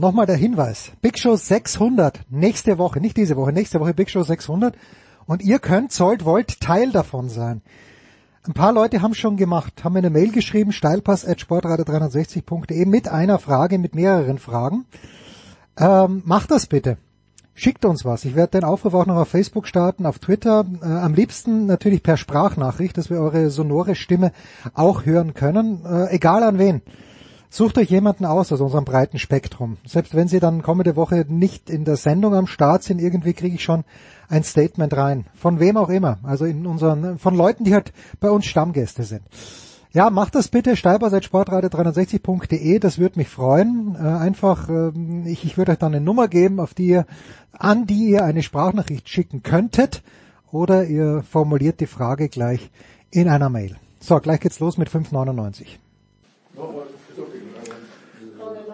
nochmal der Hinweis. Big Show 600, nächste Woche, nicht diese Woche, nächste Woche Big Show 600. Und ihr könnt, sollt, wollt Teil davon sein. Ein paar Leute haben schon gemacht, haben mir eine Mail geschrieben, steilpass.sportradio360.de mit einer Frage, mit mehreren Fragen. Ähm, macht das bitte. Schickt uns was. Ich werde den Aufruf auch noch auf Facebook starten, auf Twitter. Äh, am liebsten natürlich per Sprachnachricht, dass wir eure sonore Stimme auch hören können. Äh, egal an wen. Sucht euch jemanden aus aus unserem breiten Spektrum. Selbst wenn sie dann kommende Woche nicht in der Sendung am Start sind, irgendwie kriege ich schon ein Statement rein. Von wem auch immer. Also in unseren, von Leuten, die halt bei uns Stammgäste sind. Ja, macht das bitte, Steiber seit sportradio360.de, das würde mich freuen. Äh, einfach, äh, ich, ich würde euch dann eine Nummer geben, auf die ihr, an die ihr eine Sprachnachricht schicken könntet, oder ihr formuliert die Frage gleich in einer Mail. So, gleich geht's los mit 5,99.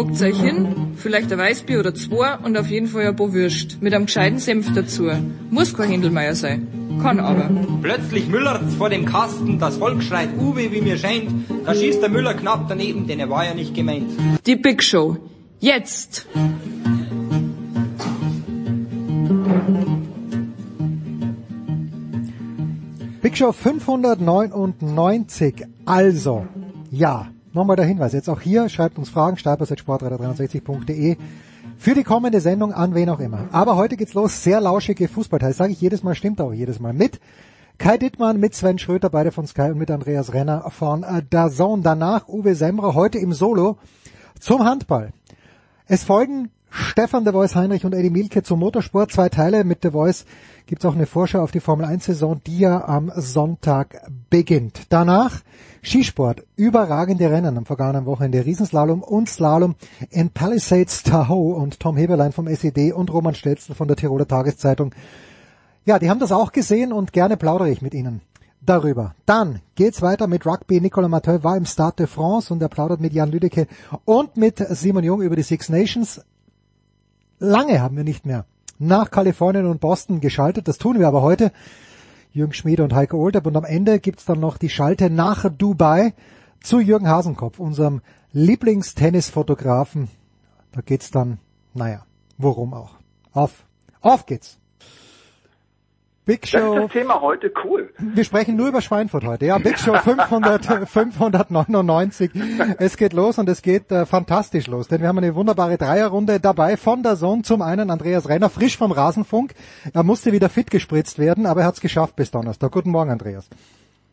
Hockt euch hin, vielleicht ein Weißbier oder zwei und auf jeden Fall ein paar Würst. Mit einem gescheiten Senf dazu. Muss kein Händelmeier sein. Kann aber. Plötzlich müllert's vor dem Kasten, das Volk schreit Uwe, wie mir scheint. Da schießt der Müller knapp daneben, denn er war ja nicht gemeint. Die Big Show. Jetzt! Big Show 599. Also, ja, nochmal der Hinweis. Jetzt auch hier, schreibt uns Fragen, steilpass.sportradio360.de für die kommende Sendung an wen auch immer. Aber heute geht's los, sehr lauschige Fußballteil. Sage ich jedes Mal, stimmt auch jedes Mal mit. Kai Dittmann mit Sven Schröter, beide von Sky und mit Andreas Renner von äh, DAZN. Danach Uwe Semrer, heute im Solo zum Handball. Es folgen Stefan de Voice Heinrich und Eddie Milke zum Motorsport. Zwei Teile mit de Voice gibt's auch eine Vorschau auf die Formel 1 Saison, die ja am Sonntag beginnt. Danach Skisport, überragende Rennen am vergangenen Wochenende, Riesenslalom und Slalom in Palisades Tahoe und Tom Heberlein vom SED und Roman Stelzl von der Tiroler Tageszeitung. Ja, die haben das auch gesehen und gerne plaudere ich mit ihnen darüber. Dann geht's weiter mit Rugby. Nicolas Mathieu war im Stade de France und er plaudert mit Jan Lüdecke und mit Simon Jung über die Six Nations. Lange haben wir nicht mehr nach Kalifornien und Boston geschaltet. Das tun wir aber heute. Jürgen Schmiede und Heike Olderb. Und am Ende gibt's dann noch die Schalte nach Dubai zu Jürgen Hasenkopf, unserem Lieblingstennisfotografen. Da geht's dann, naja, worum auch. Auf, auf geht's. Big Das Show. ist das Thema heute, cool. Wir sprechen nur über Schweinfurt heute. Ja, Big Show 500, 599. Es geht los und es geht äh, fantastisch los, denn wir haben eine wunderbare Dreierrunde dabei von der Zone. Zum einen Andreas Renner, frisch vom Rasenfunk. Er musste wieder fit gespritzt werden, aber er hat es geschafft bis Donnerstag. Guten Morgen, Andreas.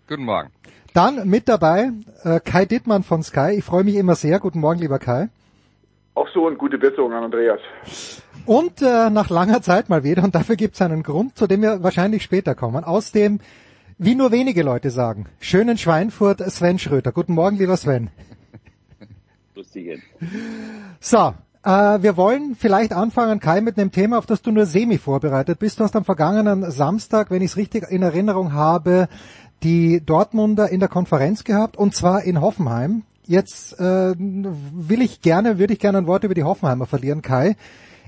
Guten Morgen. Dann mit dabei äh, Kai Dittmann von Sky. Ich freue mich immer sehr. Guten Morgen, lieber Kai. Auch so und gute Besserung an Andreas. Und äh, nach langer Zeit mal wieder, und dafür gibt es einen Grund, zu dem wir wahrscheinlich später kommen, aus dem, wie nur wenige Leute sagen, schönen Schweinfurt Sven Schröter. Guten Morgen, lieber Sven. So, äh, wir wollen vielleicht anfangen, Kai, mit einem Thema, auf das du nur semi vorbereitet bist. Du hast am vergangenen Samstag, wenn ich es richtig in Erinnerung habe, die Dortmunder in der Konferenz gehabt, und zwar in Hoffenheim. Jetzt äh, will ich gerne, würde ich gerne ein Wort über die Hoffenheimer verlieren, Kai.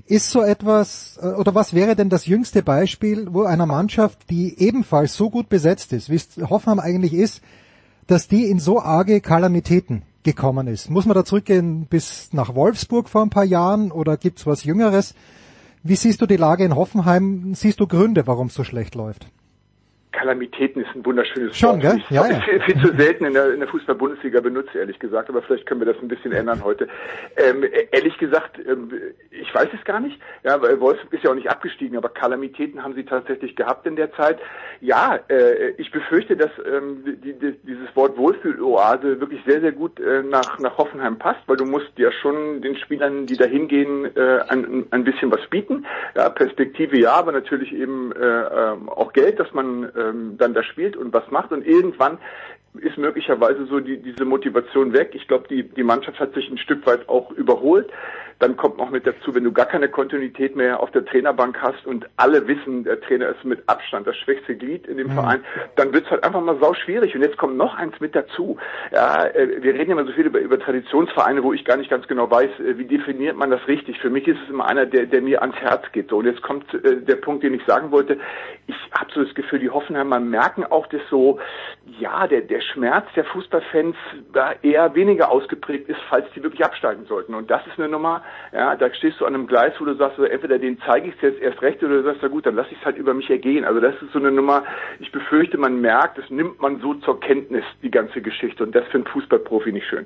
Ist so etwas, äh, oder was wäre denn das jüngste Beispiel, wo einer Mannschaft, die ebenfalls so gut besetzt ist, wie es Hoffenheim eigentlich ist, dass die in so arge Kalamitäten gekommen ist? Muss man da zurückgehen bis nach Wolfsburg vor ein paar Jahren oder gibt's was Jüngeres? Wie siehst du die Lage in Hoffenheim? Siehst du Gründe, warum es so schlecht läuft? Kalamitäten ist ein wunderschönes Schon, Wort. gell? Ja, ja. viel, viel zu selten in der, in der Fußball-Bundesliga benutzt, ehrlich gesagt, aber vielleicht können wir das ein bisschen ändern heute. Ähm, e- ehrlich gesagt, ähm, ich weiß es gar nicht. Ja, weil Wolfsburg ist ja auch nicht abgestiegen, aber Kalamitäten haben sie tatsächlich gehabt in der Zeit. Ja, äh, ich befürchte, dass ähm, die, die, dieses Wort Wohlfühloase wirklich sehr, sehr gut äh, nach, nach Hoffenheim passt, weil du musst ja schon den Spielern, die da hingehen, äh, ein, ein bisschen was bieten. Ja, Perspektive ja, aber natürlich eben äh, ähm, auch Geld, dass man ähm, dann da spielt und was macht. Und irgendwann ist möglicherweise so die, diese Motivation weg. Ich glaube, die, die Mannschaft hat sich ein Stück weit auch überholt. Dann kommt noch mit dazu, wenn du gar keine Kontinuität mehr auf der Trainerbank hast und alle wissen, der Trainer ist mit Abstand das schwächste Glied in dem mhm. Verein, dann wird's halt einfach mal sau schwierig. Und jetzt kommt noch eins mit dazu. Ja, äh, wir reden immer so viel über, über Traditionsvereine, wo ich gar nicht ganz genau weiß, äh, wie definiert man das richtig. Für mich ist es immer einer, der, der mir ans Herz geht. So, und jetzt kommt äh, der Punkt, den ich sagen wollte. Ich habe so das Gefühl, die Hoffenheimer merken auch das so, ja, der, der Schmerz der Fußballfans da eher weniger ausgeprägt ist, falls die wirklich absteigen sollten. Und das ist eine Nummer, ja, da stehst du an einem Gleis, wo du sagst, so, entweder den zeige ich jetzt erst recht oder du sagst, na gut, dann lass ich es halt über mich ergehen. Also das ist so eine Nummer, ich befürchte, man merkt, das nimmt man so zur Kenntnis, die ganze Geschichte. Und das für Fußballprofi nicht schön.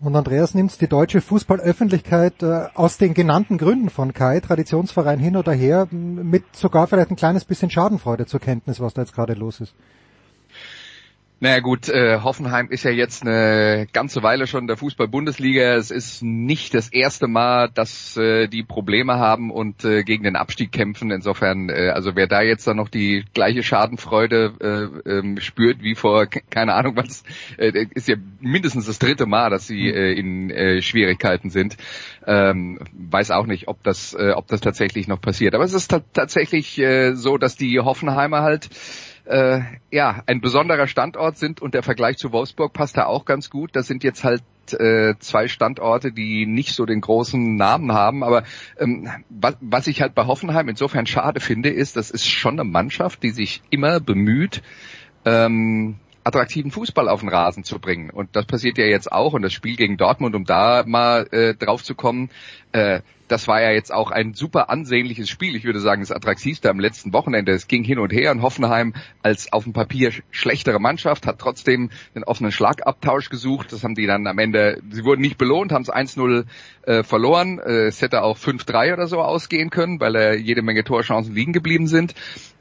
Und Andreas nimmt die deutsche Fußballöffentlichkeit äh, aus den genannten Gründen von Kai, Traditionsverein hin oder her, mit sogar vielleicht ein kleines bisschen Schadenfreude zur Kenntnis, was da jetzt gerade los ist. Naja gut, äh, Hoffenheim ist ja jetzt eine ganze Weile schon in der Fußball-Bundesliga. Es ist nicht das erste Mal, dass äh, die Probleme haben und äh, gegen den Abstieg kämpfen. Insofern, äh, also wer da jetzt dann noch die gleiche Schadenfreude äh, ähm, spürt wie vor, keine Ahnung was, äh, ist ja mindestens das dritte Mal, dass sie äh, in äh, Schwierigkeiten sind. Ähm, weiß auch nicht, ob das, äh, ob das tatsächlich noch passiert. Aber es ist tatsächlich äh, so, dass die Hoffenheimer halt äh, ja, ein besonderer Standort sind und der Vergleich zu Wolfsburg passt da auch ganz gut. Das sind jetzt halt äh, zwei Standorte, die nicht so den großen Namen haben. Aber ähm, was, was ich halt bei Hoffenheim insofern schade finde, ist, das ist schon eine Mannschaft, die sich immer bemüht, ähm, attraktiven Fußball auf den Rasen zu bringen. Und das passiert ja jetzt auch. Und das Spiel gegen Dortmund, um da mal äh, drauf zu kommen, äh, das war ja jetzt auch ein super ansehnliches Spiel. Ich würde sagen, das attraktivste am letzten Wochenende. Es ging hin und her und Hoffenheim als auf dem Papier schlechtere Mannschaft hat trotzdem den offenen Schlagabtausch gesucht. Das haben die dann am Ende, sie wurden nicht belohnt, haben es 1-0 äh, verloren. Äh, es hätte auch 5-3 oder so ausgehen können, weil äh, jede Menge Torchancen liegen geblieben sind.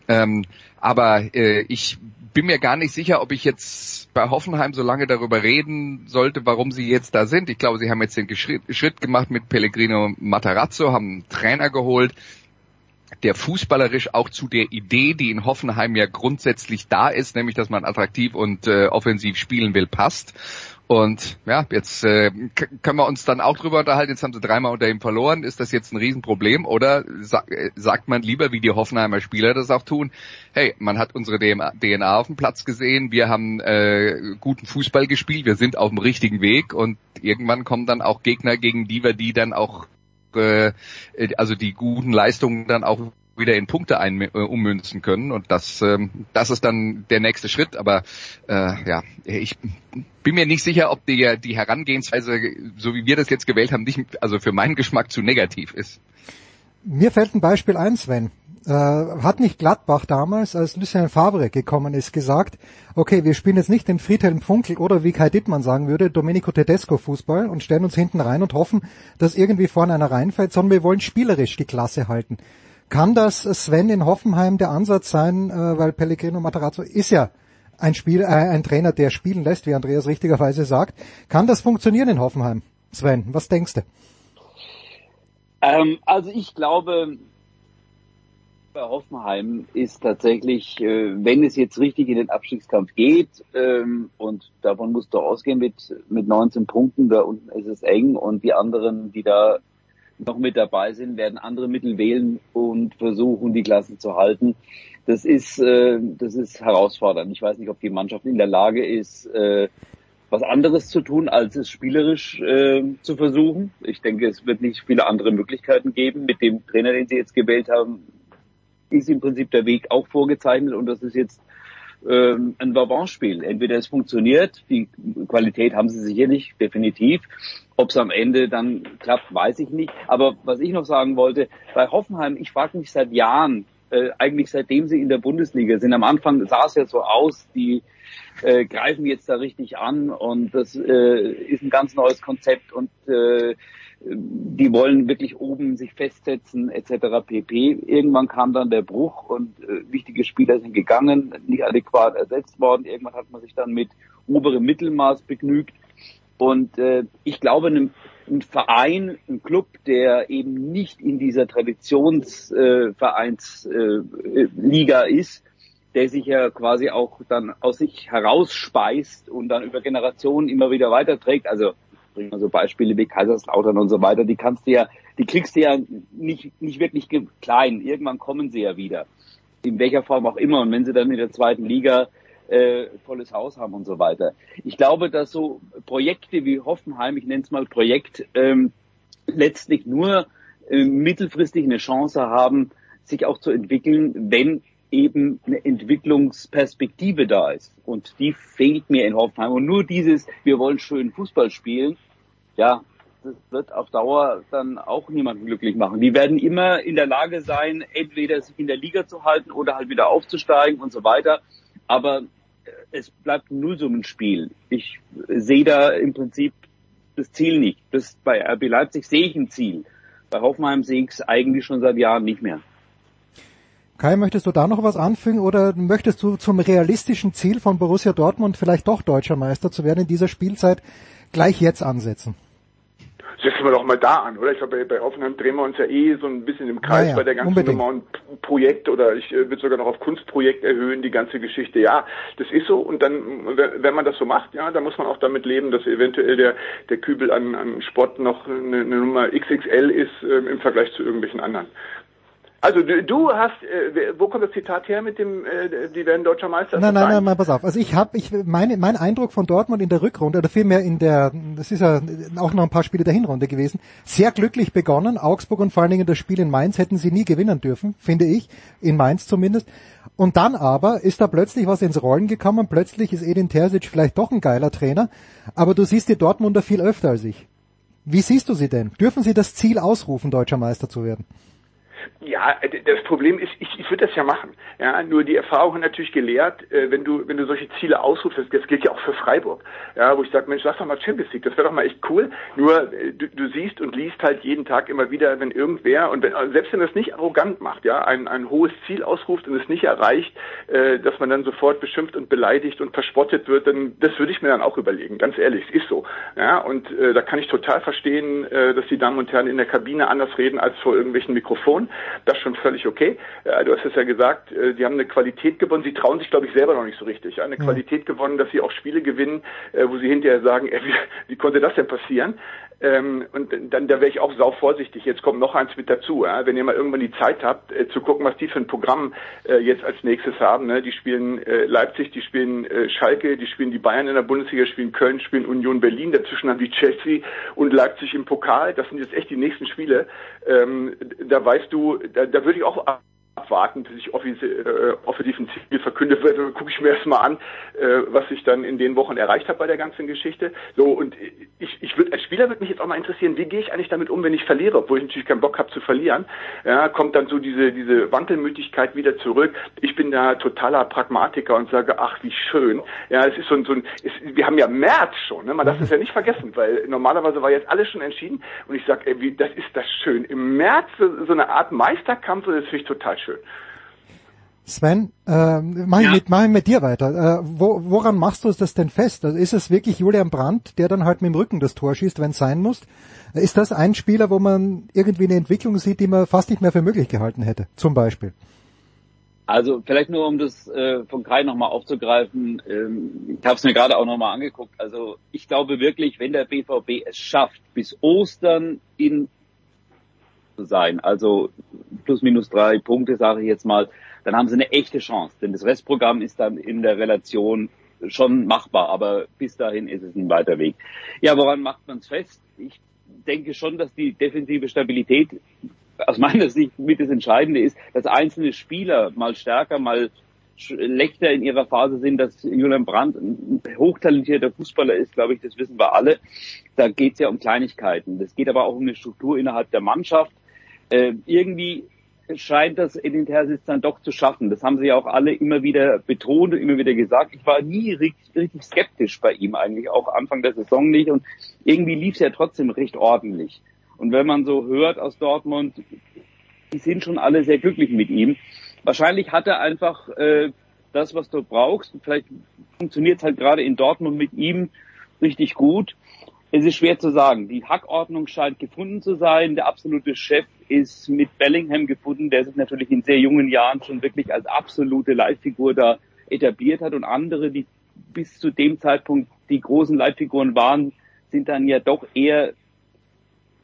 Ähm, aber äh, ich bin mir gar nicht sicher, ob ich jetzt bei Hoffenheim so lange darüber reden sollte, warum sie jetzt da sind. Ich glaube, sie haben jetzt den Schritt gemacht mit Pellegrino Matarazzo, haben einen Trainer geholt, der fußballerisch auch zu der Idee, die in Hoffenheim ja grundsätzlich da ist, nämlich dass man attraktiv und äh, offensiv spielen will, passt. Und ja, jetzt äh, können wir uns dann auch drüber unterhalten, jetzt haben sie dreimal unter ihm verloren, ist das jetzt ein Riesenproblem? Oder sa äh, sagt man lieber, wie die Hoffenheimer Spieler das auch tun, hey, man hat unsere DNA auf dem Platz gesehen, wir haben äh, guten Fußball gespielt, wir sind auf dem richtigen Weg. Und irgendwann kommen dann auch Gegner, gegen die wir die dann auch, äh, also die guten Leistungen dann auch wieder in Punkte ein, äh, ummünzen können. Und das ähm, das ist dann der nächste Schritt. Aber äh, ja ich bin mir nicht sicher ob die die Herangehensweise so wie wir das jetzt gewählt haben nicht also für meinen Geschmack zu negativ ist. Mir fällt ein Beispiel ein Sven. Äh, hat nicht Gladbach damals, als Lucien Favre gekommen ist, gesagt, okay, wir spielen jetzt nicht den Friedhelm Funkel oder wie Kai Dittmann sagen würde, Domenico Tedesco Fußball und stellen uns hinten rein und hoffen, dass irgendwie vorne einer reinfällt, sondern wir wollen spielerisch die Klasse halten. Kann das Sven in Hoffenheim der Ansatz sein, äh, weil Pellegrino Matarazzo ist ja ein Spiel, äh, ein Trainer, der spielen lässt, wie Andreas richtigerweise sagt. Kann das funktionieren in Hoffenheim? Sven, was denkst du? Ähm, also ich glaube, bei Hoffenheim ist tatsächlich, äh, wenn es jetzt richtig in den Abstiegskampf geht, ähm, und davon musst du ausgehen mit, mit 19 Punkten, da unten ist es eng und die anderen, die da noch mit dabei sind, werden andere Mittel wählen und versuchen, die Klasse zu halten. Das ist, äh, das ist herausfordernd. Ich weiß nicht, ob die Mannschaft in der Lage ist, äh, was anderes zu tun, als es spielerisch äh, zu versuchen. Ich denke, es wird nicht viele andere Möglichkeiten geben. Mit dem Trainer, den sie jetzt gewählt haben, ist im Prinzip der Weg auch vorgezeichnet und das ist jetzt ähm, ein Vavant-Spiel. Entweder es funktioniert, die Qualität haben sie sicherlich, definitiv. Ob es am Ende dann klappt, weiß ich nicht. Aber was ich noch sagen wollte, bei Hoffenheim, ich frage mich seit Jahren, Äh, eigentlich seitdem sie in der Bundesliga sind. Am Anfang sah es ja so aus, die äh, greifen jetzt da richtig an und das äh, ist ein ganz neues Konzept und äh, die wollen wirklich oben sich festsetzen etc. pp. Irgendwann kam dann der Bruch und äh, wichtige Spieler sind gegangen, nicht adäquat ersetzt worden. Irgendwann hat man sich dann mit oberem Mittelmaß begnügt. Und äh, ich glaube, ein, ein Verein, ein Club, der eben nicht in dieser Traditionsvereinsliga äh, äh, ist, der sich ja quasi auch dann aus sich herausspeist und dann über Generationen immer wieder weiterträgt. Also bringen wir so Beispiele wie Kaiserslautern und so weiter, die kannst du ja, die kriegst du ja nicht, nicht wirklich klein. Irgendwann kommen sie ja wieder. In welcher Form auch immer. Und wenn sie dann in der zweiten Liga äh, volles Haus haben und so weiter. Ich glaube, dass so Projekte wie Hoffenheim, ich nenne es mal Projekt, ähm, letztlich nur äh, mittelfristig eine Chance haben, sich auch zu entwickeln, wenn eben eine Entwicklungsperspektive da ist. Und die fehlt mir in Hoffenheim. Und nur dieses, wir wollen schön Fußball spielen, ja, das wird auf Dauer dann auch niemanden glücklich machen. Die werden immer in der Lage sein, entweder sich in der Liga zu halten oder halt wieder aufzusteigen und so weiter. Aber äh, es bleibt ein Nullsummenspiel. Ich sehe da im Prinzip das Ziel nicht. Das, bei RB Leipzig sehe ich ein Ziel. Bei Hoffenheim sehe ich es eigentlich schon seit Jahren nicht mehr. Kai, möchtest du da noch was anfügen oder möchtest du zum realistischen Ziel von Borussia Dortmund vielleicht doch deutscher Meister zu werden in dieser Spielzeit gleich jetzt ansetzen? setzen wir doch mal da an, oder? Ich glaube, bei, bei Offenheim drehen wir uns ja eh so ein bisschen im Kreis ja, bei der ganzen unbedingt. Nummer und Projekt oder ich äh, würde sogar noch auf Kunstprojekt erhöhen, die ganze Geschichte. Ja, das ist so und dann, wenn man das so macht, ja, dann muss man auch damit leben, dass eventuell der, der Kübel an, an Sport noch eine, eine Nummer XXL ist äh, im Vergleich zu irgendwelchen anderen. Also du, du hast, äh, wo kommt das Zitat her mit dem, äh, die werden deutscher Meister? Nein, nein, nein, nein, pass auf. Also ich habe, ich meine, mein Eindruck von Dortmund in der Rückrunde oder vielmehr in der, das ist ja auch noch ein paar Spiele der Hinrunde gewesen, sehr glücklich begonnen. Augsburg und vor allen Dingen das Spiel in Mainz hätten sie nie gewinnen dürfen, finde ich, in Mainz zumindest. Und dann aber ist da plötzlich was ins Rollen gekommen. Plötzlich ist Edin Terzic vielleicht doch ein geiler Trainer, aber du siehst die Dortmunder viel öfter als ich. Wie siehst du sie denn? Dürfen sie das Ziel ausrufen, deutscher Meister zu werden? Ja, das Problem ist, ich, ich würde das ja machen. Ja, nur die Erfahrung hat natürlich gelehrt, äh, wenn du wenn du solche Ziele ausrufst, das, gilt ja auch für Freiburg, ja, wo ich sage, Mensch, lass doch mal Champions League, das wäre doch mal echt cool. Nur äh, du, du siehst und liest halt jeden Tag immer wieder, wenn irgendwer und wenn, selbst wenn das nicht arrogant macht, ja, ein, ein hohes Ziel ausruft und es nicht erreicht, äh, dass man dann sofort beschimpft und beleidigt und verspottet wird, dann das würde ich mir dann auch überlegen, ganz ehrlich, es ist so. Ja, und äh, da kann ich total verstehen, äh, dass die Damen und Herren in der Kabine anders reden als vor irgendwelchen Mikrofonen. Das ist schon völlig okay. Äh, du hast es ja gesagt, äh, die haben eine Qualität gewonnen. Sie trauen sich, glaube ich, selber noch nicht so richtig. Eine mhm. Qualität gewonnen, dass sie auch Spiele gewinnen, äh, wo sie hinterher sagen, ey, wie, wie konnte das denn passieren? Ähm, und dann da wäre ich auch sau vorsichtig. Jetzt kommt noch eins mit dazu. Ja? Wenn ihr mal irgendwann die Zeit habt, äh, zu gucken, was die für ein Programm äh, jetzt als nächstes haben. Ne? Die spielen äh, Leipzig, die spielen äh, Schalke, die spielen die Bayern in der Bundesliga, spielen Köln, spielen Union Berlin. Dazwischen haben die Chelsea und Leipzig im Pokal. Das sind jetzt echt die nächsten Spiele. Ähm, da weißt du, da, da würde ich auch abwarten, bis ich äh, offensiv ein Ziel verkündet werde, gucke ich mir erstmal an, äh, was ich dann in den Wochen erreicht habe bei der ganzen Geschichte. So, und ich, ich würde als Spieler würde mich jetzt auch mal interessieren, wie gehe ich eigentlich damit um, wenn ich verliere, obwohl ich natürlich keinen Bock habe zu verlieren. Ja, kommt dann so diese, diese Wankelmütigkeit wieder zurück. Ich bin da totaler Pragmatiker und sage, ach, wie schön. Ja, es ist so ein, so ein es, wir haben ja März schon, ne? man darf das ja nicht vergessen, weil normalerweise war jetzt alles schon entschieden und ich sage, ey, wie, das ist das schön. Im März so, so eine Art Meisterkampf, das finde ich total schön. Sven, äh, mach, ich ja. mit, mach ich mit dir weiter. Äh, wo, woran machst du das denn fest? Also ist es wirklich Julian Brandt, der dann halt mit dem Rücken das Tor schießt, wenn es sein muss? Ist das ein Spieler, wo man irgendwie eine Entwicklung sieht, die man fast nicht mehr für möglich gehalten hätte, zum Beispiel? Also vielleicht nur, um das äh, von Kai nochmal aufzugreifen, ähm, ich habe es mir gerade auch nochmal angeguckt. Also ich glaube wirklich, wenn der BVB es schafft, bis Ostern in sein, also plus minus drei Punkte, sage ich jetzt mal, dann haben sie eine echte Chance. Denn das Restprogramm ist dann in der Relation schon machbar, aber bis dahin ist es ein weiter Weg. Ja, woran macht man es fest? Ich denke schon, dass die defensive Stabilität aus meiner Sicht mit das Entscheidende ist, dass einzelne Spieler mal stärker, mal schlechter in ihrer Phase sind, dass Julian Brandt ein hochtalentierter Fußballer ist, glaube ich, das wissen wir alle. Da geht es ja um Kleinigkeiten. Das geht aber auch um eine Struktur innerhalb der Mannschaft. Äh, irgendwie scheint das Edin Terzic dann doch zu schaffen. Das haben sie ja auch alle immer wieder betont und immer wieder gesagt. Ich war nie richtig, richtig skeptisch bei ihm eigentlich, auch Anfang der Saison nicht. Und irgendwie lief es ja trotzdem recht ordentlich. Und wenn man so hört aus Dortmund, die sind schon alle sehr glücklich mit ihm. Wahrscheinlich hat er einfach äh, das, was du brauchst. Vielleicht funktioniert halt gerade in Dortmund mit ihm richtig gut. Es ist schwer zu sagen. Die Hackordnung scheint gefunden zu sein. Der absolute Chef ist mit Bellingham gefunden, der sich natürlich in sehr jungen Jahren schon wirklich als absolute Leitfigur da etabliert hat. Und andere, die bis zu dem Zeitpunkt die großen Leitfiguren waren, sind dann ja doch eher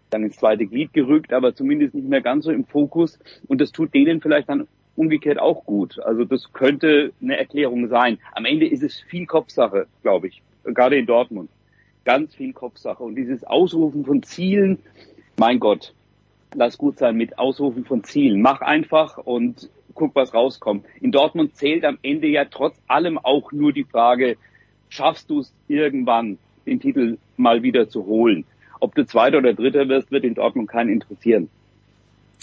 dann ins zweite Glied gerückt, aber zumindest nicht mehr ganz so im Fokus. Und das tut denen vielleicht dann umgekehrt auch gut. Also das könnte eine Erklärung sein. Am Ende ist es viel Kopfsache, glaube ich, gerade in Dortmund. Ganz viel Kopfsache. Und dieses Ausrufen von Zielen, mein Gott, lass gut sein mit Ausrufen von Zielen. Mach einfach und guck, was rauskommt. In Dortmund zählt am Ende ja trotz allem auch nur die Frage, schaffst du es irgendwann, den Titel mal wieder zu holen? Ob du Zweiter oder Dritter wirst, wird in Dortmund keinen interessieren.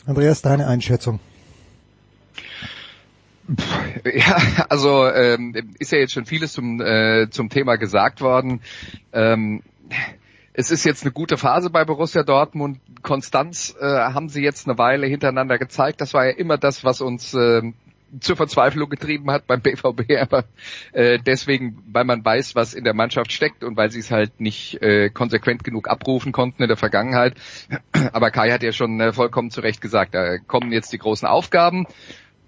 Andreas, deine Einschätzung? Ja, also ähm, ist ja jetzt schon vieles zum äh, zum Thema gesagt worden. Ähm, es ist jetzt eine gute Phase bei Borussia Dortmund. Konstanz äh, haben sie jetzt eine Weile hintereinander gezeigt. Das war ja immer das, was uns äh, zur Verzweiflung getrieben hat beim BVB, aber äh, deswegen, weil man weiß, was in der Mannschaft steckt und weil sie es halt nicht äh, konsequent genug abrufen konnten in der Vergangenheit. Aber Kai hat ja schon äh, vollkommen zu Recht gesagt, da kommen jetzt die großen Aufgaben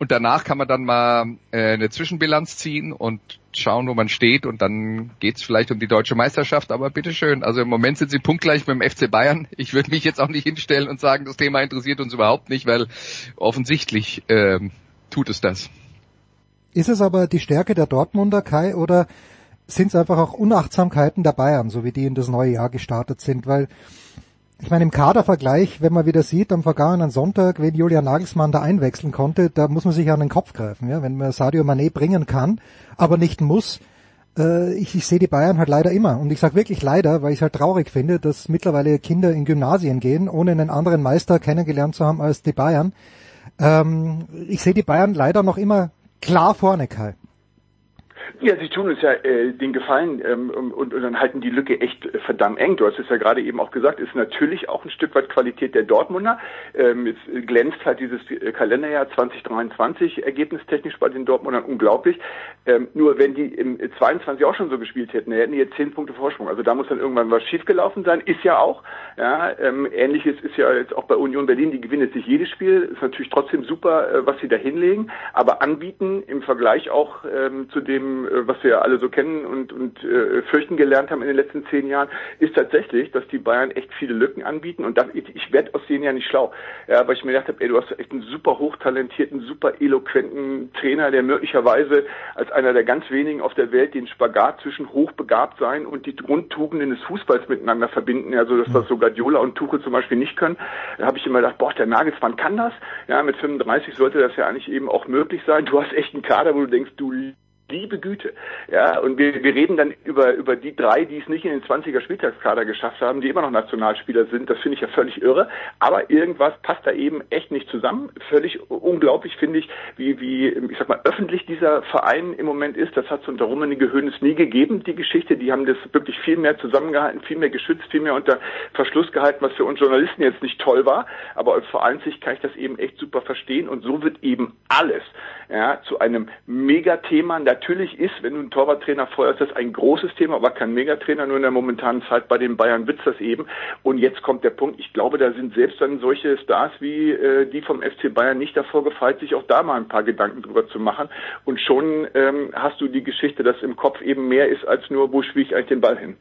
und danach kann man dann mal äh, eine Zwischenbilanz ziehen und schauen, wo man steht und dann geht's vielleicht um die deutsche Meisterschaft, aber bitteschön. Also im Moment sind sie punktgleich mit dem FC Bayern. Ich würde mich jetzt auch nicht hinstellen und sagen, das Thema interessiert uns überhaupt nicht, weil offensichtlich ähm, tut es das. Ist es aber die Stärke der Dortmunder, Kai, oder sind es einfach auch Unachtsamkeiten der Bayern, so wie die in das neue Jahr gestartet sind? Weil ich meine, im Kadervergleich, wenn man wieder sieht, am vergangenen Sonntag, wenn Julian Nagelsmann da einwechseln konnte, da muss man sich an den Kopf greifen. Ja? Wenn man Sadio Mané bringen kann, aber nicht muss, äh, ich, ich sehe die Bayern halt leider immer. Und ich sage wirklich leider, weil ich es halt traurig finde, dass mittlerweile Kinder in Gymnasien gehen, ohne einen anderen Meister kennengelernt zu haben als die Bayern. Ähm, ich sehe die Bayern leider noch immer klar vorne, Kai. Ja, sie tun uns ja äh, den Gefallen ähm, und, und dann halten die Lücke echt äh, verdammt eng. Du hast es ja gerade eben auch gesagt, ist natürlich auch ein Stück weit Qualität der Dortmunder. Ähm, es glänzt halt dieses äh, Kalenderjahr 2023 ergebnistechnisch bei den Dortmundern unglaublich. Ähm, nur wenn die im 22 auch schon so gespielt hätten, hätten die jetzt zehn Punkte Vorsprung. Also da muss dann irgendwann was schiefgelaufen sein. Ist ja auch. Ja, ähm, Ähnliches ist ja jetzt auch bei Union Berlin. Die gewinnen jetzt nicht jedes Spiel. Ist natürlich trotzdem super, äh, was sie da hinlegen. Aber anbieten im Vergleich auch ähm, zu dem was wir alle so kennen und, und äh, fürchten gelernt haben in den letzten zehn Jahren, ist tatsächlich, dass die Bayern echt viele Lücken anbieten und das, ich, ich werde aus denen ja nicht schlau. Ja, weil ich mir gedacht habe, ey, du hast echt einen super hochtalentierten, super eloquenten Trainer, der möglicherweise als einer der ganz wenigen auf der Welt den Spagat zwischen hochbegabt sein und die Grundtugenden des Fußballs miteinander verbinden. Also dass das so Guardiola und Tuchel zum Beispiel nicht können. Da habe ich immer gedacht, boah, der Nagelsmann kann das. Ja, mit 35 sollte das ja eigentlich eben auch möglich sein. Du hast echt einen Kader, wo du denkst, du liebe Güte. Ja, und wir, wir reden dann über, über die drei, die es nicht in den 20er Spieltagskader geschafft haben, die immer noch Nationalspieler sind. Das finde ich ja völlig irre. Aber irgendwas passt da eben echt nicht zusammen. Völlig unglaublich finde ich, wie, wie, ich sag mal, öffentlich dieser Verein im Moment ist. Das hat es unter Rummenigge Höhnes nie gegeben, die Geschichte. Die haben das wirklich viel mehr zusammengehalten, viel mehr geschützt, viel mehr unter Verschluss gehalten, was für uns Journalisten jetzt nicht toll war. Aber als Vereinssicht kann ich das eben echt super verstehen. Und so wird eben alles ja, zu einem Megathema. Natürlich ist, wenn du einen Torwarttrainer feuerst, das ein großes Thema, aber kein Megatrainer. Nur in der momentanen Zeit bei den Bayern wird's das eben. Und jetzt kommt der Punkt. Ich glaube, da sind selbst dann solche Stars wie äh, die vom FC Bayern nicht davor gefeit, sich auch da mal ein paar Gedanken drüber zu machen. Und schon ähm, hast du die Geschichte, dass im Kopf eben mehr ist als nur, wo spiele ich eigentlich den Ball hin.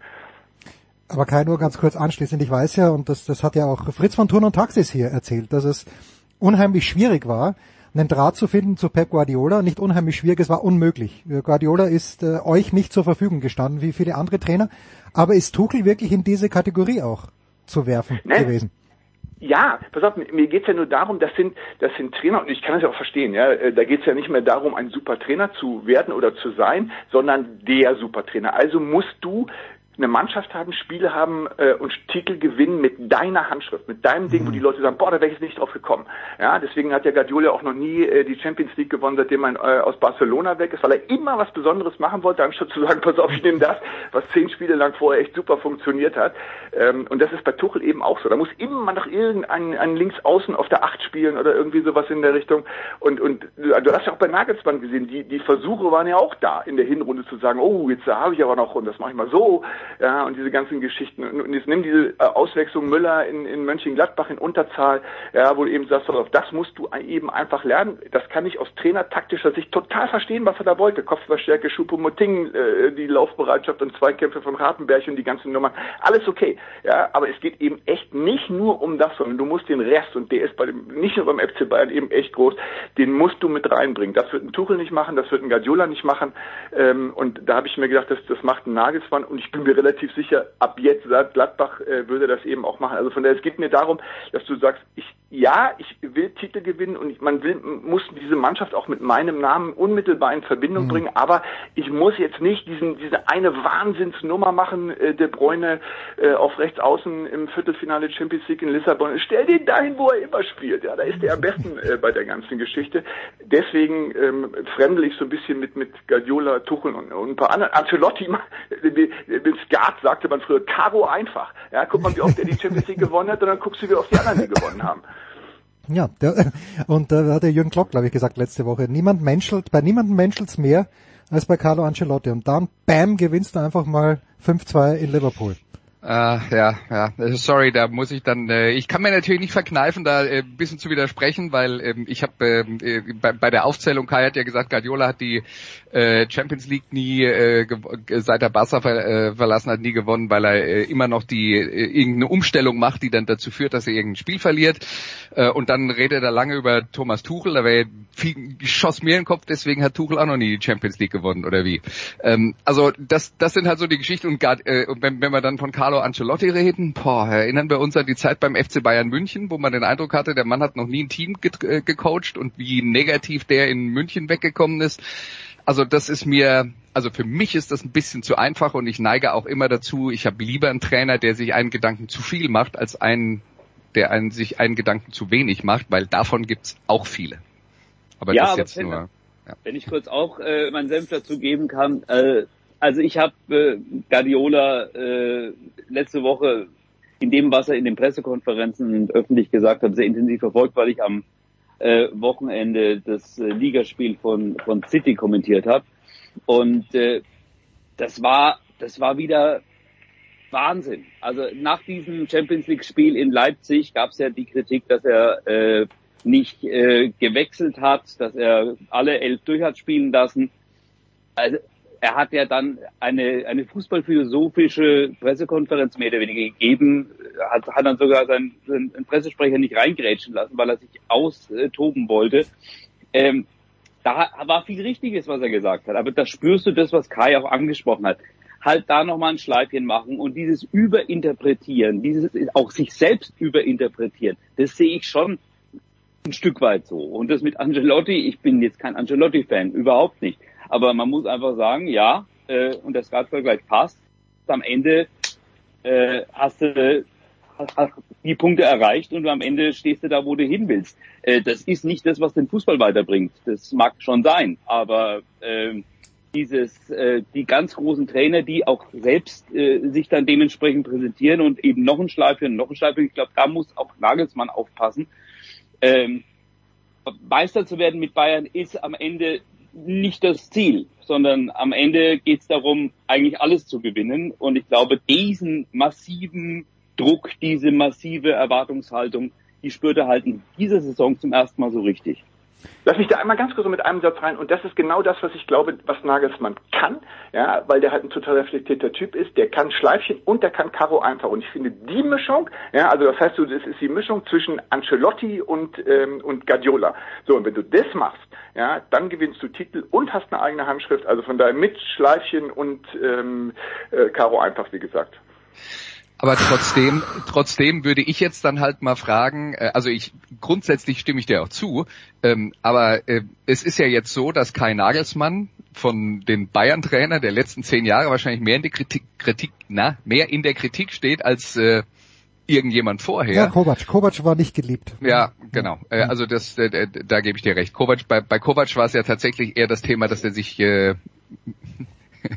Aber Kai, nur ganz kurz anschließend. Ich weiß ja, und das, das hat ja auch Fritz von Turn und Taxis hier erzählt, dass es unheimlich schwierig war, einen Draht zu finden zu Pep Guardiola. Nicht unheimlich schwierig, es war unmöglich. Guardiola ist äh, euch nicht zur Verfügung gestanden, wie viele andere Trainer. Aber ist Tuchel wirklich in diese Kategorie auch zu werfen ne? gewesen? Ja, pass auf, mir geht's ja nur darum, das sind, das sind Trainer, und ich kann das ja auch verstehen, ja, äh, da geht's ja nicht mehr darum, ein super Trainer zu werden oder zu sein, sondern der Supertrainer. Also musst du eine Mannschaft haben, Spiele haben äh, und Titel gewinnen mit deiner Handschrift, mit deinem Ding, wo die Leute sagen, boah, da wäre ich nicht drauf gekommen. Ja, deswegen hat ja Guardiola auch noch nie äh, die Champions League gewonnen, seitdem er äh, aus Barcelona weg ist, weil er immer was Besonderes machen wollte, anstatt zu sagen, pass auf, ich nehme das, was zehn Spiele lang vorher echt super funktioniert hat. Ähm, und das ist bei Tuchel eben auch so. Da muss immer noch irgendein ein Linksaußen auf der Acht spielen oder irgendwie sowas in der Richtung. Und, und du hast ja auch bei Nagelsmann gesehen, die, die Versuche waren ja auch da in der Hinrunde zu sagen, oh, jetzt habe ich aber noch und das mache ich mal so, ja, und diese ganzen Geschichten. Und jetzt nimm diese äh, Auswechslung Müller in, in Mönchengladbach in Unterzahl, ja, wo du eben sagst, das musst du eben einfach lernen. Das kann ich aus trainertaktischer Sicht total verstehen, was er da wollte. Kopfballstärke, Schupomoting, äh, die Laufbereitschaft und Zweikämpfe von Ratenberg und die ganzen Nummern. Alles okay. Ja, aber es geht eben echt nicht nur um das, sondern du musst den Rest, und der ist bei dem, nicht nur beim FC Bayern eben echt groß, den musst du mit reinbringen. Das wird ein Tuchel nicht machen, das wird ein Guardiola nicht machen. Ähm, und da habe ich mir gedacht, das, das macht ein Nagelsmann und ich bin mir relativ sicher, ab jetzt seit Gladbach äh, würde das eben auch machen. Also von daher, es geht mir darum, dass du sagst, ich ja, ich will Titel gewinnen und ich, man will, muss diese Mannschaft auch mit meinem Namen unmittelbar in Verbindung mhm. bringen, aber ich muss jetzt nicht diesen, diese eine Wahnsinnsnummer machen, äh, De Bruyne äh, auf rechts außen im Viertelfinale Champions League in Lissabon. Stell den dahin, wo er immer spielt. Ja, da ist er am besten äh, bei der ganzen Geschichte. Deswegen ähm, fremdel ich so ein bisschen mit, mit Guardiola, Tuchel und, und ein paar anderen. Ancelotti, mit Skat sagte man früher, Caro einfach. Ja, guck mal, wie oft er die Champions League gewonnen hat und dann guckst du, wie oft die anderen die gewonnen haben. Ja, der, und da hat der Jürgen Klopp, glaube ich, gesagt letzte Woche, niemand menschelt, bei niemandem menschelt's mehr als bei Carlo Ancelotti. Und dann, bam, gewinnst du einfach mal 5-2 in Liverpool. Uh, ja, ja, sorry, da muss ich dann, äh, ich kann mir natürlich nicht verkneifen, da äh, ein bisschen zu widersprechen, weil ähm, ich habe ähm, äh, bei, bei der Aufzählung, Kai hat ja gesagt, Guardiola hat die äh, Champions League nie, äh, seit er Barca ver äh, verlassen hat, nie gewonnen, weil er äh, immer noch die äh, irgendeine Umstellung macht, die dann dazu führt, dass er irgendein Spiel verliert. Äh, und dann redet er lange über Thomas Tuchel, da wäre viel schoss mir in den Kopf, deswegen hat Tuchel auch noch nie die Champions League gewonnen, oder wie? Ähm, also das, das sind halt so die Geschichten und, äh, wenn, wenn wir dann von Carlo Ancelotti reden, boah, erinnern wir uns an die Zeit beim FC Bayern München, wo man den Eindruck hatte, der Mann hat noch nie ein Team ge äh, gecoacht und wie negativ der in München weggekommen ist. Also das ist mir, also für mich ist das ein bisschen zu einfach und ich neige auch immer dazu, ich habe lieber einen Trainer, der sich einen Gedanken zu viel macht, als einen, der einen, sich einen Gedanken zu wenig macht, weil davon gibt's auch viele. Aber ja, das aber jetzt nur. Ja. Wenn ich kurz auch äh, meinen Senf dazu geben kann, äh, also ich habe äh, Guardiola äh, letzte Woche in dem, was er in den Pressekonferenzen öffentlich gesagt hat, sehr intensiv verfolgt, weil ich am äh, Wochenende das äh, Ligaspiel von, von City kommentiert habe. Und äh, das war das war wieder Wahnsinn. Also nach diesem Champions League Spiel in Leipzig gab es ja die Kritik, dass er äh, nicht äh, gewechselt hat, dass er alle elf durch hat spielen lassen. Also er hat ja dann eine, eine fußballphilosophische Pressekonferenz mehr oder weniger gegeben, hat, hat dann sogar seinen, seinen Pressesprecher nicht reingrätschen lassen, weil er sich austoben wollte. Ähm, da war viel Richtiges, was er gesagt hat. Aber da spürst du das, was Kai auch angesprochen hat. Halt da nochmal ein Schleifchen machen und dieses Überinterpretieren, dieses auch sich selbst überinterpretieren, das sehe ich schon ein Stück weit so. Und das mit Angelotti, ich bin jetzt kein Angelotti-Fan, überhaupt nicht. Aber man muss einfach sagen, ja, äh, und der Skatvergleich passt. Am Ende äh, hast du hast die Punkte erreicht und am Ende stehst du da, wo du hin willst. Äh, das ist nicht das, was den Fußball weiterbringt. Das mag schon sein, aber äh, dieses, äh, die ganz großen Trainer, die auch selbst äh, sich dann dementsprechend präsentieren und eben noch ein Schleifchen, noch ein Schleifchen, ich glaube, da muss auch Nagelsmann aufpassen. Ähm, Meister zu werden mit Bayern ist am Ende nicht das Ziel, sondern am Ende geht es darum, eigentlich alles zu gewinnen. Und ich glaube, diesen massiven Druck, diese massive Erwartungshaltung, die spürt er halt in dieser Saison zum ersten Mal so richtig. Lass mich da einmal ganz kurz mit einem Satz rein. Und das ist genau das, was ich glaube, was Nagelsmann kann, ja, weil der halt ein total reflektierter Typ ist. Der kann Schleifchen und der kann Karo einfach. Und ich finde die Mischung, ja, also das heißt, du, das ist die Mischung zwischen Ancelotti und ähm, und Guardiola. So und wenn du das machst, ja, dann gewinnst du Titel und hast eine eigene Handschrift. Also von daher mit Schleifchen und ähm, äh, Karo einfach, wie gesagt. Aber trotzdem, trotzdem würde ich jetzt dann halt mal fragen, äh, also ich grundsätzlich stimme ich dir auch zu, ähm, aber äh, es ist ja jetzt so, dass Kai Nagelsmann von den Bayern-Trainer der letzten zehn Jahre wahrscheinlich mehr in der Kritik, Kritik, na, mehr in der Kritik steht als äh, irgendjemand vorher. Ja, Kovac. Kovac war nicht geliebt. Ja, genau. Äh, also das, äh, da gebe ich dir recht. Kovac, bei, bei Kovac war es ja tatsächlich eher das Thema, dass er sich äh,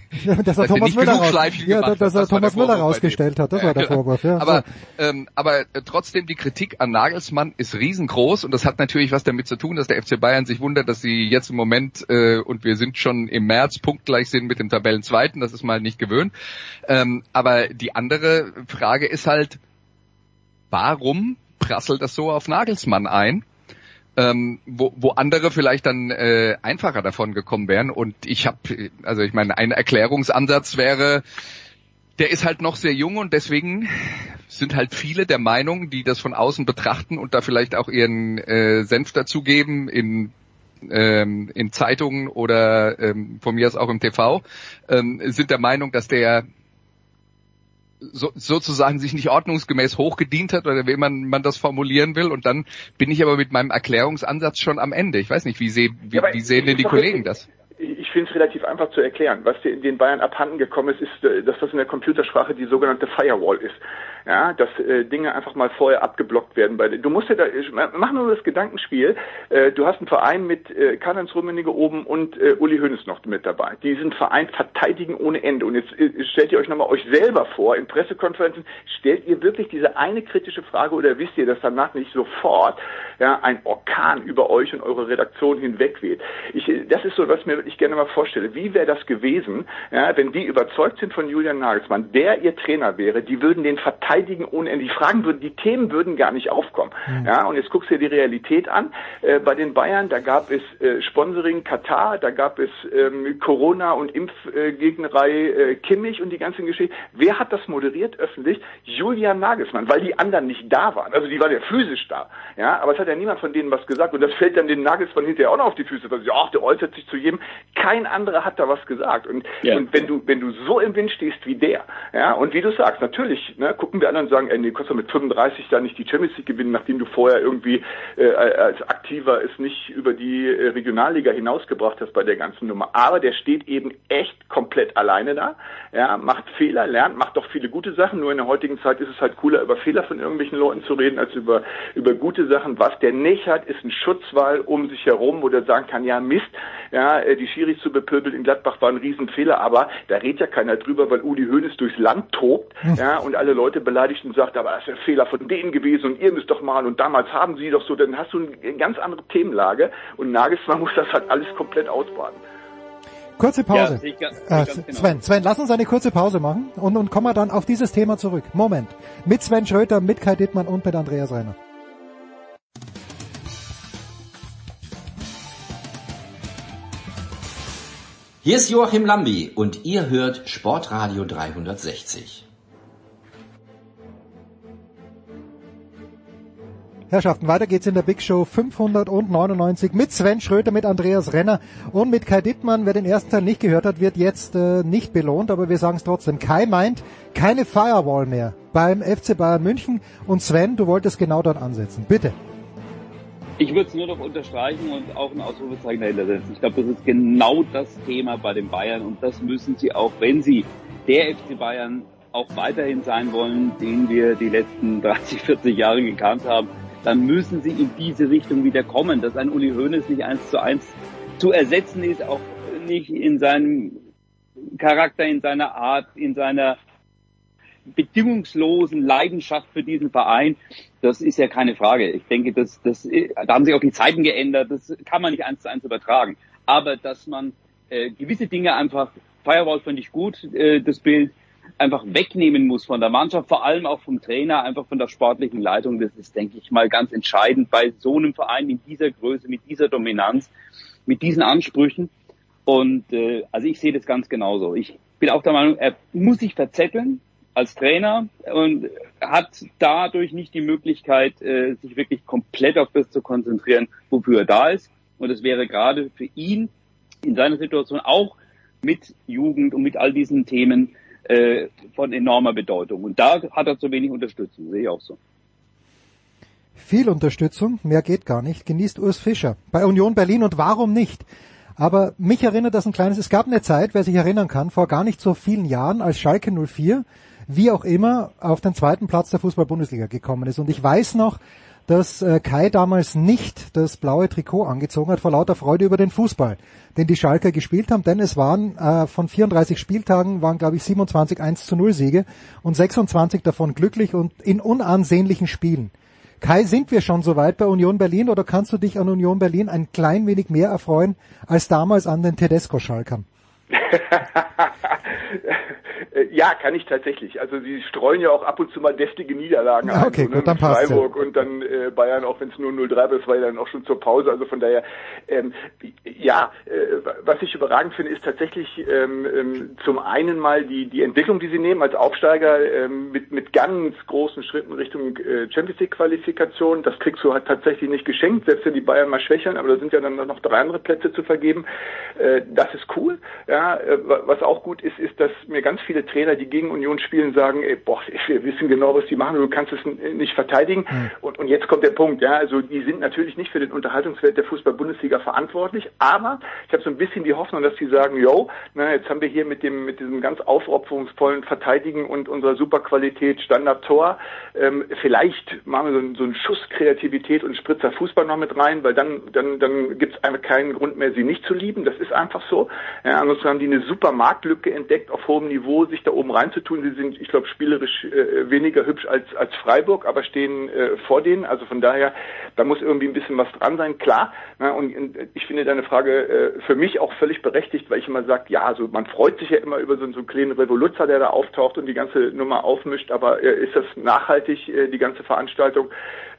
dass er Thomas Müller, raus, ja, gemacht dass er Thomas Müller rausgestellt hat. Das war der. Vorwurf. Ja. Aber, ähm, aber äh, trotzdem die Kritik an Nagelsmann ist riesengroß und das hat natürlich was damit zu tun, dass der FC Bayern sich wundert, dass sie jetzt im Moment äh, und wir sind schon im März punktgleich sind mit dem Tabellenzweiten. Das ist mal nicht gewöhnt. Ähm, aber die andere Frage ist halt, warum prasselt das so auf Nagelsmann ein? Ähm, wo, wo andere vielleicht dann äh, einfacher davon gekommen wären. Und ich habe, also ich meine, ein Erklärungsansatz wäre, der ist halt noch sehr jung und deswegen sind halt viele der Meinung, die das von außen betrachten und da vielleicht auch ihren äh, Senf dazugeben in ähm, in Zeitungen oder ähm, von mir aus auch im TV, ähm, sind der Meinung, dass der so, sozusagen sich nicht ordnungsgemäß hochgedient hat oder wie man, man das formulieren will. Und dann bin ich aber mit meinem Erklärungsansatz schon am Ende. Ich weiß nicht, wie, seh, wie, Ja, wie sehen denn die Kollegen richtig. das? Ich finde es relativ einfach zu erklären. Was den Bayern abhanden gekommen ist, ist, äh, dass das in der Computersprache die sogenannte Firewall ist. Ja, dass äh, Dinge einfach mal vorher abgeblockt werden. Du musst ja da, mach nur das Gedankenspiel. Äh, du hast einen Verein mit äh, Karl-Heinz Rummenigge oben und äh, Uli Hoeneß noch mit dabei. Die diesen Verein verteidigen ohne Ende. Und jetzt äh, stellt ihr euch nochmal euch selber vor, in Pressekonferenzen, stellt ihr wirklich diese eine kritische Frage oder wisst ihr, dass danach nicht sofort ja, ein Orkan über euch und eure Redaktion hinwegweht? Ich, äh, das ist so, was mir wirklich gerne mal vorstelle. Wie wäre das gewesen, ja, wenn die überzeugt sind von Julian Nagelsmann, der ihr Trainer wäre, die würden den verteidigen ohne Ende. Die Fragen würden, die Themen würden gar nicht aufkommen. Ja, und jetzt guckst du dir die Realität an. Äh, bei den Bayern, da gab es äh, Sponsoring Katar, da gab es ähm, Corona und Impfgegnerei äh, Kimmich und die ganzen Geschichten. Wer hat das moderiert öffentlich? Julian Nagelsmann, weil die anderen nicht da waren. Also die waren ja physisch da. Ja, aber es hat ja niemand von denen was gesagt. Und das fällt dann den Nagelsmann hinterher auch noch auf die Füße, weil sie, ach, der äußert sich zu jedem. Kein anderer hat da was gesagt. Und, Ja. und wenn du, wenn du so im Wind stehst wie der, ja, und wie du sagst, natürlich, ne, gucken wir an und sagen, ey, nee, kannst du mit 35 da nicht die Champions League gewinnen, nachdem du vorher irgendwie äh, als Aktiver es nicht über die äh, Regionalliga hinausgebracht hast bei der ganzen Nummer. Aber der steht eben echt komplett alleine da, ja, macht Fehler, lernt, macht doch viele gute Sachen, nur in der heutigen Zeit ist es halt cooler, über Fehler von irgendwelchen Leuten zu reden, als über, über gute Sachen. Was der nicht hat, ist ein Schutzwall um sich herum, wo der sagen kann, ja Mist, ja, äh, die Schiris zu bepöbeln in Gladbach war ein Riesenfehler, aber da redet ja keiner drüber, weil Uli Hoeneß durchs Land tobt, ja, und alle Leute beleidigt und sagt, aber das ist ein Fehler von denen gewesen und ihr müsst doch mal und damals haben sie doch so, dann hast du eine ganz andere Themenlage und Nagelsmann muss das halt alles komplett ausbaden. Kurze Pause. Ja, ich äh, ganz genau. Sven, Sven, lass uns eine kurze Pause machen und, und kommen wir dann auf dieses Thema zurück. Moment. Mit Sven Schröter, mit Kai Dittmann und mit Andreas Reiner. Hier ist Joachim Lambi und ihr hört Sportradio 360. Herrschaften, weiter geht's in der Big Show 599 mit Sven Schröter, mit Andreas Renner und mit Kai Dittmann. Wer den ersten Teil nicht gehört hat, wird jetzt äh, nicht belohnt, aber wir sagen es trotzdem. Kai meint keine Firewall mehr beim FC Bayern München und Sven, du wolltest genau dort ansetzen. Bitte. Ich würde es nur noch unterstreichen und auch ein Ausrufezeichen dahinter setzen. Ich glaube, das ist genau das Thema bei den Bayern und das müssen sie auch, wenn sie der FC Bayern auch weiterhin sein wollen, den wir die letzten 30, 40 Jahre gekannt haben, dann müssen sie in diese Richtung wieder kommen, dass ein Uli Hoeneß nicht eins zu eins zu ersetzen ist, auch nicht in seinem Charakter, in seiner Art, in seiner bedingungslosen Leidenschaft für diesen Verein, das ist ja keine Frage. Ich denke, das, das, da haben sich auch die Zeiten geändert, das kann man nicht eins zu eins übertragen. Aber dass man äh, gewisse Dinge einfach, Firewall finde ich gut, äh, das Bild, einfach wegnehmen muss von der Mannschaft, vor allem auch vom Trainer, einfach von der sportlichen Leitung, das ist, denke ich mal, ganz entscheidend bei so einem Verein in dieser Größe, mit dieser Dominanz, mit diesen Ansprüchen. Und äh, also ich sehe das ganz genauso. Ich bin auch der Meinung, er muss sich verzetteln, als Trainer und hat dadurch nicht die Möglichkeit, äh, sich wirklich komplett auf das zu konzentrieren, wofür er da ist. Und es wäre gerade für ihn in seiner Situation auch mit Jugend und mit all diesen Themen äh, von enormer Bedeutung. Und da hat er zu wenig Unterstützung, sehe ich auch so. Viel Unterstützung, mehr geht gar nicht, genießt Urs Fischer bei Union Berlin und warum nicht? Aber mich erinnert das ein kleines, es gab eine Zeit, wer sich erinnern kann, vor gar nicht so vielen Jahren, als Schalke 04, wie auch immer, auf den zweiten Platz der Fußball-Bundesliga gekommen ist. Und ich weiß noch, dass äh, Kai damals nicht das blaue Trikot angezogen hat vor lauter Freude über den Fußball, den die Schalker gespielt haben, denn es waren äh, von 34 Spieltagen waren glaube ich 27 1 zu 0 Siege und 26 davon glücklich und in unansehnlichen Spielen. Kai, sind wir schon so weit bei Union Berlin oder kannst du dich an Union Berlin ein klein wenig mehr erfreuen als damals an den Tedesco-Schalkern? ja, kann ich tatsächlich. Also sie streuen ja auch ab und zu mal deftige Niederlagen ein. Okay, so, ne? gut, dann passt Freiburg ja. und dann äh, Bayern, auch wenn es nur 0-3 war, das war ja dann auch schon zur Pause. Also von daher, ähm, ja, äh, was ich überragend finde, ist tatsächlich ähm, ähm, zum einen mal die die Entwicklung, die sie nehmen als Aufsteiger ähm, mit mit ganz großen Schritten Richtung äh, Champions League Qualifikation. Das kriegst du halt tatsächlich nicht geschenkt, selbst wenn die Bayern mal schwächeln, aber da sind ja dann noch drei andere Plätze zu vergeben. Äh, das ist cool. Ja, äh, was auch gut ist, ist, dass mir ganz viele Trainer, die gegen Union spielen, sagen, ey, boah, wir wissen genau, was die machen, du kannst es nicht verteidigen. Mhm. Und, und jetzt kommt der Punkt, ja, also die sind natürlich nicht für den Unterhaltungswert der Fußball-Bundesliga verantwortlich, aber ich habe so ein bisschen die Hoffnung, dass sie sagen, yo, na, jetzt haben wir hier mit dem mit diesem ganz aufopferungsvollen Verteidigen und unserer Superqualität Standard-Tor, ähm, vielleicht machen wir so, so einen Schuss Kreativität und Spritzer Fußball noch mit rein, weil dann dann dann gibt es einfach keinen Grund mehr, sie nicht zu lieben. Das ist einfach so. Ja, ansonsten haben die eine super Marktlücke entdeckt auf hohem Niveau, sich da oben reinzutun. Sie sind, ich glaube, spielerisch äh, weniger hübsch als, als Freiburg, aber stehen äh, vor denen. Also von daher, da muss irgendwie ein bisschen was dran sein, klar. Ja, und, und ich finde deine Frage äh, für mich auch völlig berechtigt, weil ich immer sage, ja, also man freut sich ja immer über so, so einen kleinen Revoluzzer, der da auftaucht und die ganze Nummer aufmischt, aber äh, ist das nachhaltig, äh, die ganze Veranstaltung?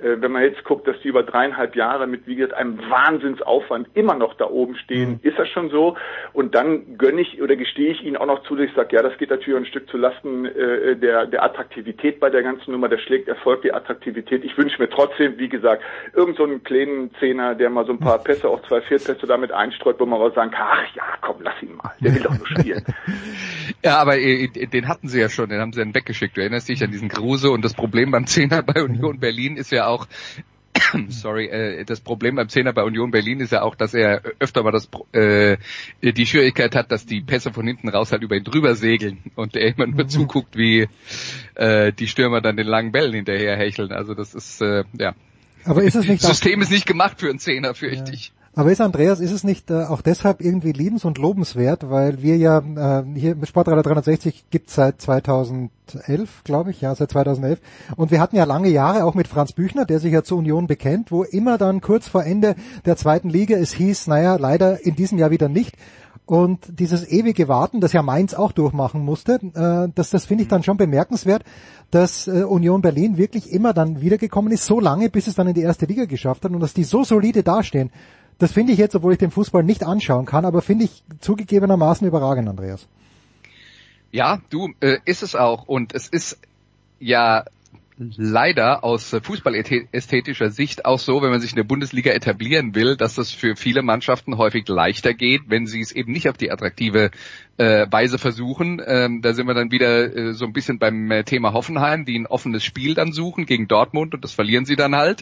Äh, wenn man jetzt guckt, dass die über dreieinhalb Jahre mit, wie gesagt, einem Wahnsinnsaufwand immer noch da oben stehen, mhm. ist das schon so. Und dann gönne ich oder gestehe ich ihnen auch noch zu, dass ich sage, ja, das geht natürlich ein Stück zu Lasten äh, der, der Attraktivität bei der ganzen Nummer. Das schlägt Erfolg die Attraktivität. Ich wünsche mir trotzdem, wie gesagt, irgend so einen kleinen Zehner, der mal so ein paar Pässe, auch zwei Viertpässe damit einstreut, wo man mal sagen kann, ach ja, komm, lass ihn mal. Der will doch nur spielen. ja, aber äh, den hatten sie ja schon, den haben sie dann weggeschickt. Du erinnerst dich an diesen Kruse und das Problem beim Zehner bei Union Berlin ist ja auch, auch, sorry, äh, das Problem beim Zehner bei Union Berlin ist ja auch, dass er öfter mal das äh, die Schwierigkeit hat, dass die Pässe von hinten raus halt über ihn drüber segeln und er immer nur mhm. zuguckt, wie äh, die Stürmer dann den langen Bällen hinterher hecheln. Also das ist äh, ja. Aber ist es nicht das System ist nicht gemacht für einen Zehner, fürchte ja. ich. Aber ist Andreas, ist es nicht äh, auch deshalb irgendwie liebens- und lobenswert, weil wir ja äh, hier mit Sportradar 360 gibt seit 2011, glaube ich, ja, seit 2011. Und wir hatten ja lange Jahre auch mit Franz Büchner, der sich ja zur Union bekennt, wo immer dann kurz vor Ende der zweiten Liga es hieß, naja, leider in diesem Jahr wieder nicht. Und dieses ewige Warten, das ja Mainz auch durchmachen musste, äh, das, das finde ich dann schon bemerkenswert, dass äh, Union Berlin wirklich immer dann wiedergekommen ist, so lange, bis es dann in die erste Liga geschafft hat und dass die so solide dastehen. Das finde ich jetzt, obwohl ich den Fußball nicht anschauen kann, aber finde ich zugegebenermaßen überragend, Andreas. Ja, du, äh, ist es auch. Und es ist ja leider aus fußballästhetischer Sicht auch so, wenn man sich in der Bundesliga etablieren will, dass das für viele Mannschaften häufig leichter geht, wenn sie es eben nicht auf die attraktive äh, Weise versuchen. Ähm, da sind wir dann wieder äh, so ein bisschen beim äh, Thema Hoffenheim, die ein offenes Spiel dann suchen gegen Dortmund und das verlieren sie dann halt,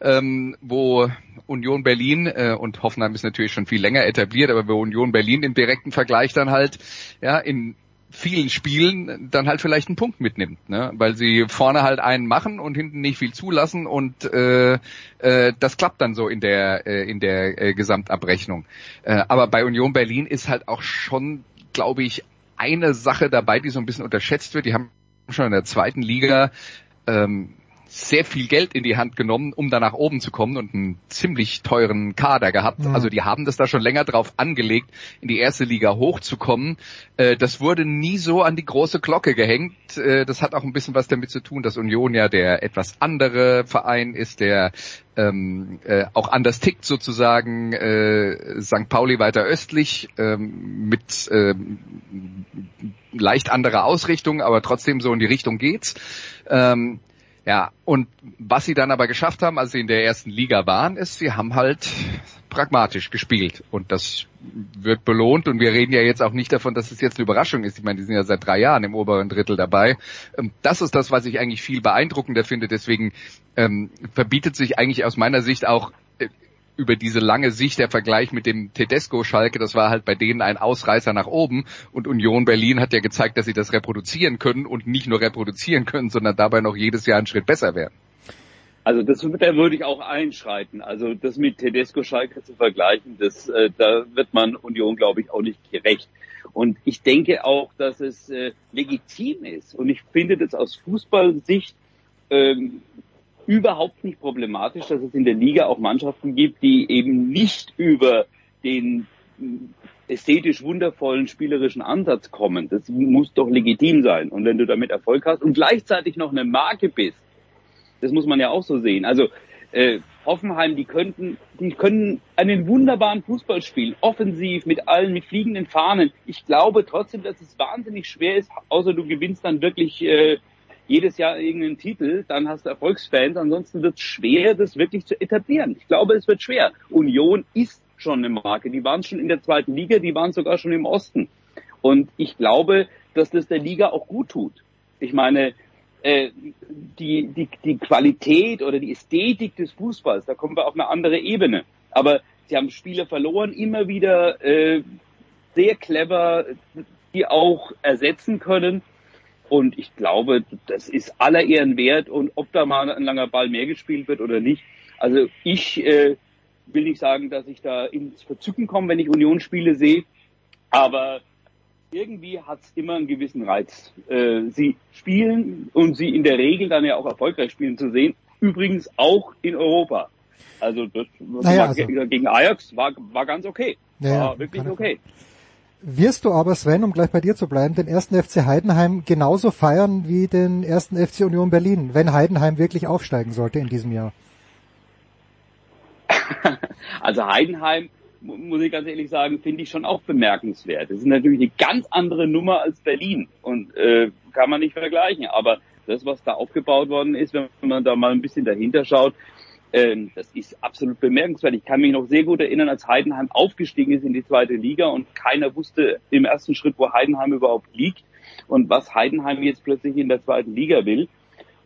ähm, wo Union Berlin äh, und Hoffenheim ist natürlich schon viel länger etabliert, aber wo Union Berlin im direkten Vergleich dann halt ja in vielen Spielen dann halt vielleicht einen Punkt mitnimmt, ne? weil sie vorne halt einen machen und hinten nicht viel zulassen und äh, äh, das klappt dann so in der äh, in der äh, Gesamtabrechnung. Äh, aber bei Union Berlin ist halt auch schon, glaube ich, eine Sache dabei, die so ein bisschen unterschätzt wird. Die haben schon in der zweiten Liga ähm, sehr viel Geld in die Hand genommen, um da nach oben zu kommen und einen ziemlich teuren Kader gehabt. Mhm. Also die haben das da schon länger drauf angelegt, in die erste Liga hochzukommen. Äh, das wurde nie so an die große Glocke gehängt. Äh, das hat auch ein bisschen was damit zu tun, dass Union ja der etwas andere Verein ist, der ähm, äh, auch anders tickt sozusagen. Äh, St. Pauli weiter östlich ähm, mit ähm, leicht anderer Ausrichtung, aber trotzdem so in die Richtung geht's. Ähm, ja, und was sie dann aber geschafft haben, als sie in der ersten Liga waren, ist, sie haben halt pragmatisch gespielt und das wird belohnt und wir reden ja jetzt auch nicht davon, dass es jetzt eine Überraschung ist. Ich meine, die sind ja seit drei Jahren im oberen Drittel dabei. Ähm, das ist das, was ich eigentlich viel beeindruckender finde. Deswegen ähm, verbietet sich eigentlich aus meiner Sicht auch über diese lange Sicht der Vergleich mit dem Tedesco Schalke, das war halt bei denen ein Ausreißer nach oben und Union Berlin hat ja gezeigt, dass sie das reproduzieren können und nicht nur reproduzieren können, sondern dabei noch jedes Jahr einen Schritt besser werden. Also das da würde ich auch einschreiten. Also das mit Tedesco Schalke zu vergleichen, das äh, da wird man Union glaube ich auch nicht gerecht. Und ich denke auch, dass es äh, legitim ist. Und ich finde das aus Fußballsicht ähm, überhaupt nicht problematisch, dass es in der Liga auch Mannschaften gibt, die eben nicht über den ästhetisch wundervollen spielerischen Ansatz kommen. Das muss doch legitim sein. Und wenn du damit Erfolg hast und gleichzeitig noch eine Marke bist, das muss man ja auch so sehen. Also äh, Hoffenheim, die könnten, die können einen wunderbaren Fußball spielen, offensiv mit allen, mit fliegenden Fahnen. Ich glaube trotzdem, dass es wahnsinnig schwer ist, außer du gewinnst dann wirklich äh, jedes Jahr irgendeinen Titel, dann hast du Erfolgsfans. Ansonsten wird es schwer, das wirklich zu etablieren. Ich glaube, es wird schwer. Union ist schon eine Marke. Die waren schon in der zweiten Liga, die waren sogar schon im Osten. Und ich glaube, dass das der Liga auch gut tut. Ich meine, äh, die, die, die Qualität oder die Ästhetik des Fußballs, da kommen wir auf eine andere Ebene. Aber sie haben Spiele verloren, immer wieder äh, sehr clever, die auch ersetzen können. Und ich glaube, das ist aller Ehren wert. Und ob da mal ein langer Ball mehr gespielt wird oder nicht. Also ich äh, will nicht sagen, dass ich da ins Verzücken komme, wenn ich Unionsspiele sehe. Aber irgendwie hat es immer einen gewissen Reiz. Äh, sie spielen und sie in der Regel dann ja auch erfolgreich spielen zu sehen. Übrigens auch in Europa. Also das naja, also. gegen Ajax war, war ganz okay. Naja, war wirklich okay. Wirst du aber, Sven, um gleich bei dir zu bleiben, den ersten FC Heidenheim genauso feiern wie den ersten FC Union Berlin, wenn Heidenheim wirklich aufsteigen sollte in diesem Jahr? Also Heidenheim, muss ich ganz ehrlich sagen, finde ich schon auch bemerkenswert. Das ist natürlich eine ganz andere Nummer als Berlin und äh, kann man nicht vergleichen. Aber das, was da aufgebaut worden ist, wenn man da mal ein bisschen dahinter schaut, ähm, das ist absolut bemerkenswert. Ich kann mich noch sehr gut erinnern, als Heidenheim aufgestiegen ist in die zweite Liga und keiner wusste im ersten Schritt, wo Heidenheim überhaupt liegt und was Heidenheim jetzt plötzlich in der zweiten Liga will.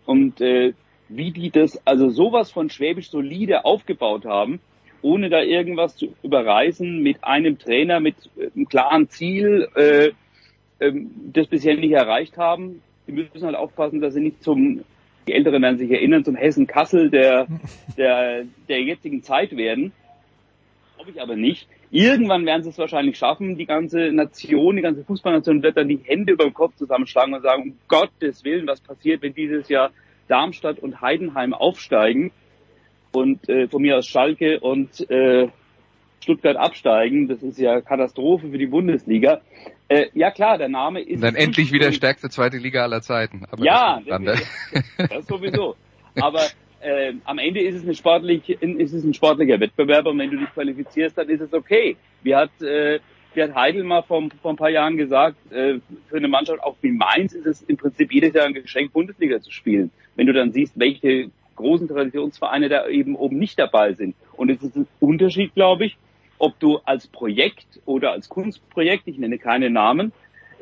Und äh, wie die das also sowas von Schwäbisch solide aufgebaut haben, ohne da irgendwas zu überreißen, mit einem Trainer, mit einem klaren Ziel, äh, äh, das bisher nicht erreicht haben. Die müssen halt aufpassen, dass sie nicht zum die Älteren werden sich erinnern, zum Hessen Kassel der, der, der jetzigen Zeit werden. Glaube ich aber nicht. Irgendwann werden sie es wahrscheinlich schaffen. Die ganze Nation, die ganze Fußballnation wird dann die Hände über dem Kopf zusammenschlagen und sagen, um Gottes Willen, was passiert, wenn dieses Jahr Darmstadt und Heidenheim aufsteigen und äh, von mir aus Schalke und äh, Stuttgart absteigen. Das ist ja Katastrophe für die Bundesliga. Äh, ja klar, der Name ist. Und dann endlich wieder stärkste zweite Liga aller Zeiten. Aber ja, das, das, das sowieso. Aber äh, am Ende ist es, eine sportliche, ist es ein sportlicher Wettbewerb und wenn du dich qualifizierst, dann ist es okay. Wie hat, äh, wie hat Heidel mal vor, vor ein paar Jahren gesagt, äh, für eine Mannschaft auch wie Mainz ist es im Prinzip jedes Jahr ein Geschenk, Bundesliga zu spielen. Wenn du dann siehst, welche großen Traditionsvereine da eben oben nicht dabei sind. Und es ist ein Unterschied, glaube ich, ob du als Projekt oder als Kunstprojekt, ich nenne keine Namen,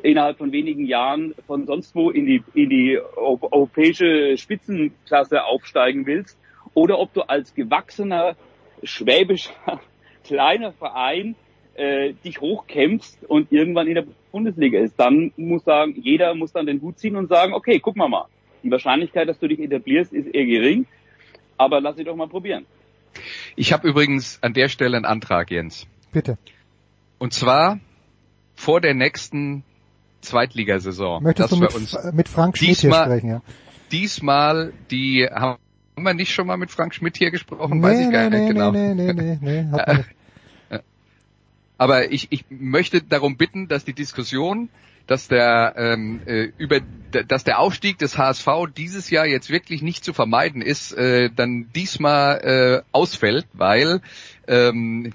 innerhalb von wenigen Jahren von sonst wo in die, in die europäische Spitzenklasse aufsteigen willst, oder ob du als gewachsener, schwäbischer, kleiner Verein äh, dich hochkämpfst und irgendwann in der Bundesliga ist. Dann muss sagen, jeder muss dann den Hut ziehen und sagen, okay, guck mal mal. Die Wahrscheinlichkeit, dass du dich etablierst, ist eher gering, aber lass dich doch mal probieren. Ich habe übrigens an der Stelle einen Antrag, Jens. Bitte. Und zwar vor der nächsten Zweitligasaison. Möchtest du mit, uns mit Frank Schmidt diesmal, hier sprechen, ja? Diesmal die haben wir nicht schon mal mit Frank Schmidt hier gesprochen? Nee, Weiß ich gar nee, nicht genau. Nee, nee, nee, nee, hat Aber ich, ich möchte darum bitten, dass die Diskussion dass der ähm, äh, über dass der Aufstieg des HSV dieses Jahr jetzt wirklich nicht zu vermeiden ist, äh, dann diesmal äh, ausfällt, weil ähm,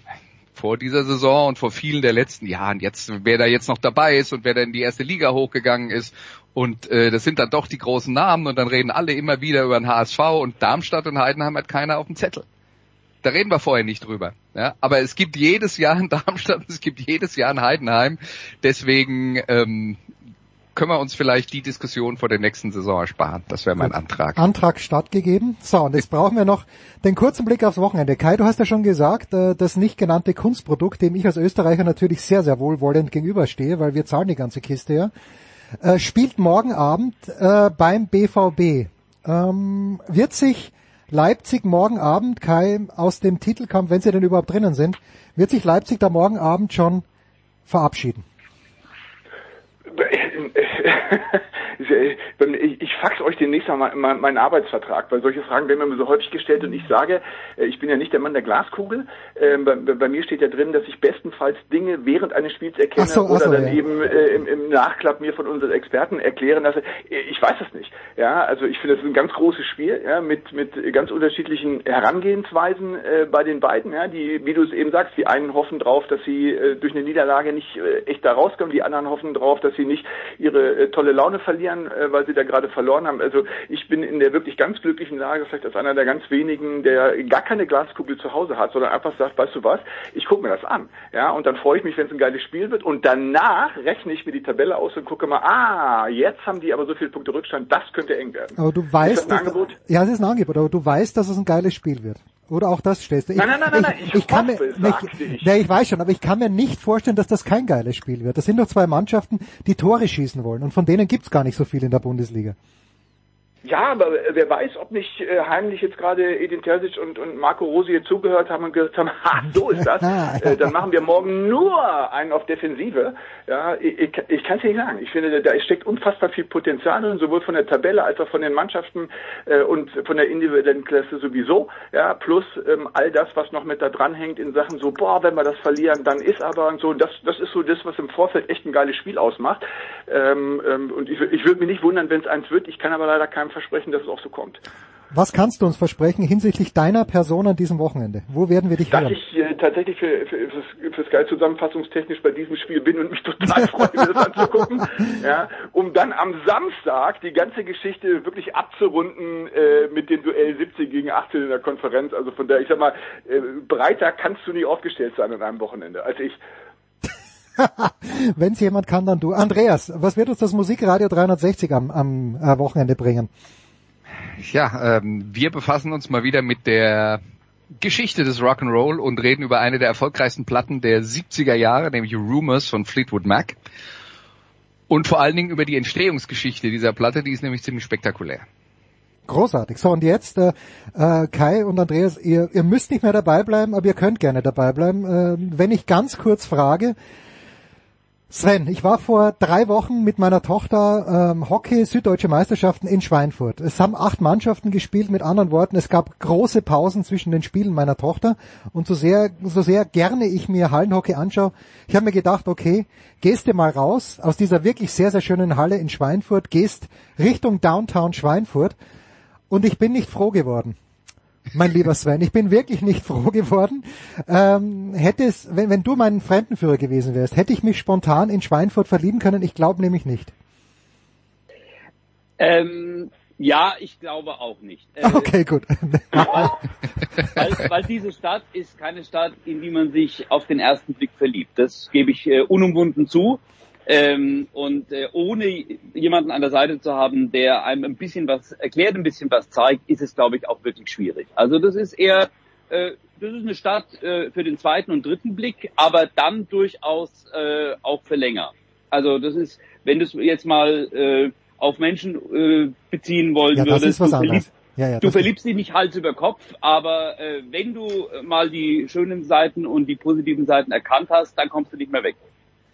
vor dieser Saison und vor vielen der letzten Jahren jetzt, wer da jetzt noch dabei ist und wer da in die erste Liga hochgegangen ist und äh, das sind dann doch die großen Namen und dann reden alle immer wieder über den HSV und Darmstadt und Heidenheim hat keiner auf dem Zettel. Da reden wir vorher nicht drüber. Ja, aber es gibt jedes Jahr in Darmstadt, es gibt jedes Jahr in Heidenheim. Deswegen ähm, können wir uns vielleicht die Diskussion vor der nächsten Saison ersparen. Das wäre mein Antrag. Antrag stattgegeben. So, und jetzt brauchen wir noch den kurzen Blick aufs Wochenende. Kai, du hast ja schon gesagt, äh, das nicht genannte Kunstprodukt, dem ich als Österreicher natürlich sehr, sehr wohlwollend gegenüberstehe, weil wir zahlen die ganze Kiste ja, äh, spielt morgen Abend äh, beim BVB. Ähm, wird sich Leipzig morgen Abend, Kai, aus dem Titelkampf, wenn sie denn überhaupt drinnen sind, wird sich Leipzig da morgen Abend schon verabschieden? Ich, fax euch demnächst mal meinen Arbeitsvertrag, weil solche Fragen werden mir so häufig gestellt und ich sage, äh, ich bin ja nicht der Mann der Glaskugel. Ähm, bei, mir steht ja drin, dass ich bestenfalls Dinge während eines Spiels erkenne so, oder so, dann ja. eben äh, im, Nachklapp mir von unseren Experten erklären lasse. Ich weiß es nicht. Ja, also ich finde, das ist ein ganz großes Spiel, ja, mit mit ganz unterschiedlichen Herangehensweisen äh, bei den beiden. Ja, die, wie du es eben sagst, die einen hoffen drauf, dass sie durch eine Niederlage nicht echt da rauskommen, die anderen hoffen drauf, dass sie nicht ihre äh, tolle Laune verlieren, äh, weil sie da gerade verloren haben. Also ich bin in der wirklich ganz glücklichen Lage, vielleicht als einer der ganz wenigen, der gar keine Glaskugel zu Hause hat, sondern einfach sagt, weißt du was, ich gucke mir das an. Ja, und dann freue ich mich, wenn es ein geiles Spiel wird. Und danach rechne ich mir die Tabelle aus und gucke mal, ah, jetzt haben die aber so viele Punkte Rückstand, das könnte eng werden. Aber du weißt, ist das ein Angebot? ja, es ist ein Angebot, aber du weißt, dass es ein geiles Spiel wird. Oder auch das stellst du. Ich, Nein, nein, nein, nein, nein, ich, ich kann mir, ich, ja, ich weiß schon, aber ich kann mir nicht vorstellen, dass das kein geiles Spiel wird. Das sind doch zwei Mannschaften, die Tore schießen wollen und von denen gibt's gar nicht so viel in der Bundesliga. Ja, aber wer weiß, ob nicht äh, heimlich jetzt gerade Edin Terzic und, und Marco Rosi hier zugehört haben und gesagt haben, ha, so ist das. äh, dann machen wir morgen nur einen auf Defensive. Ja, ich, ich, ich kann es nicht sagen. Ich finde, da steckt unfassbar viel Potenzial drin, sowohl von der Tabelle als auch von den Mannschaften äh, und von der individuellen Klasse sowieso. Ja, plus ähm, all das, was noch mit da dran hängt in Sachen so, boah, wenn wir das verlieren, dann ist aber und so. Das, das ist so das, was im Vorfeld echt ein geiles Spiel ausmacht. Ähm, ähm, und ich, ich würde mich nicht wundern, wenn es eins wird. Ich kann aber leider keinem versprechen, dass es auch so kommt. Was kannst du uns versprechen hinsichtlich deiner Person an diesem Wochenende? Wo werden wir dich Dass hören? ich äh, tatsächlich für, für, für, für Sky zusammenfassungstechnisch bei diesem Spiel bin und mich total freue, mir das anzugucken, ja, um dann am Samstag die ganze Geschichte wirklich abzurunden äh, mit dem Duell 17 gegen 18 in der Konferenz. Also von daher, ich sag mal, äh, breiter kannst du nie aufgestellt sein an einem Wochenende als ich. Wenn es jemand kann, dann du. Andreas, was wird uns das Musikradio 360 am, am äh, Wochenende bringen? Ja, ähm, wir befassen uns mal wieder mit der Geschichte des Rock'n'Roll und reden über eine der erfolgreichsten Platten der 70er Jahre, nämlich Rumors von Fleetwood Mac. Und vor allen Dingen über die Entstehungsgeschichte dieser Platte, die ist nämlich ziemlich spektakulär. Großartig. So, und jetzt, äh, äh, Kai und Andreas, ihr, ihr müsst nicht mehr dabei bleiben, aber ihr könnt gerne dabei bleiben. Äh, wenn ich ganz kurz frage, Sven, ich war vor drei Wochen mit meiner Tochter ähm, Hockey Süddeutsche Meisterschaften in Schweinfurt. Es haben acht Mannschaften gespielt, mit anderen Worten, es gab große Pausen zwischen den Spielen meiner Tochter und so sehr, so sehr gerne ich mir Hallenhockey anschaue, ich habe mir gedacht, okay, gehst du mal raus aus dieser wirklich sehr, sehr schönen Halle in Schweinfurt, gehst Richtung Downtown Schweinfurt und ich bin nicht froh geworden. Mein lieber Sven, ich bin wirklich nicht froh geworden. Ähm, hätte es, wenn, wenn du mein Fremdenführer gewesen wärst, hätte ich mich spontan in Schweinfurt verlieben können? Ich glaube nämlich nicht. Ähm, ja, ich glaube auch nicht. Äh, Okay, gut. weil, weil, weil diese Stadt ist keine Stadt, in die man sich auf den ersten Blick verliebt. Das gebe ich äh, unumwunden zu. Ähm, und äh, ohne jemanden an der Seite zu haben, der einem ein bisschen was erklärt, ein bisschen was zeigt, ist es, glaube ich, auch wirklich schwierig. Also das ist eher, äh, das ist eine Stadt äh, für den zweiten und dritten Blick, aber dann durchaus äh, auch für länger. Also das ist, wenn du es jetzt mal äh, auf Menschen äh, beziehen wollen Ja, würdest, du verliebst, Ja, ja, du verliebst dich nicht Hals über Kopf, aber äh, wenn du mal die schönen Seiten und die positiven Seiten erkannt hast, dann kommst du nicht mehr weg.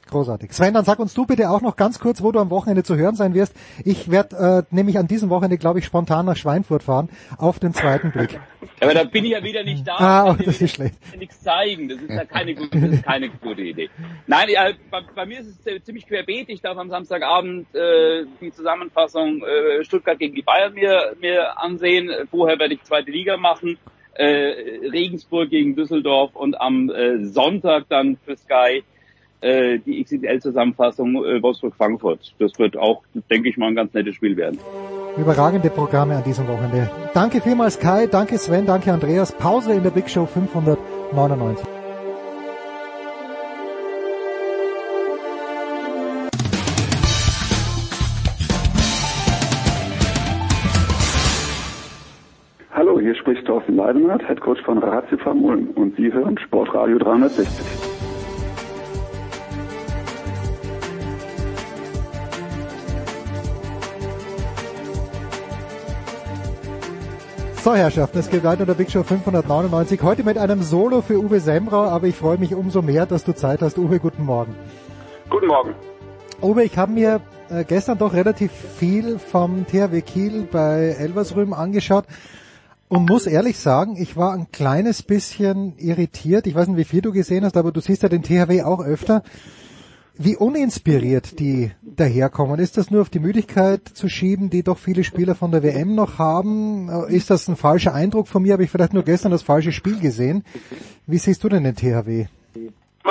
Großartig. Sven, dann sag uns du bitte auch noch ganz kurz, wo du am Wochenende zu hören sein wirst. Ich werde äh, nämlich an diesem Wochenende, glaube ich, spontan nach Schweinfurt fahren, auf den zweiten Blick. Aber da bin ich ja wieder nicht da. Ah, dir das ist schlecht. Nichts zeigen. Das ist ja keine gute, das ist keine gute Idee. Nein, ja, bei, bei mir ist es ziemlich querbeet. Ich darf am Samstagabend äh, die Zusammenfassung äh, Stuttgart gegen die Bayern mir, mir ansehen. Vorher werde ich zweite Liga machen. Äh, Regensburg gegen Düsseldorf und am äh, Sonntag dann für Sky äh, die XXL-Zusammenfassung äh, Wolfsburg-Frankfurt. Das wird auch, denke ich mal, ein ganz nettes Spiel werden. Überragende Programme an diesem Wochenende. Danke vielmals Kai, danke Sven, danke Andreas. Pause in der Big Show 599. Hallo, hier spricht Thorsten Leidenhardt, Headcoach von Ratio Ulm und Sie hören Sportradio 360. So, Herrschaften, es geht weiter in der Big Show 599. Heute mit einem Solo für Uwe Sembrau, aber ich freue mich umso mehr, dass du Zeit hast. Uwe, guten Morgen. Guten Morgen. Uwe, ich habe mir äh, gestern doch relativ viel vom THW Kiel bei Elversrüm angeschaut und muss ehrlich sagen, ich war ein kleines bisschen irritiert. Ich weiß nicht, wie viel du gesehen hast, aber du siehst ja den THW auch öfter wie uninspiriert die daherkommen. Ist das nur auf die Müdigkeit zu schieben, die doch viele Spieler von der WM noch haben? Ist das ein falscher Eindruck von mir? Habe ich vielleicht nur gestern das falsche Spiel gesehen? Wie siehst du denn den THW? Äh,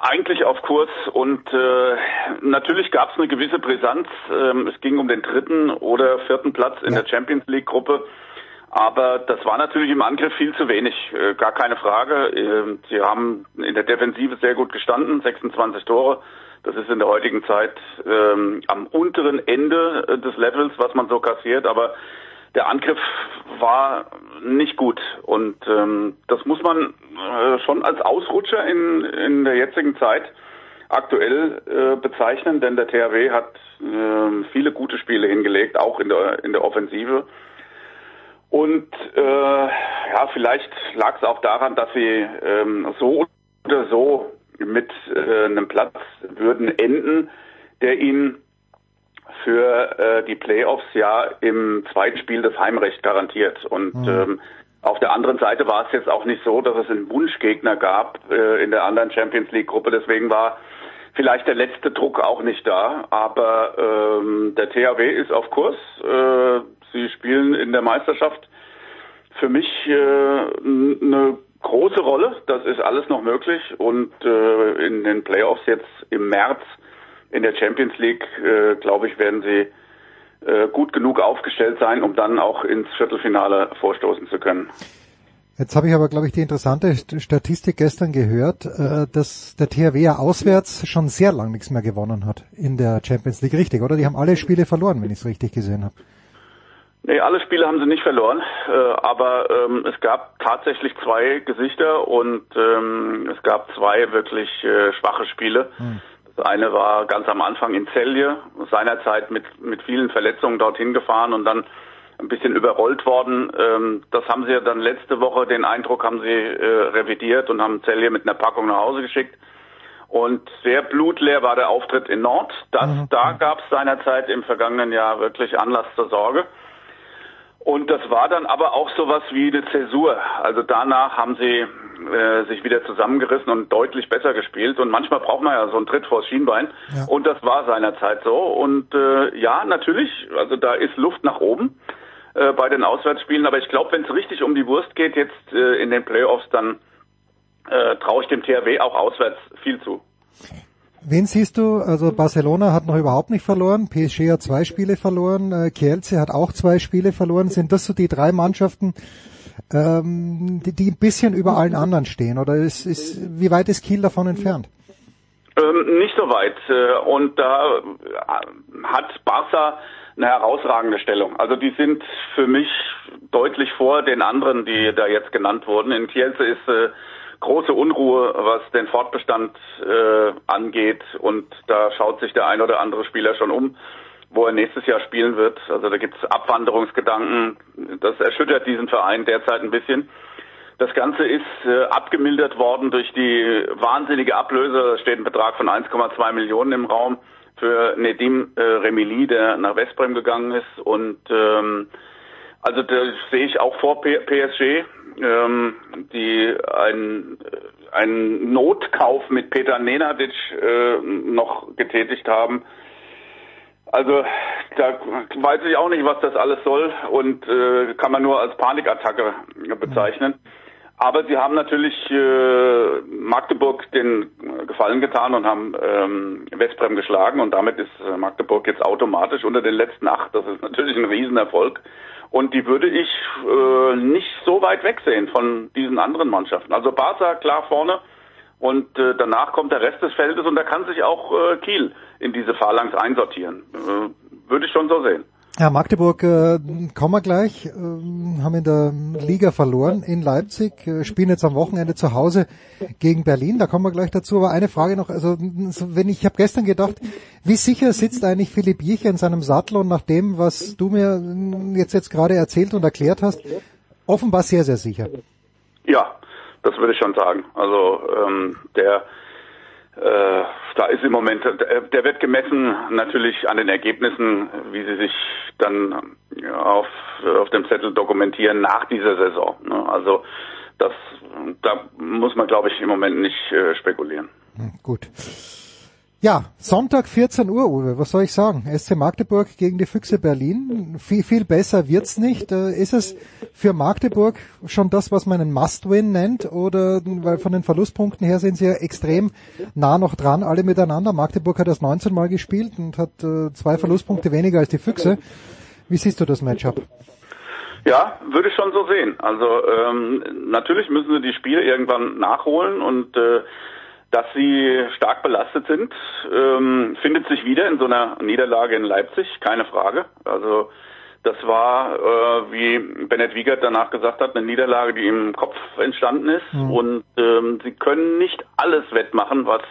eigentlich auf Kurs und äh, natürlich gab es eine gewisse Brisanz. Ähm, es ging um den dritten oder vierten Platz in ja. der Champions League Gruppe. Aber das war natürlich im Angriff viel zu wenig, äh, gar keine Frage. Äh, sie haben in der Defensive sehr gut gestanden, 26 Tore. Das ist in der heutigen Zeit ähm, am unteren Ende äh, des Levels, was man so kassiert. Aber der Angriff war nicht gut und ähm, das muss man äh, schon als Ausrutscher in, in der jetzigen Zeit aktuell äh, bezeichnen, denn der THW hat äh, viele gute Spiele hingelegt, auch in der in der Offensive. Und äh, ja, vielleicht lag es auch daran, dass sie ähm, so oder so mit äh, einem Platz würden enden, der ihnen für äh, die Playoffs ja im zweiten Spiel das Heimrecht garantiert. Und mhm. ähm, auf der anderen Seite war es jetzt auch nicht so, dass es einen Wunschgegner gab äh, in der anderen Champions League Gruppe. Deswegen war vielleicht der letzte Druck auch nicht da. Aber ähm, der THW ist auf Kurs. Äh, Sie spielen in der Meisterschaft für mich äh, eine große Rolle. Das ist alles noch möglich. Und äh, in den Playoffs jetzt im März in der Champions League, äh, glaube ich, werden sie äh, gut genug aufgestellt sein, um dann auch ins Viertelfinale vorstoßen zu können. Jetzt habe ich aber, glaube ich, die interessante Statistik gestern gehört, äh, dass der THW ja auswärts schon sehr lang nichts mehr gewonnen hat in der Champions League, richtig, oder? Die haben alle Spiele verloren, wenn ich es richtig gesehen habe. Nee, alle Spiele haben sie nicht verloren, äh, aber ähm, es gab tatsächlich zwei Gesichter und ähm, es gab zwei wirklich äh, schwache Spiele. Hm. Das eine war ganz am Anfang in Celje, seinerzeit mit, mit vielen Verletzungen dorthin gefahren und dann ein bisschen überrollt worden. Ähm, das haben sie ja dann letzte Woche, den Eindruck haben sie äh, revidiert und haben Celje mit einer Packung nach Hause geschickt. Und sehr blutleer war der Auftritt in Nord. Das, mhm. Da gab es seinerzeit im vergangenen Jahr wirklich Anlass zur Sorge. Und das war dann aber auch sowas wie eine Zäsur. Also danach haben sie äh, sich wieder zusammengerissen und deutlich besser gespielt. Und manchmal braucht man ja so einen Tritt vors Schienbein. Ja. Und das war seinerzeit so. Und äh, ja, natürlich, also da ist Luft nach oben äh, bei den Auswärtsspielen. Aber ich glaube, wenn es richtig um die Wurst geht jetzt äh, in den Playoffs, dann äh, traue ich dem THW auch auswärts viel zu. Wen siehst du? Also Barcelona hat noch überhaupt nicht verloren, PSG hat zwei Spiele verloren, äh, Kielce hat auch zwei Spiele verloren. Sind das so die drei Mannschaften, ähm, die, die ein bisschen über allen anderen stehen? Oder ist, ist, wie weit ist Kiel davon entfernt? Ähm, nicht so weit. Äh, und da hat Barca eine herausragende Stellung. Also die sind für mich deutlich vor den anderen, die da jetzt genannt wurden. In Kielce ist äh, große Unruhe, was den Fortbestand äh, angeht. Und da schaut sich der ein oder andere Spieler schon um, wo er nächstes Jahr spielen wird. Also da gibt es Abwanderungsgedanken. Das erschüttert diesen Verein derzeit ein bisschen. Das Ganze ist äh, abgemildert worden durch die wahnsinnige Ablöse. Da steht ein Betrag von 1,2 Millionen im Raum für Nedim äh, Remili, der nach Westbrem gegangen ist. Und ähm, also da sehe ich auch vor PSG ähm, die ein, einen Notkauf mit Peter Nenadic äh, noch getätigt haben. Also da weiß ich auch nicht, was das alles soll und äh, kann man nur als Panikattacke bezeichnen. Aber sie haben natürlich äh, Magdeburg den Gefallen getan und haben ähm, Westbrem geschlagen und damit ist äh, Magdeburg jetzt automatisch unter den letzten acht. Das ist natürlich ein Riesenerfolg. Und die würde ich äh, nicht so weit wegsehen von diesen anderen Mannschaften. Also Barca klar vorne und äh, danach kommt der Rest des Feldes und da kann sich auch äh, Kiel in diese Phalanx einsortieren. Äh, würde ich schon so sehen. Ja, Magdeburg äh, kommen wir gleich, äh, haben in der Liga verloren in Leipzig, äh, spielen jetzt am Wochenende zu Hause gegen Berlin, da kommen wir gleich dazu. Aber eine Frage noch, also wenn ich, ich habe gestern gedacht, wie sicher sitzt eigentlich Philipp Jicher in seinem Sattel und nach dem, was du mir jetzt jetzt gerade erzählt und erklärt hast, offenbar sehr, sehr sicher. Ja, das würde ich schon sagen. Also ähm, der da ist im Moment, der wird gemessen natürlich an den Ergebnissen, wie sie sich dann auf, auf dem Zettel dokumentieren nach dieser Saison. Ne? Also das, da muss man, glaube ich, im Moment nicht äh, spekulieren. Hm, gut. Ja, Sonntag 14 Uhr, Uwe, was soll ich sagen? SC Magdeburg gegen die Füchse Berlin. Viel, viel besser wird's nicht. Äh, ist es für Magdeburg schon das, was man einen Must-Win nennt? Oder, weil von den Verlustpunkten her sind sie ja extrem nah noch dran, alle miteinander. Magdeburg hat das 19 Mal gespielt und hat äh, zwei Verlustpunkte weniger als die Füchse. Wie siehst du das Matchup? Ja, würde ich schon so sehen. Also ähm, natürlich müssen sie die Spiele irgendwann nachholen und äh, dass sie stark belastet sind, ähm, findet sich wieder in so einer Niederlage in Leipzig, keine Frage. Also das war, äh, wie Bennett Wiegert danach gesagt hat, eine Niederlage, die im Kopf entstanden ist. Mhm. Und ähm, sie können nicht alles wettmachen, was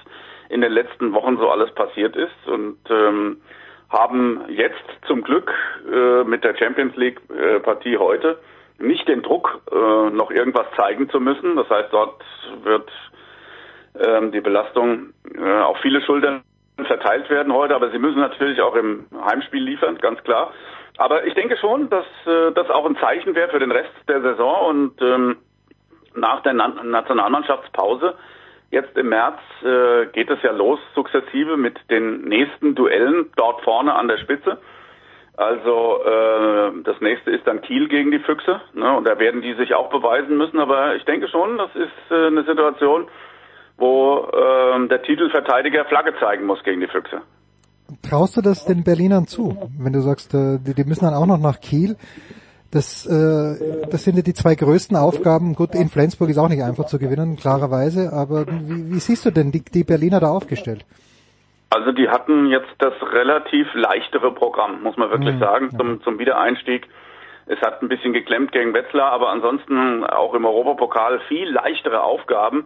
in den letzten Wochen so alles passiert ist. Und ähm, haben jetzt zum Glück äh, mit der Champions League äh, Partie heute nicht den Druck, äh, noch irgendwas zeigen zu müssen. Das heißt, dort wird ähm, die Belastung äh, auf viele Schultern verteilt werden heute, aber sie müssen natürlich auch im Heimspiel liefern, ganz klar. Aber ich denke schon, dass äh, das auch ein Zeichen wäre für den Rest der Saison und ähm, nach der Na Nationalmannschaftspause Jetzt im März äh, geht es ja los sukzessive mit den nächsten Duellen dort vorne an der Spitze. Also äh, das nächste ist dann Kiel gegen die Füchse. Ne? Und da werden die sich auch beweisen müssen. Aber ich denke schon, das ist äh, eine Situation, wo äh, der Titelverteidiger Flagge zeigen muss gegen die Füchse. Traust du das den Berlinern zu, wenn du sagst, äh, die, die müssen dann auch noch nach Kiel? Das, äh, das sind ja die zwei größten Aufgaben. Gut, in Flensburg ist auch nicht einfach zu gewinnen, klarerweise. Aber wie, wie siehst du denn die, die Berliner da aufgestellt? Also die hatten jetzt das relativ leichtere Programm, muss man wirklich mhm. sagen, zum, zum Wiedereinstieg. Es hat ein bisschen geklemmt gegen Wetzlar, aber ansonsten auch im Europapokal viel leichtere Aufgaben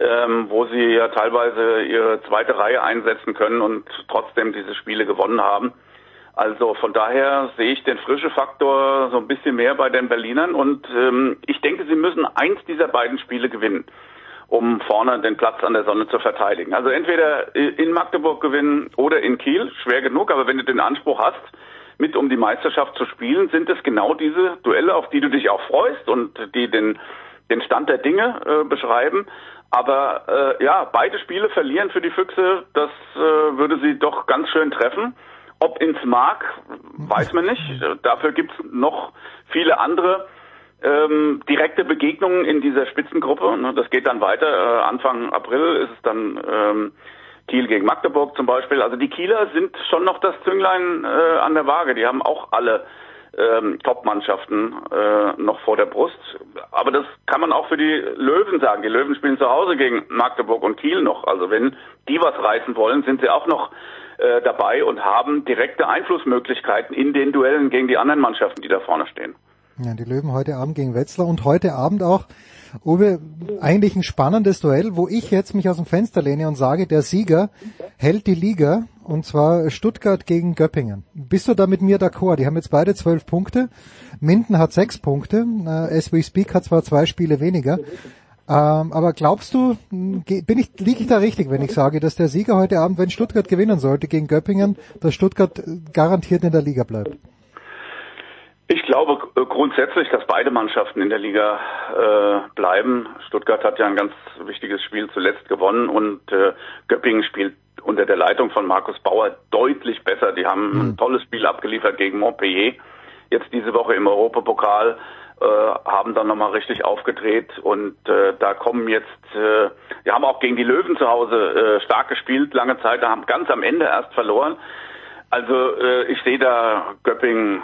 ähm, wo sie ja teilweise ihre zweite Reihe einsetzen können und trotzdem diese Spiele gewonnen haben. Also von daher sehe ich den frische Faktor so ein bisschen mehr bei den Berlinern und ähm, ich denke, sie müssen eins dieser beiden Spiele gewinnen, um vorne den Platz an der Sonne zu verteidigen. Also entweder in Magdeburg gewinnen oder in Kiel, schwer genug, aber wenn du den Anspruch hast, mit um die Meisterschaft zu spielen, sind es genau diese Duelle, auf die du dich auch freust und die den den Stand der Dinge äh, beschreiben. Aber äh, ja, beide Spiele verlieren für die Füchse, das äh, würde sie doch ganz schön treffen. Ob ins Mark, weiß man nicht. Dafür gibt's noch viele andere ähm, direkte Begegnungen in dieser Spitzengruppe. Ne, das geht dann weiter. Äh, Anfang April ist es dann ähm, Kiel gegen Magdeburg zum Beispiel. Also die Kieler sind schon noch das Zünglein äh, an der Waage. Die haben auch alle ähm, Top-Mannschaften äh, noch vor der Brust. Aber das kann man auch für die Löwen sagen. Die Löwen spielen zu Hause gegen Magdeburg und Kiel noch. Also wenn die was reißen wollen, sind sie auch noch äh, dabei und haben direkte Einflussmöglichkeiten in den Duellen gegen die anderen Mannschaften, die da vorne stehen. Ja, die Löwen heute Abend gegen Wetzlar und heute Abend auch, Uwe, eigentlich ein spannendes Duell, wo ich jetzt mich aus dem Fenster lehne und sage, der Sieger hält die Liga und zwar Stuttgart gegen Göppingen. Bist du da mit mir d'accord? Die haben jetzt beide zwölf Punkte. Minden hat sechs Punkte. Äh, as we speak hat zwar zwei Spiele weniger. Ähm, aber glaubst du, bin ich, liege ich da richtig, wenn ich sage, dass der Sieger heute Abend, wenn Stuttgart gewinnen sollte gegen Göppingen, dass Stuttgart garantiert in der Liga bleibt? Ich glaube äh, grundsätzlich, dass beide Mannschaften in der Liga äh, bleiben. Stuttgart hat ja ein ganz wichtiges Spiel zuletzt gewonnen und äh, Göppingen spielt unter der Leitung von Markus Bauer deutlich besser. Die haben mhm. ein tolles Spiel abgeliefert gegen Montpellier. Jetzt diese Woche im Europapokal. äh, haben dann nochmal richtig aufgedreht und äh, da kommen jetzt, äh, wir haben auch gegen die Löwen zu Hause äh, stark gespielt, lange Zeit, da haben ganz am Ende erst verloren. Also äh, ich sehe da Göppingen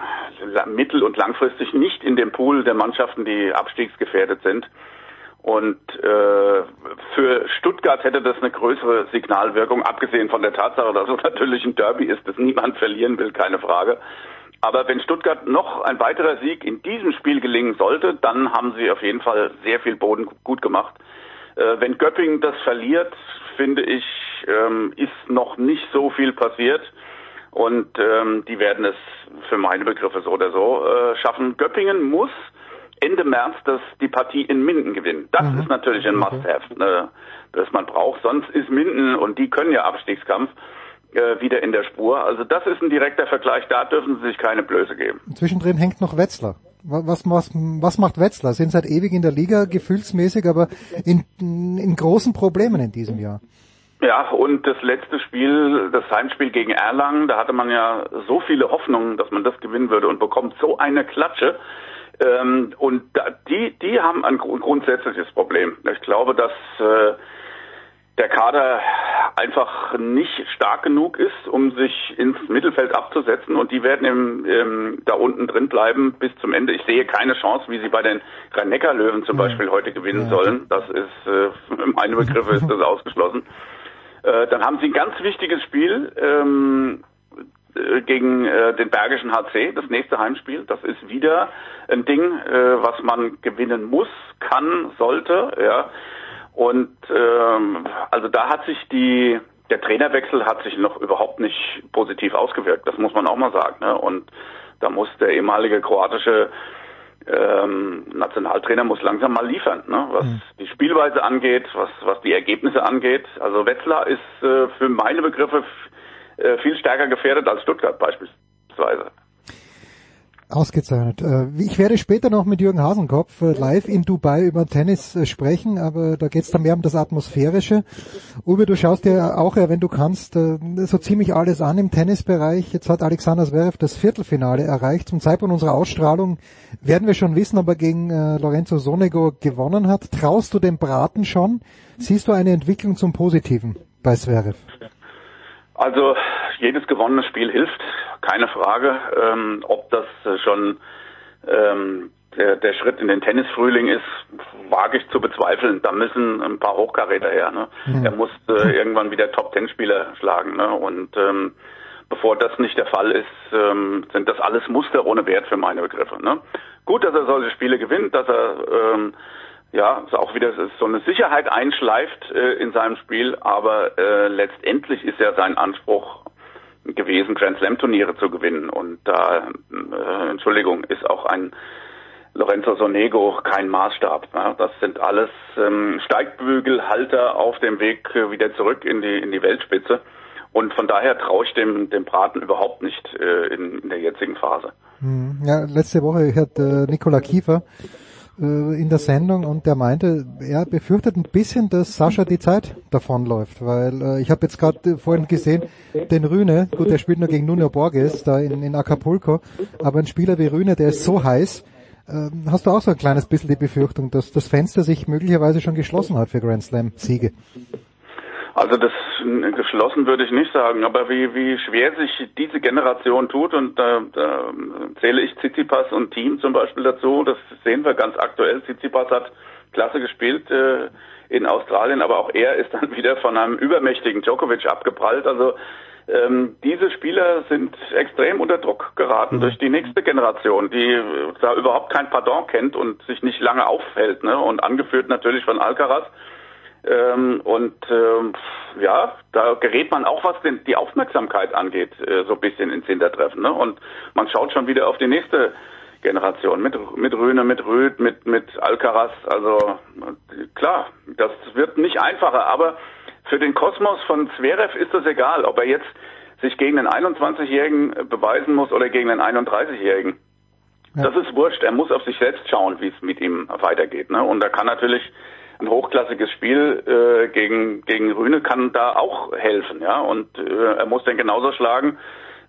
mittel- und langfristig nicht in dem Pool der Mannschaften, die abstiegsgefährdet sind. Und äh, für Stuttgart hätte das eine größere Signalwirkung, abgesehen von der Tatsache, dass es natürlich ein Derby ist, das niemand verlieren will, keine Frage. Aber wenn Stuttgart noch ein weiterer Sieg in diesem Spiel gelingen sollte, dann haben sie auf jeden Fall sehr viel Boden gut gemacht. Äh, wenn Göppingen das verliert, finde ich, ähm, ist noch nicht so viel passiert. Und ähm, die werden es für meine Begriffe so oder so äh, schaffen. Göppingen muss Ende März das, die Partie in Minden gewinnen. Das mhm. ist natürlich ein Must-Have, ne, das man braucht. Sonst ist Minden, und die können ja Abstiegskampf, äh, wieder in der Spur. Also das ist ein direkter Vergleich, da dürfen sie sich keine Blöße geben. Zwischendrin hängt noch Wetzlar. Was, was, was macht Wetzlar? Sind seit ewig in der Liga, gefühlsmäßig, aber in, in großen Problemen in diesem Jahr. Ja, und das letzte Spiel, das Heimspiel gegen Erlangen, da hatte man ja so viele Hoffnungen, dass man das gewinnen würde und bekommt so eine Klatsche. Ähm, und da, die, die haben ein grundsätzliches Problem. Ich glaube, dass äh, der Kader einfach nicht stark genug ist, um sich ins Mittelfeld abzusetzen und die werden im, im, da unten drin bleiben bis zum Ende. Ich sehe keine Chance, wie sie bei den Rhein-Neckar-Löwen zum Beispiel heute gewinnen sollen. Das ist, äh, meine Begriffe ist das ausgeschlossen. Äh, dann haben sie ein ganz wichtiges Spiel ähm, äh, gegen äh, den Bergischen HC, das nächste Heimspiel. Das ist wieder ein Ding, äh, was man gewinnen muss, kann, sollte. Ja. Und ähm, also da hat sich die der Trainerwechsel hat sich noch überhaupt nicht positiv ausgewirkt. Das muss man auch mal sagen. Ne? Und da muss der ehemalige kroatische ähm, Nationaltrainer muss langsam mal liefern, ne? was mhm. die Spielweise angeht, was, was die Ergebnisse angeht. Also Wetzlar ist äh, für meine Begriffe äh, viel stärker gefährdet als Stuttgart beispielsweise. Ausgezeichnet. Äh, ich werde später noch mit Jürgen Hasenkopf äh, live in Dubai über Tennis äh, sprechen, aber da geht es dann mehr um das Atmosphärische. Uwe, du schaust dir auch, wenn du kannst, so ziemlich alles an im Tennisbereich. Jetzt hat Alexander Zverev das Viertelfinale erreicht. Zum Zeitpunkt unserer Ausstrahlung werden wir schon wissen, ob er gegen Lorenzo Sonego gewonnen hat. Traust du dem Braten schon? Siehst du eine Entwicklung zum Positiven bei Zverev? Also jedes gewonnene Spiel hilft, keine Frage. Ähm, ob das schon ähm, der, der Schritt in den Tennisfrühling ist, wage ich zu bezweifeln. Da müssen ein paar Hochkaräter her. Ne? Mhm. Er muss äh, irgendwann wieder Top-Ten-Spieler schlagen. Ne? Und ähm, bevor das nicht der Fall ist, ähm, sind das alles Muster ohne Wert für meine Begriffe. Ne? Gut, dass er solche Spiele gewinnt, dass er ähm, ja, auch wieder so eine Sicherheit einschleift äh, in seinem Spiel, aber äh, letztendlich ist ja sein Anspruch gewesen, Grand Slam Turniere zu gewinnen. Und da, äh, Entschuldigung, ist auch ein Lorenzo Sonego kein Maßstab. Ja, das sind alles ähm, Steigbügelhalter auf dem Weg äh, wieder zurück in die in die Weltspitze. Und von daher traue ich dem, dem Braten überhaupt nicht äh, in, in der jetzigen Phase. Hm, ja, letzte Woche hat äh, Nikola Kiefer äh, in der Sendung und der meinte, er befürchtet ein bisschen, dass Sascha die Zeit davonläuft, weil äh, ich habe jetzt gerade vorhin gesehen, den Rühne, gut, der spielt nur gegen Nuno Borges da in, in Acapulco, aber ein Spieler wie Rühne, der ist so heiß, äh, hast du auch so ein kleines bisschen die Befürchtung, dass das Fenster sich möglicherweise schon geschlossen hat für Grand Slam Siege? Also das geschlossen würde ich nicht sagen, aber wie, wie schwer sich diese Generation tut und da, da zähle ich Tsitsipas und Team zum Beispiel dazu, das sehen wir ganz aktuell. Tsitsipas hat klasse gespielt äh, in Australien, aber auch er ist dann wieder von einem übermächtigen Djokovic abgeprallt. Also ähm, diese Spieler sind extrem unter Druck geraten mhm. durch die nächste Generation, die da überhaupt kein Pardon kennt und sich nicht lange aufhält. Ne? Und angeführt natürlich von Alcaraz ähm, und ähm, ja, da gerät man auch, was denn die Aufmerksamkeit angeht, äh, so ein bisschen ins Hintertreffen. Ne? Und man schaut schon wieder auf die nächste Generation mit mit Rühne, mit Rüd, mit mit Alcaraz. Also klar, das wird nicht einfacher. Aber für den Kosmos von Zverev ist das egal, ob er jetzt sich gegen den 21-Jährigen beweisen muss oder gegen den 31-Jährigen. Ja. Das ist wurscht. Er muss auf sich selbst schauen, wie es mit ihm weitergeht. Ne? Und da kann natürlich ein hochklassiges Spiel äh, gegen gegen Rühne kann da auch helfen, ja. Und äh, er muss dann genauso schlagen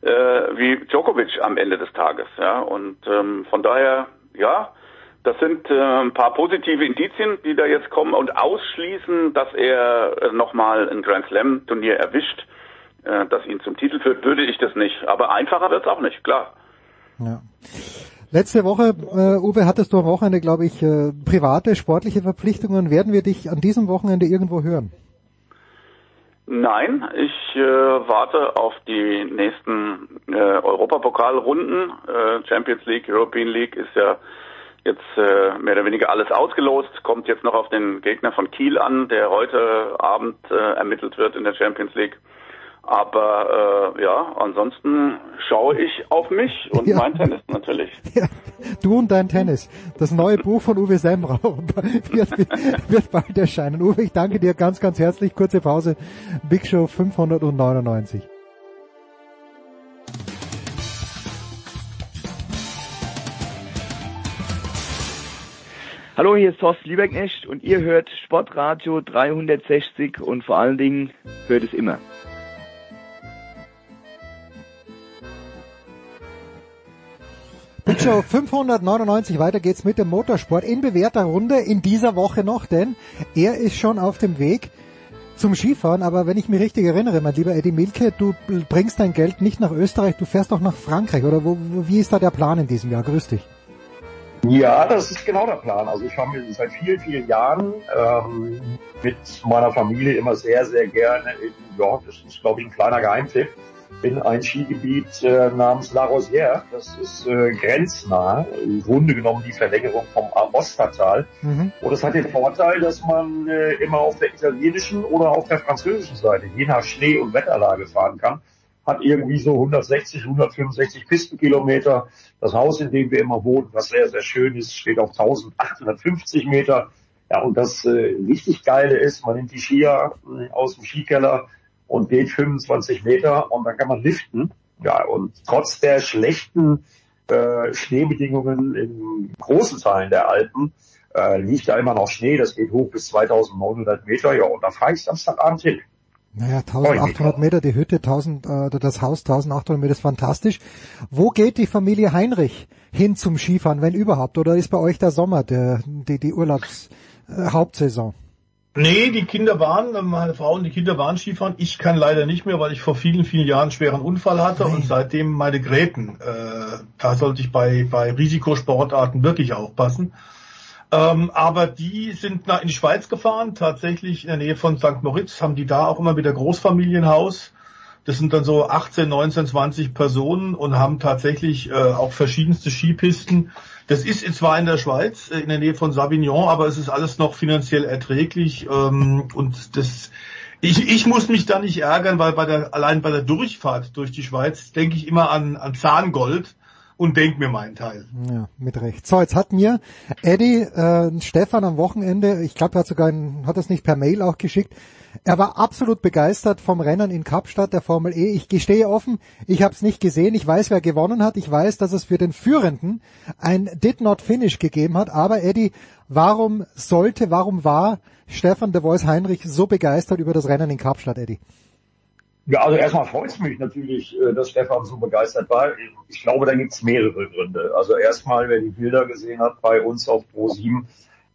äh, wie Djokovic am Ende des Tages, ja. Und ähm, von daher, ja, Das sind äh, ein paar positive Indizien, die da jetzt kommen und ausschließen, dass er äh, nochmal ein Grand Slam Turnier erwischt, äh, das ihn zum Titel führt, würde ich das nicht. Aber einfacher wird's auch nicht, klar. Ja. Letzte Woche, äh, Uwe, hattest du am Wochenende, glaube ich, äh, private, sportliche Verpflichtungen. Werden wir dich an diesem Wochenende irgendwo hören? Nein, ich äh, warte auf die nächsten äh, Europapokalrunden. Äh, Champions League, European League ist ja jetzt äh, mehr oder weniger alles ausgelost. Kommt jetzt noch auf den Gegner von Kiel an, der heute Abend äh, ermittelt wird in der Champions League. Aber äh, ja, ansonsten schaue ich auf mich und ja. mein Tennis natürlich. Ja, du und dein Tennis. Das neue Buch von Uwe Sembrau wird, wird bald erscheinen. Uwe, ich danke dir ganz, ganz herzlich. Kurze Pause. Big Show 599. Hallo, hier ist Thorsten Lieberknecht und ihr hört Sportradio 360 und vor allen Dingen hört es immer. Show 599, weiter geht's mit dem Motorsport in bewährter Runde in dieser Woche noch, denn er ist schon auf dem Weg zum Skifahren, aber wenn ich mich richtig erinnere, mein lieber Eddie Milke, du bringst dein Geld nicht nach Österreich, du fährst doch nach Frankreich, oder wo, wie ist da der Plan in diesem Jahr? Grüß dich. Ja, das ist genau der Plan. Also ich fahre seit vielen, vielen Jahren ähm, mit meiner Familie immer sehr, sehr gerne in, ja, das ist glaube ich ein kleiner Geheimtipp, in ein Skigebiet äh, namens La Rosière. Das ist äh, grenznah, im Grunde genommen die Verlängerung vom Aostatal. Mhm. Und das hat den Vorteil, dass man äh, immer auf der italienischen oder auf der französischen Seite, je nach Schnee- und Wetterlage fahren kann. Hat irgendwie so 160, 165 Pistenkilometer. Das Haus, in dem wir immer wohnen, was sehr, sehr schön ist, steht auf 1850 Meter. Ja, und das äh, richtig Geile ist, man nimmt die Skier äh, aus dem Skikeller, und geht 25 Meter und dann kann man liften. Ja, und trotz der schlechten äh, Schneebedingungen in großen Teilen der Alpen äh, liegt da immer noch Schnee. Das geht hoch bis 2900 Meter. Ja, und da fahre ich Samstagabend hin. Naja, 1800 Meter die Hütte, 1000, äh, das Haus 1800 Meter ist fantastisch. Wo geht die Familie Heinrich hin zum Skifahren, wenn überhaupt? Oder ist bei euch der Sommer der, die, die Urlaubshauptsaison? Äh, Nee, die Kinder waren, meine Frau und die Kinder waren Skifahren. Ich kann leider nicht mehr, weil ich vor vielen, vielen Jahren einen schweren Unfall hatte Nein. und seitdem meine Gräten. Äh, da sollte ich bei, bei Risikosportarten wirklich aufpassen. Ähm, aber die sind nach, in die Schweiz gefahren, tatsächlich in der Nähe von St. Moritz, haben die da auch immer wieder Großfamilienhaus. Das sind dann so 18, 19, 20 Personen und haben tatsächlich äh, auch verschiedenste Skipisten das ist zwar in der Schweiz, äh, in der Nähe von Savignon, aber es ist alles noch finanziell erträglich ähm, und das ich, ich muss mich da nicht ärgern, weil bei der, allein bei der Durchfahrt durch die Schweiz denke ich immer an, an Zahngold und denk mir meinen Teil. Ja, mit Recht. So, jetzt hat mir Eddie äh, Stefan am Wochenende, ich glaube, er hat sogar ein, hat das nicht per Mail auch geschickt, er war absolut begeistert vom Rennen in Kapstadt der Formel E. Ich gestehe offen, ich habe es nicht gesehen. Ich weiß, wer gewonnen hat. Ich weiß, dass es für den Führenden ein Did Not Finish gegeben hat. Aber Eddie, warum sollte, warum war Stefan de Vois Heinrich so begeistert über das Rennen in Kapstadt, Eddie? Ja, also erstmal freut es mich natürlich, äh, dass Stefan so begeistert war. Ich glaube, da gibt es mehrere Gründe. Also erstmal, wer die Bilder gesehen hat bei uns auf Pro 7,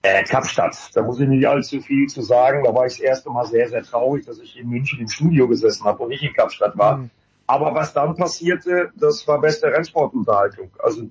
äh, Kapstadt. Da muss ich nicht allzu viel zu sagen. Da war ich das erste Mal sehr, sehr traurig, dass ich in München im Studio gesessen habe und nicht in Kapstadt war. Mhm. Aber was dann passierte, das war beste Rennsportunterhaltung. Also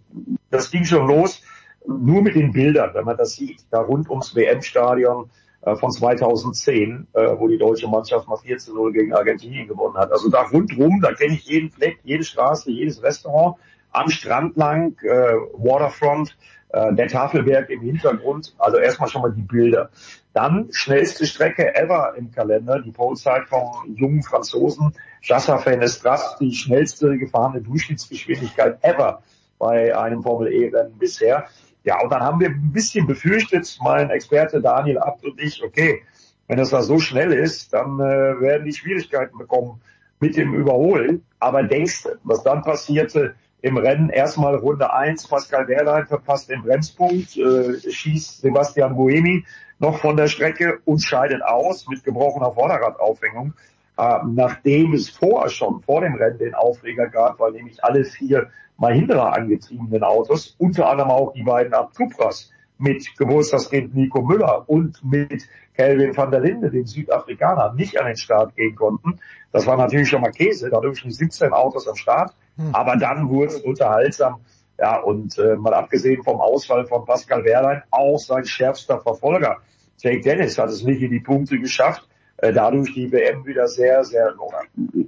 das ging schon los, nur mit den Bildern, wenn man das sieht, da rund ums WM-Stadion von 2010, äh, wo die deutsche Mannschaft mal 14-0 gegen Argentinien gewonnen hat. Also da rundrum, da kenne ich jeden Fleck, jede Straße, jedes Restaurant, am Strand lang, äh, Waterfront, äh, der Tafelberg im Hintergrund, also erstmal schon mal die Bilder. Dann schnellste Strecke ever im Kalender, die Polezeit vom jungen Franzosen Jassa Fenestras, die schnellste gefahrene Durchschnittsgeschwindigkeit ever bei einem Formel E-Rennen bisher. Ja, und dann haben wir ein bisschen befürchtet, mein Experte Daniel Abt und ich, okay, wenn es da so schnell ist, dann äh, werden die Schwierigkeiten bekommen mit dem Überholen. Aber denkst du, was dann passierte, im Rennen erstmal Runde 1, Pascal Wehrlein verpasst den Bremspunkt, äh, schießt Sebastian Boemi noch von der Strecke und scheidet aus mit gebrochener Vorderradaufhängung, äh, nachdem es vorher schon vor dem Rennen den Aufreger gab, weil nämlich alle vier Mahindra angetriebenen Autos, unter anderem auch die beiden Abtupras, mit Geburtstagskind Nico Müller und mit Kelvin van der Linde, den Südafrikaner, nicht an den Start gehen konnten. Das war natürlich schon mal Käse, dadurch die 17 Autos am Start. Aber dann wurde es unterhaltsam. Ja, und äh, mal abgesehen vom Ausfall von Pascal Wehrlein, auch sein schärfster Verfolger. Jake Dennis hat es nicht in die Punkte geschafft. Äh, dadurch die WM wieder sehr, sehr,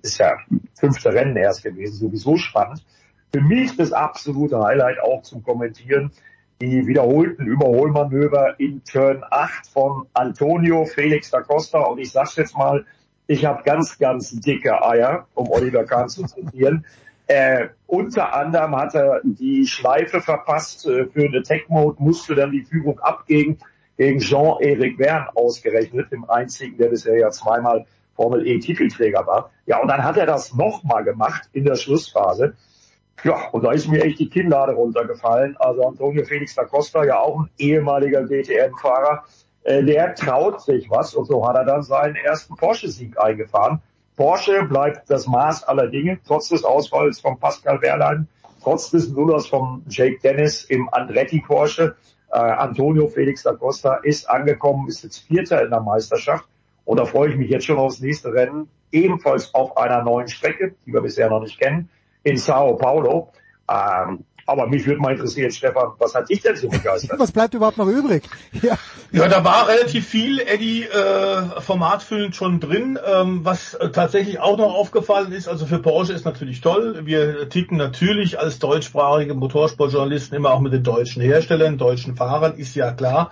ist ja fünfte Rennen erst gewesen, sowieso spannend. Für mich das absolute Highlight auch zum Kommentieren, die wiederholten Überholmanöver in Turn 8 von Antonio Felix da Costa. Und ich sag's jetzt mal, ich habe ganz, ganz dicke Eier, um Oliver Kahn zu zitieren. Äh, unter anderem hat er die Schleife verpasst äh, für eine Tech Mode, musste dann die Führung abgeben gegen Jean-Eric Verne ausgerechnet, dem einzigen, der bisher ja zweimal Formel E Titelträger war. Ja, und dann hat er das nochmal gemacht in der Schlussphase. Ja, und da ist mir echt die Kinnlade runtergefallen. Also Antonio Felix da Costa, ja auch ein ehemaliger DTM-Fahrer, äh, der traut sich was und so hat er dann seinen ersten Porsche-Sieg eingefahren. Porsche bleibt das Maß aller Dinge, trotz des Ausfalls von Pascal Wehrlein, trotz des Nullers von Jake Dennis im Andretti Porsche. Äh, Antonio Felix da Costa ist angekommen, ist jetzt Vierter in der Meisterschaft. Und da freue ich mich jetzt schon aufs nächste Rennen, ebenfalls auf einer neuen Strecke, die wir bisher noch nicht kennen, in Sao Paulo. Ähm, aber mich würde mal interessieren, Stefan, was hat dich denn so begeistert? Was bleibt überhaupt noch übrig? Ja, ja da war relativ viel, Eddie, äh, formatfüllend schon drin. Ähm, was äh, tatsächlich auch noch aufgefallen ist, also für Porsche ist natürlich toll. Wir ticken natürlich als deutschsprachige Motorsportjournalisten immer auch mit den deutschen Herstellern, deutschen Fahrern, ist ja klar.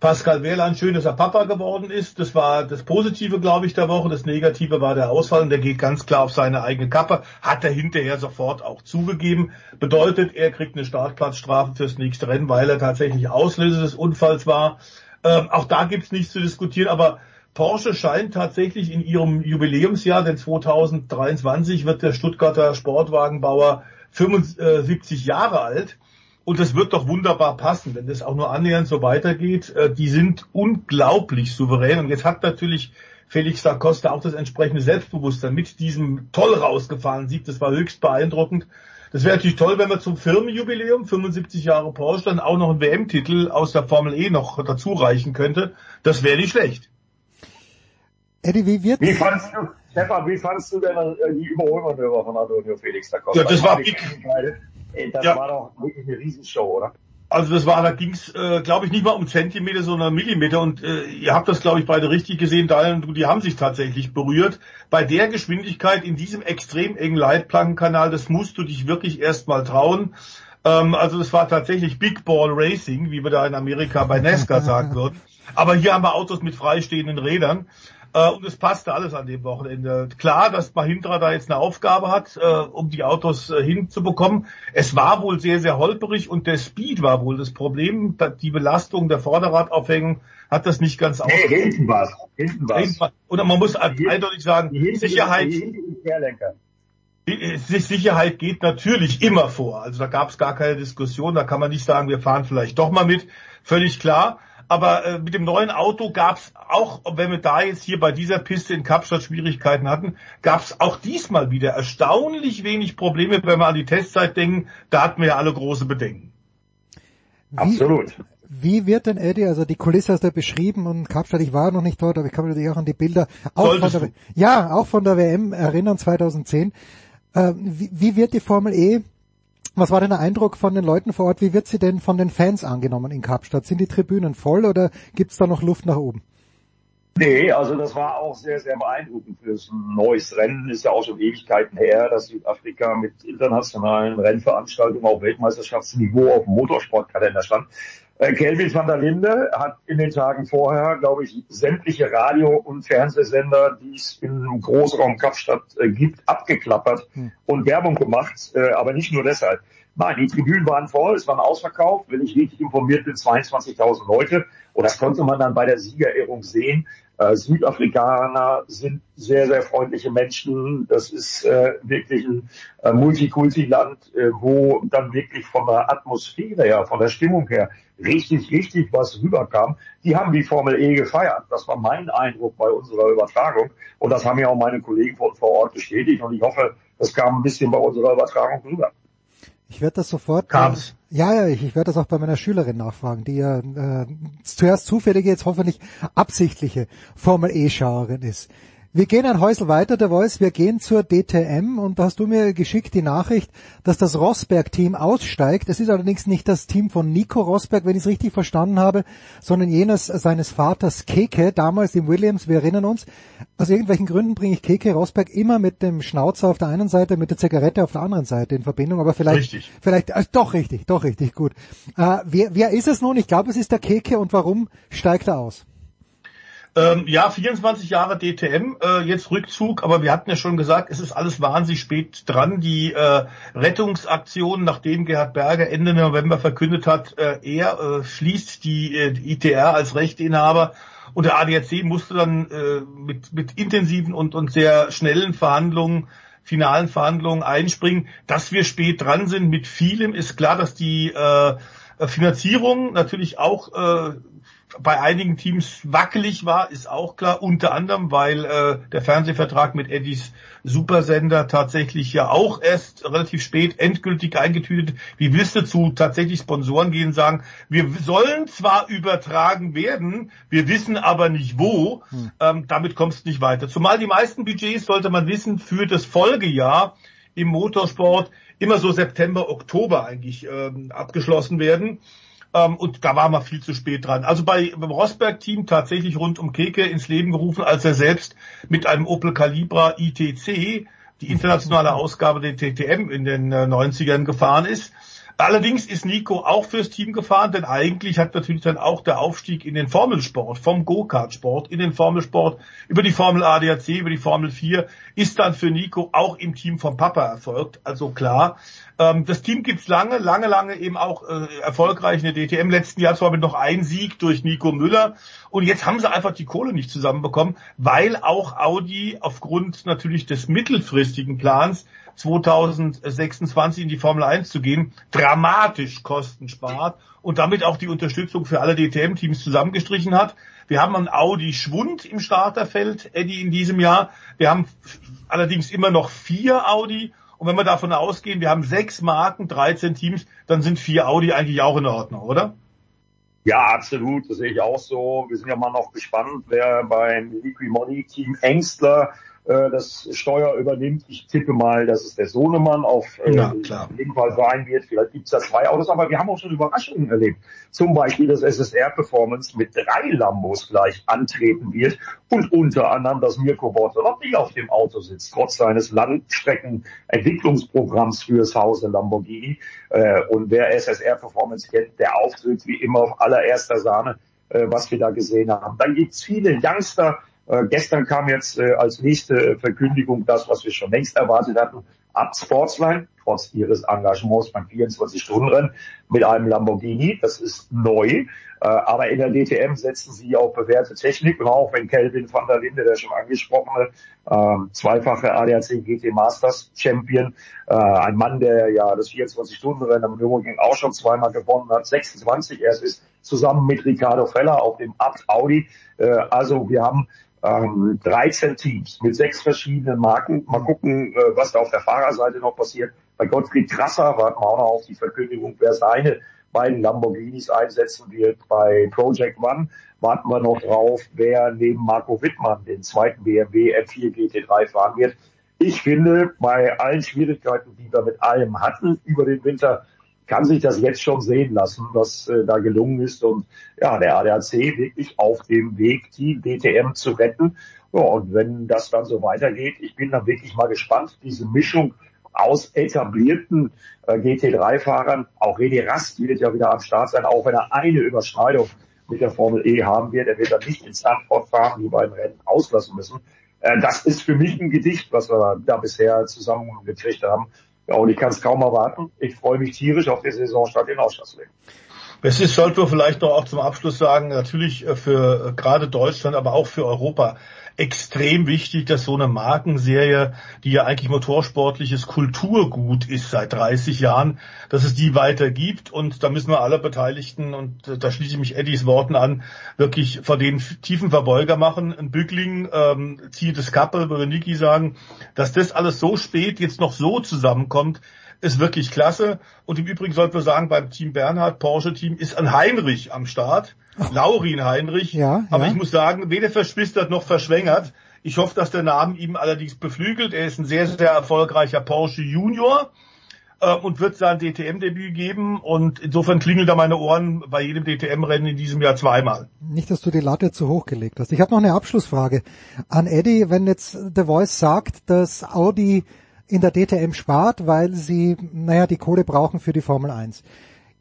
Pascal Wehrlein, schön, dass er Papa geworden ist. Das war das Positive, glaube ich, der Woche. Das Negative war der Ausfall und der geht ganz klar auf seine eigene Kappe. Hat er hinterher sofort auch zugegeben. Bedeutet, er kriegt eine Startplatzstrafe fürs nächste Rennen, weil er tatsächlich Auslöser des Unfalls war. Ähm, auch da gibt's nichts zu diskutieren, aber Porsche scheint tatsächlich in ihrem Jubiläumsjahr, denn 2023 wird der Stuttgarter Sportwagenbauer 75 Jahre alt. Und das wird doch wunderbar passen, wenn das auch nur annähernd so weitergeht. Äh, die sind unglaublich souverän. Und jetzt hat natürlich Felix da Costa auch das entsprechende Selbstbewusstsein mit diesem toll rausgefahrenen Sieg. Das war höchst beeindruckend. Das wäre natürlich toll, wenn wir zum Firmenjubiläum, 75 Jahre Porsche, dann auch noch einen WM-Titel aus der Formel E noch dazu reichen könnte. Das wäre nicht schlecht. Eddie, wie wird... Wie fandst du, Stefan, wie fandst du denn äh, die Überholmanöver von Antonio Felix da Costa? Ja, das war big. Das Ja. war doch wirklich eine Riesenshow, oder? Also das war, da ging's, äh, glaube ich, nicht mal um Zentimeter, sondern Millimeter. Und äh, ihr habt das, glaube ich, beide richtig gesehen, Daniel und du, die haben sich tatsächlich berührt. Bei der Geschwindigkeit in diesem extrem engen Leitplankenkanal, das musst du dich wirklich erstmal trauen. Ähm, also das war tatsächlich Big Ball Racing, wie wir da in Amerika bei NASCAR sagen würden. Aber hier haben wir Autos mit freistehenden Rädern. Äh, und es passte alles an dem Wochenende. Klar, dass Mahindra da jetzt eine Aufgabe hat, äh, um die Autos äh, hinzubekommen. Es war wohl sehr, sehr holperig und der Speed war wohl das Problem. Die Belastung der Vorderradaufhängung hat das nicht ganz hinten war's. Hinten war's. Hinten war- Oder man muss eindeutig sagen, Sicherheit, Querlenker. die- Sicherheit geht natürlich immer vor. Also da gab es gar keine Diskussion. Da kann man nicht sagen, wir fahren vielleicht doch mal mit. Völlig klar. Aber äh, mit dem neuen Auto gab es auch, wenn wir da jetzt hier bei dieser Piste in Kapstadt Schwierigkeiten hatten, gab es auch diesmal wieder erstaunlich wenig Probleme, wenn wir an die Testzeit denken. Da hatten wir ja alle große Bedenken. Absolut. Wie wird denn Eddie, also die Kulisse hast du beschrieben und Kapstadt, ich war noch nicht dort, aber ich kann mich natürlich auch an die Bilder auch von der, ja, auch von der WM erinnern 2010. Äh, wie, wie wird die Formel E, was war denn der Eindruck von den Leuten vor Ort, wie wird sie denn von den Fans angenommen in Kapstadt? Sind die Tribünen voll oder gibt's da noch Luft nach oben? Nee, also das war auch sehr, sehr beeindruckend für ein neues Rennen. Ist ja auch schon Ewigkeiten her, dass Südafrika mit internationalen Rennveranstaltungen auf Weltmeisterschaftsniveau auf dem Motorsportkalender stand. Äh, Kelvin van der Linde hat in den Tagen vorher, glaube ich, sämtliche Radio- und Fernsehsender, die es im Großraum Kapstadt äh, gibt, abgeklappert und Werbung gemacht, äh, aber nicht nur deshalb. Nein, die Tribünen waren voll, es war ein Ausverkauf, wenn ich richtig informiert bin, 22.000 Leute. Und das konnte man dann bei der Siegerehrung sehen. Äh, Südafrikaner sind sehr, sehr freundliche Menschen. Das ist äh, wirklich ein äh, Multikulti-Land, äh, wo dann wirklich von der Atmosphäre her, von der Stimmung her richtig, richtig was rüberkam. Die haben die Formel E gefeiert. Das war mein Eindruck bei unserer Übertragung. Und das haben ja auch meine Kollegen vor Ort bestätigt. Und ich hoffe, das kam ein bisschen bei unserer Übertragung rüber. Ich werde das sofort. Kam's. Ja, ja, ich, ich werde das auch bei meiner Schülerin nachfragen, die ja äh, zuerst zufällige, jetzt hoffentlich absichtliche Formel E-Schauerin ist. Wir gehen ein Häusel weiter, der Voice, wir gehen zur DTM und da hast du mir geschickt die Nachricht, dass das Rosberg-Team aussteigt. Es ist allerdings nicht das Team von Nico Rosberg, wenn ich es richtig verstanden habe, sondern jenes seines Vaters Keke, damals im Williams, wir erinnern uns. Aus irgendwelchen Gründen bringe ich Keke Rosberg immer mit dem Schnauzer auf der einen Seite, mit der Zigarette auf der anderen Seite in Verbindung, aber vielleicht, Richtig. vielleicht, äh, doch richtig, doch richtig, gut. Äh, wer, wer ist es nun? Ich glaube, es ist der Keke und warum steigt er aus? Ähm, ja, 24 Jahre DTM, äh, jetzt Rückzug, aber wir hatten ja schon gesagt, es ist alles wahnsinnig spät dran. Die äh, Rettungsaktion, nachdem Gerhard Berger Ende November verkündet hat, äh, er äh, schließt die, äh, die ITR als Rechteinhaber und der ADAC musste dann äh, mit, mit intensiven und, und sehr schnellen Verhandlungen finalen Verhandlungen einspringen. Dass wir spät dran sind mit vielem, ist klar, dass die äh, Finanzierung natürlich auch äh, bei einigen Teams wackelig war, ist auch klar. Unter anderem, weil äh, der Fernsehvertrag mit Eddies Supersender tatsächlich ja auch erst relativ spät endgültig eingetütet. Wie willst du zu tatsächlich Sponsoren gehen und sagen, wir sollen zwar übertragen werden, wir wissen aber nicht wo. Hm. Ähm, damit kommst du nicht weiter. Zumal die meisten Budgets, sollte man wissen, für das Folgejahr im Motorsport immer so September, Oktober eigentlich ähm, abgeschlossen werden. Ähm, und da war man viel zu spät dran. Also bei, beim Rosberg-Team tatsächlich rund um Keke ins Leben gerufen, als er selbst mit einem Opel Calibra ITC, die internationale Ausgabe der TTM in den äh, 90ern gefahren ist. Allerdings ist Nico auch fürs Team gefahren, denn eigentlich hat natürlich dann auch der Aufstieg in den Formelsport, vom Go-Kart-Sport in den Formelsport, über die Formel ADAC, über die Formel 4, ist dann für Nico auch im Team vom Papa erfolgt. Also klar, ähm, das Team gibt's lange, lange, lange eben auch äh, erfolgreich in der DTM. Letzten Jahr zwar mit noch ein Sieg durch Nico Müller. Und jetzt haben sie einfach die Kohle nicht zusammenbekommen, weil auch Audi aufgrund natürlich des mittelfristigen Plans 2026 in die Formel 1 zu gehen, dramatisch Kosten spart und damit auch die Unterstützung für alle DTM-Teams zusammengestrichen hat. Wir haben einen Audi Schwund im Starterfeld, Eddie, in diesem Jahr. Wir haben allerdings immer noch vier Audi. Und wenn wir davon ausgehen, wir haben sechs Marken, 13 Teams, dann sind vier Audi eigentlich auch in Ordnung, oder? Ja, absolut. Das sehe ich auch so. Wir sind ja mal noch gespannt, wer beim Liquimoni Team Ängstler äh, das Steuer übernimmt. Ich tippe mal, dass es der Sohnemann auf äh, Ja, jeden Fall sein wird. Vielleicht gibt's da zwei Autos, aber wir haben auch schon Überraschungen erlebt. Zum Beispiel, dass SSR Performance mit drei Lambos gleich antreten wird und unter anderem, dass Mirko Bortolotti auf dem Auto sitzt, trotz seines Langstreckenentwicklungsprogramms fürs Hause Lamborghini. Äh, und wer SSR Performance kennt, der auftritt wie immer auf allererster Sahne, äh, was wir da gesehen haben. Dann gibt's viele Youngster, äh, gestern kam jetzt äh, als nächste Verkündigung das, was wir schon längst erwartet hatten, ab Sportsline, trotz ihres Engagements beim 24-Stunden-Rennen mit einem Lamborghini. Das ist neu. Äh, aber in der DTM setzen sie auf bewährte Technik und auch wenn Kelvin van der Linde, der schon angesprochene, ähm, zweifache ADAC GT Masters Champion, äh, ein Mann, der ja das 24-Stunden-Rennen am Nürburgring auch schon zweimal gewonnen hat, 26 erst ist, zusammen mit Ricardo Feller auf dem Abt Audi. Äh, also wir haben ähm, 13 Teams mit sechs verschiedenen Marken. Mal gucken, äh, was da auf der Fahrerseite noch passiert. Bei Gottfried Krasser warten wir auch noch auf die Verkündigung, wer seine beiden Lamborghinis einsetzen wird. Bei Project One warten wir noch drauf, wer neben Marco Wittmann den zweiten BMW M4 GT3 fahren wird. Ich finde, bei allen Schwierigkeiten, die wir mit allem hatten über den Winter, kann sich das jetzt schon sehen lassen, was äh, da gelungen ist und ja, der ADAC wirklich auf dem Weg, die DTM zu retten. Ja, und wenn das dann so weitergeht, ich bin dann wirklich mal gespannt, diese Mischung aus etablierten äh, GT3-Fahrern, auch René Rast wird ja wieder am Start sein, auch wenn er eine Überschneidung mit der Formel E haben wird. Er wird dann nicht ins Stanford fahren, die beiden Rennen auslassen müssen. Äh, das ist für mich ein Gedicht, was wir da bisher zusammengekriegt haben. Ja, und ich kann es kaum erwarten. Ich freue mich tierisch auf die Saisonstart in Ausschlassleben. Es ist, sollten wir vielleicht noch auch zum Abschluss sagen, natürlich äh, für äh, gerade Deutschland, aber auch für Europa extrem wichtig, dass so eine Markenserie, die ja eigentlich motorsportliches Kulturgut ist seit 30 Jahren, dass es die weitergibt und da müssen wir alle Beteiligten und da schließe ich mich Eddies Worten an, wirklich vor den tiefen Verbeuger machen. Ein Bückling ähm, zieht das Kappe, würde Niki sagen, dass das alles so spät jetzt noch so zusammenkommt, ist wirklich klasse. Und im Übrigen sollten wir sagen, beim Team Bernhard, Porsche-Team, ist ein Heinrich am Start. Laurin Heinrich. Ja, Aber ja. ich muss sagen, weder verschwistert noch verschwängert. Ich hoffe, dass der Name ihm allerdings beflügelt. Er ist ein sehr, sehr erfolgreicher Porsche Junior äh, und wird sein DTM-Debüt geben. Und insofern klingeln da meine Ohren bei jedem DTM-Rennen in diesem Jahr zweimal. Nicht, dass du die Latte zu hoch gelegt hast. Ich habe noch eine Abschlussfrage an Eddie. Wenn jetzt The Voice sagt, dass Audi in der DTM spart, weil sie, naja, die Kohle brauchen für die Formel 1.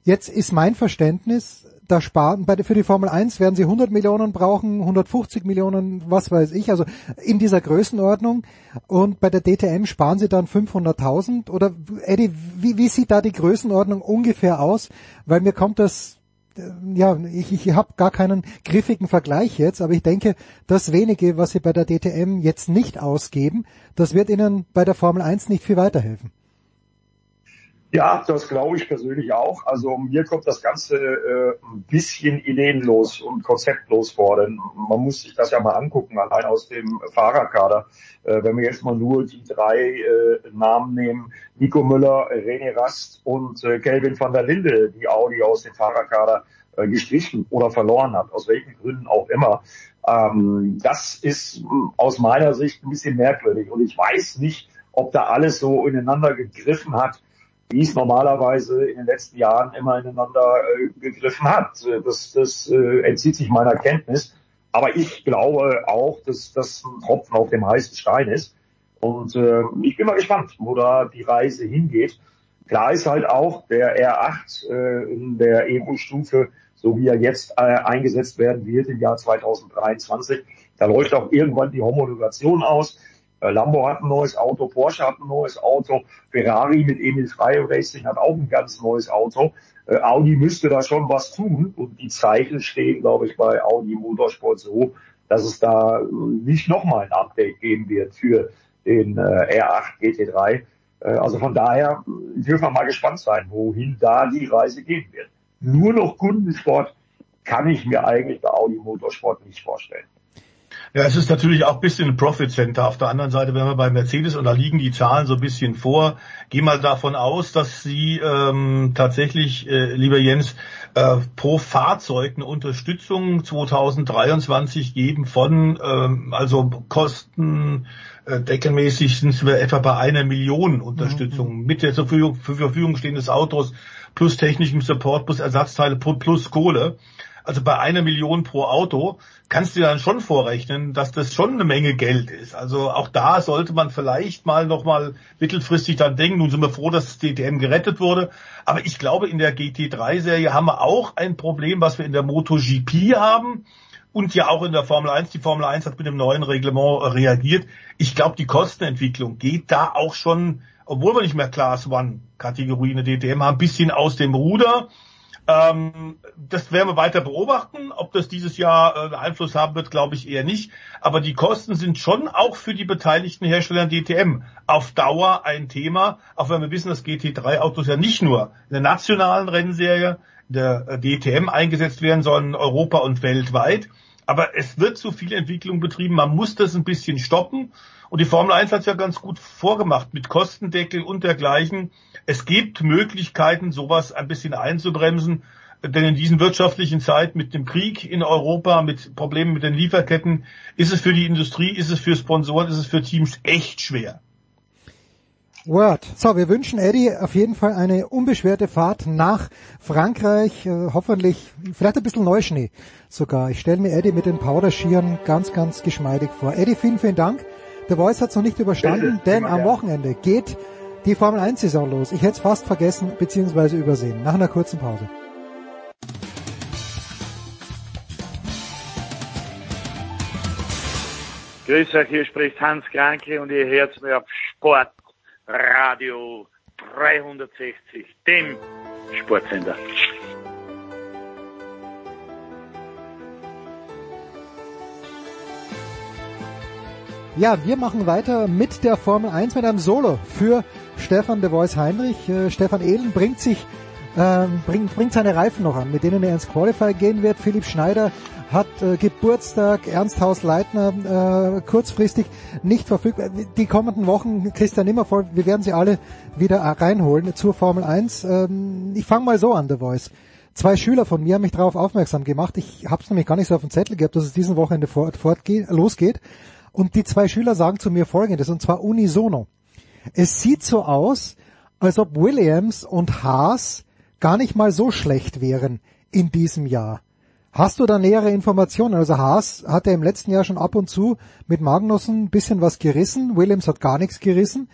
Jetzt ist mein Verständnis, da sparen, für die Formel 1 werden sie 100 Millionen brauchen, 150 Millionen, was weiß ich, also in dieser Größenordnung. Und bei der DTM sparen sie dann 500.000 oder, Eddie, wie, wie sieht da die Größenordnung ungefähr aus? Weil mir kommt das ja, ich, ich habe gar keinen griffigen Vergleich jetzt, aber ich denke, das wenige, was sie bei der DTM jetzt nicht ausgeben, das wird ihnen bei der Formel 1 nicht viel weiterhelfen. Ja, das glaube ich persönlich auch. Also mir kommt das Ganze äh, ein bisschen ideenlos und konzeptlos vor, denn man muss sich das ja mal angucken, allein aus dem Fahrerkader. Äh, wenn wir jetzt mal nur die drei äh, Namen nehmen, Nico Müller, René Rast und äh, Kelvin van der Linde, die Audi aus dem Fahrerkader äh, gestrichen oder verloren hat, aus welchen Gründen auch immer. Ähm, das ist mh, aus meiner Sicht ein bisschen merkwürdig und ich weiß nicht, ob da alles so ineinander gegriffen hat, wie es normalerweise in den letzten Jahren immer ineinander äh, gegriffen hat. Das, das äh, entzieht sich meiner Kenntnis. Aber ich glaube auch, dass das ein Tropfen auf dem heißen Stein ist. Und äh, ich bin mal gespannt, wo da die Reise hingeht. Klar ist halt auch, der R8 äh, in der Evo-Stufe, so wie er jetzt äh, eingesetzt werden wird im Jahr 2023, da läuft auch irgendwann die Homologation aus. Äh, Lambo hat ein neues Auto, Porsche hat ein neues Auto, Ferrari mit Emil Frey Racing hat auch ein ganz neues Auto. Äh, Audi müsste da schon was tun und die Zeichen stehen, glaube ich, bei Audi Motorsport so, dass es da nicht nochmal ein Update geben wird für den äh, R8 GT3. Äh, also von daher dürfen wir mal gespannt sein, wohin da die Reise gehen wird. Nur noch Kundensport kann ich mir eigentlich bei Audi Motorsport nicht vorstellen. Ja, es ist natürlich auch ein bisschen ein Profit Center. Auf der anderen Seite, wenn wir bei Mercedes und da liegen die Zahlen so ein bisschen vor, geh mal davon aus, dass sie ähm, tatsächlich, äh, lieber Jens, äh, pro Fahrzeug eine Unterstützung 2023 geben von, ähm, also Kosten äh, deckelmäßig sind wir etwa bei einer Million Unterstützung. Mit der zur Verfügung, zur Verfügung stehendes Autos plus technischem Support plus Ersatzteile plus Kohle also bei einer Million pro Auto, kannst du dann schon vorrechnen, dass das schon eine Menge Geld ist. Also auch da sollte man vielleicht mal nochmal mittelfristig dann denken. Nun sind wir froh, dass das DTM gerettet wurde. Aber ich glaube, in der GT3-Serie haben wir auch ein Problem, was wir in der MotoGP haben. Und ja auch in der Formel 1. Die Formel 1 hat mit dem neuen Reglement reagiert. Ich glaube, die Kostenentwicklung geht da auch schon, obwohl wir nicht mehr Class One Kategorie in der DTM haben, ein bisschen aus dem Ruder. Ähm, das werden wir weiter beobachten. Ob das dieses Jahr äh, Einfluss haben wird, glaube ich eher nicht. Aber die Kosten sind schon auch für die beteiligten Hersteller DTM auf Dauer ein Thema. Auch wenn wir wissen, dass GT3-Autos ja nicht nur in der nationalen Rennserie der äh, DTM eingesetzt werden, sondern Europa und weltweit. Aber es wird zu viel Entwicklung betrieben. Man muss das ein bisschen stoppen. Und die Formel 1 hat es ja ganz gut vorgemacht mit Kostendeckel und dergleichen. Es gibt Möglichkeiten, sowas ein bisschen einzubremsen. Denn in diesen wirtschaftlichen Zeiten mit dem Krieg in Europa, mit Problemen mit den Lieferketten, ist es für die Industrie, ist es für Sponsoren, ist es für Teams echt schwer. Word. So, wir wünschen Eddie auf jeden Fall eine unbeschwerte Fahrt nach Frankreich. Äh, hoffentlich, vielleicht ein bisschen Neuschnee sogar. Ich stelle mir Eddie mit den Powderschieren ganz, ganz geschmeidig vor. Eddie, vielen, vielen Dank. Der Voice hat es noch nicht überstanden, denn am Wochenende geht die Formel 1 Saison los. Ich hätte es fast vergessen bzw. übersehen. Nach einer kurzen Pause. Grüß euch, hier spricht Hans Kranke und ihr hört mir auf Sportradio 360, dem Sportsender. Ja, wir machen weiter mit der Formel 1 mit einem Solo für Stefan de Vois Heinrich. Äh, Stefan Ehlen bringt sich, äh, bringt, bringt seine Reifen noch an, mit denen er ins Qualify gehen wird. Philipp Schneider hat äh, Geburtstag, Ernst Haus-Leitner äh, kurzfristig nicht verfügbar. Die kommenden Wochen, Christian Nimmervoll, wir werden sie alle wieder reinholen zur Formel 1. Ähm, ich fange mal so an, The Voice. Zwei Schüler von mir haben mich darauf aufmerksam gemacht. Ich habe es nämlich gar nicht so auf dem Zettel gehabt, dass es diesen Wochenende fort, fortgeht, losgeht. Und die zwei Schüler sagen zu mir Folgendes, und zwar unisono. Es sieht so aus, als ob Williams und Haas gar nicht mal so schlecht wären in diesem Jahr. Hast du da nähere Informationen? Also Haas hat ja im letzten Jahr schon ab und zu mit Magnussen ein bisschen was gerissen. Williams hat gar nichts gerissen.